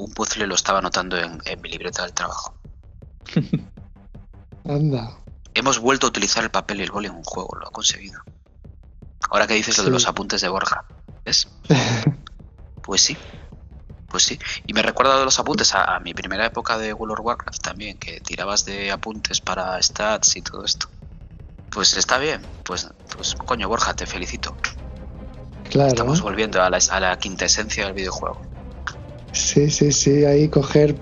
un puzzle, lo estaba anotando en, en mi libreta del trabajo. Anda. Hemos vuelto a utilizar el papel y el boli en un juego, lo ha conseguido. Ahora que dices lo de Sí. los apuntes de Borja, ¿ves? Pues sí, pues sí. Y me recuerda de los apuntes a, a mi primera época de World of Warcraft también, que tirabas de apuntes para stats y todo esto. Pues está bien, pues, pues coño Borja, te felicito. Claro. Estamos volviendo a la, a la quinta esencia del videojuego. Sí, sí, sí. Ahí coger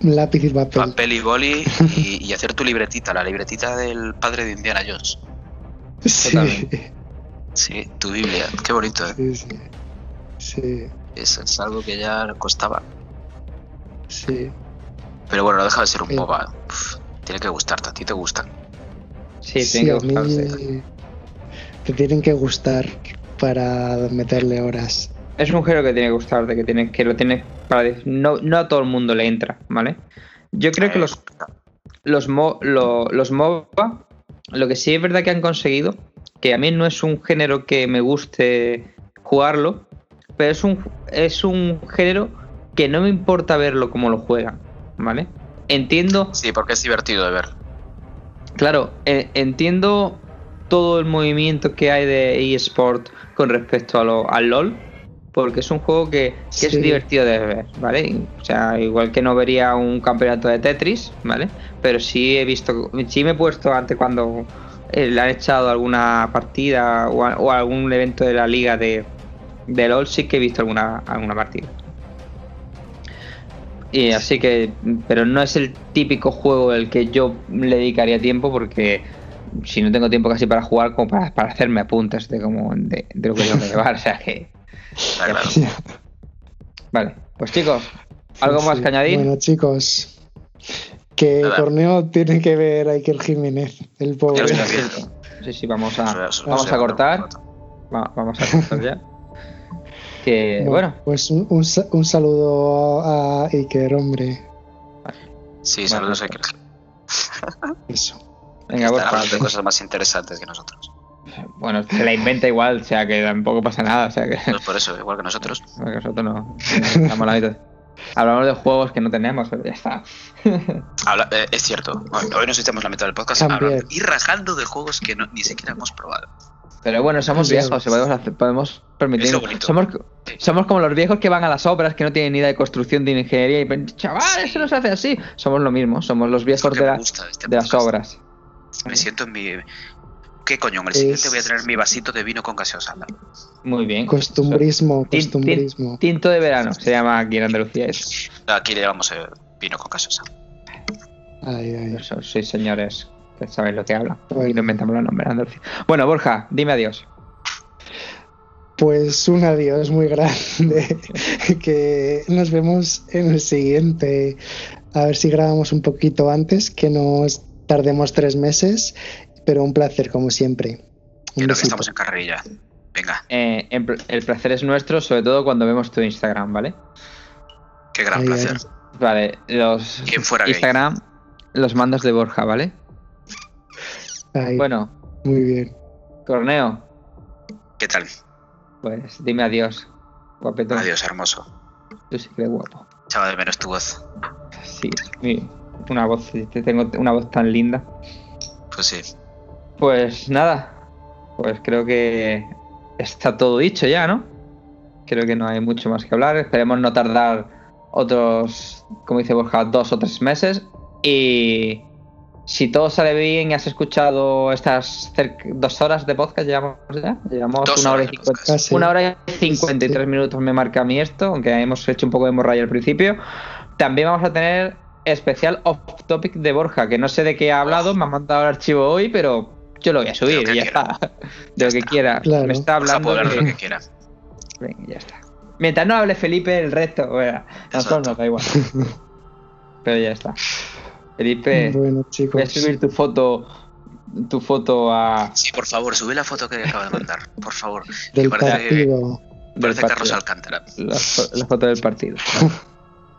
lápiz y papel. Papel y boli y, y hacer tu libretita, la libretita del padre de Indiana Jones. Sí. Sí, tu Biblia. Qué bonito, ¿eh? sí, sí. Sí, Es, es algo que ya costaba. sí. Pero bueno, no deja de ser un Eh. Uf, tiene que gustarte, a ti te gustan. Sí, Sí, tiene a que gustarse. mí te tienen que gustar para meterle horas. Es un género que tiene que gustarte, que tiene, que lo tiene para no, no a todo el mundo le entra, ¿vale? Yo creo que los los, mo- lo- los MOBA, lo que sí es verdad que han conseguido, que a mí no es un género que me guste jugarlo, pero es un, es un género que no me importa verlo como lo juegan, ¿vale? Entiendo, Sí, porque es divertido de ver. claro, eh, entiendo todo el movimiento que hay de eSport con respecto a lo, al LOL, porque es un juego que, que es divertido de ver, ¿vale? O sea, igual que no vería un campeonato de Tetris, ¿vale? Pero sí he visto, sí me he puesto antes cuando eh, le han echado alguna partida o, a- o algún evento de la liga de, de LOL, sí que he visto alguna, alguna partida. Y así que, pero no es el típico juego del que yo le dedicaría tiempo porque si no tengo tiempo casi para jugar como para, para hacerme apuntes de como de, de lo que tengo que llevar, o sea que Está claro. vale, pues chicos, algo más Sí. que añadir. Bueno, chicos, que Nada. Corneo tiene que ver a Iker Jiménez, el pobre. Sí, sí, vamos a Eso- eso- vamos a cortar. va- vamos a cortar ya. Que bueno, Pues un, un sa- un saludo a Iker, hombre. Sí, saludos a que Eso. venga, estará Borja, hablando de cosas más interesantes que nosotros. Bueno, se la inventa igual, o sea que tampoco pasa nada, o sea que Pues por eso, igual que nosotros. porque nosotros no estamos la mitad. Hablamos de juegos que no tenemos, pero ya está. Habla- eh, es cierto, hoy hoy nos estamos la mitad del podcast hablando y rajando de juegos que no- ni siquiera hemos probado. Pero bueno, somos Sí, viejos, sí. podemos, hacer- podemos permitir. Es lo bonito. Somos, Sí. somos como los viejos que van a las obras, que no tienen ni idea de construcción, de ingeniería, y pen- chaval, eso no se hace así. Somos lo mismo, somos los viejos de, la- este de las obras. Me siento en mi. ¿Qué coño? En el Es- siguiente voy a tener mi vasito de vino con gaseosa. Muy bien. Costumbrismo, costumbrismo. Tinto de verano, se llama aquí en Andalucía eso. Aquí le llamamos eh, vino con gaseosa. Ay, ay. Eso, Sois señores que sabéis lo que hablan. Bueno. Y no inventamos los nombres Andalucía. Bueno, Borja, dime adiós. Pues un adiós muy grande. que nos vemos en el siguiente. A ver si grabamos un poquito antes, que nos tardemos tres meses. Pero un placer, como siempre. Un Creo que estamos en carrerilla. Venga, Eh, el placer es nuestro, sobre todo cuando vemos tu Instagram, ¿vale? qué gran Ay, placer. Vale, los Quien fuera gay. Instagram, los mandos de Borja, ¿vale? Ay, Bueno, Muy bien. Corneo, ¿Qué tal? pues dime adiós. Guapetón. Adiós, hermoso. Tú sí que eres guapo. Echaba de menos tu voz. Sí, mi- una voz, te tengo una voz tan linda. Pues sí. Pues nada, pues creo que está todo dicho ya, ¿no? Creo que no hay mucho más que hablar. Esperemos no tardar otros, como dice Borja, dos o tres meses. Y si todo sale bien y has escuchado estas dos horas de podcast, llevamos ya. Llevamos Dos una hora y cincuenta. Una hora y 53 minutos me marca a mí esto, aunque hemos hecho un poco de morralla al principio. También vamos a tener especial off topic de Borja, que no sé de qué ha hablado, me ha mandado el archivo hoy, pero yo lo voy a subir De lo que y ya quiera. está. De lo que está. quiera. Claro. Me está hablando hablar de lo que quiera. Venga, ya está. Mientras no hable Felipe, el resto, bueno, a nosotros nos da igual. Pero ya está. Felipe, Bueno, voy a subir tu foto tu foto a Sí, por favor, sube la foto que acaba de mandar. Por favor. Del que parece, partido. del parece Carlos partido. Alcántara. la, fo- la foto del partido.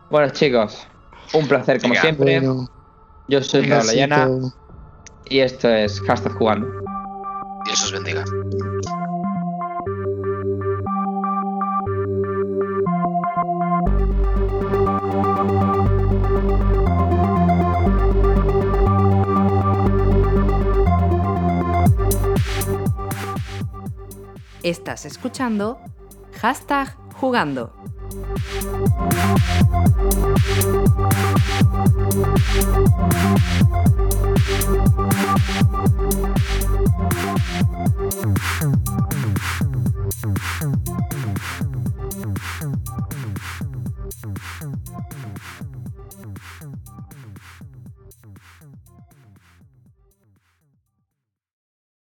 bueno, chicos, un placer como Venga. siempre. Bueno, Yo soy Pablo Llana. Y esto es Hashtag Jugando. Dios os bendiga. Estás escuchando Hashtag jugando.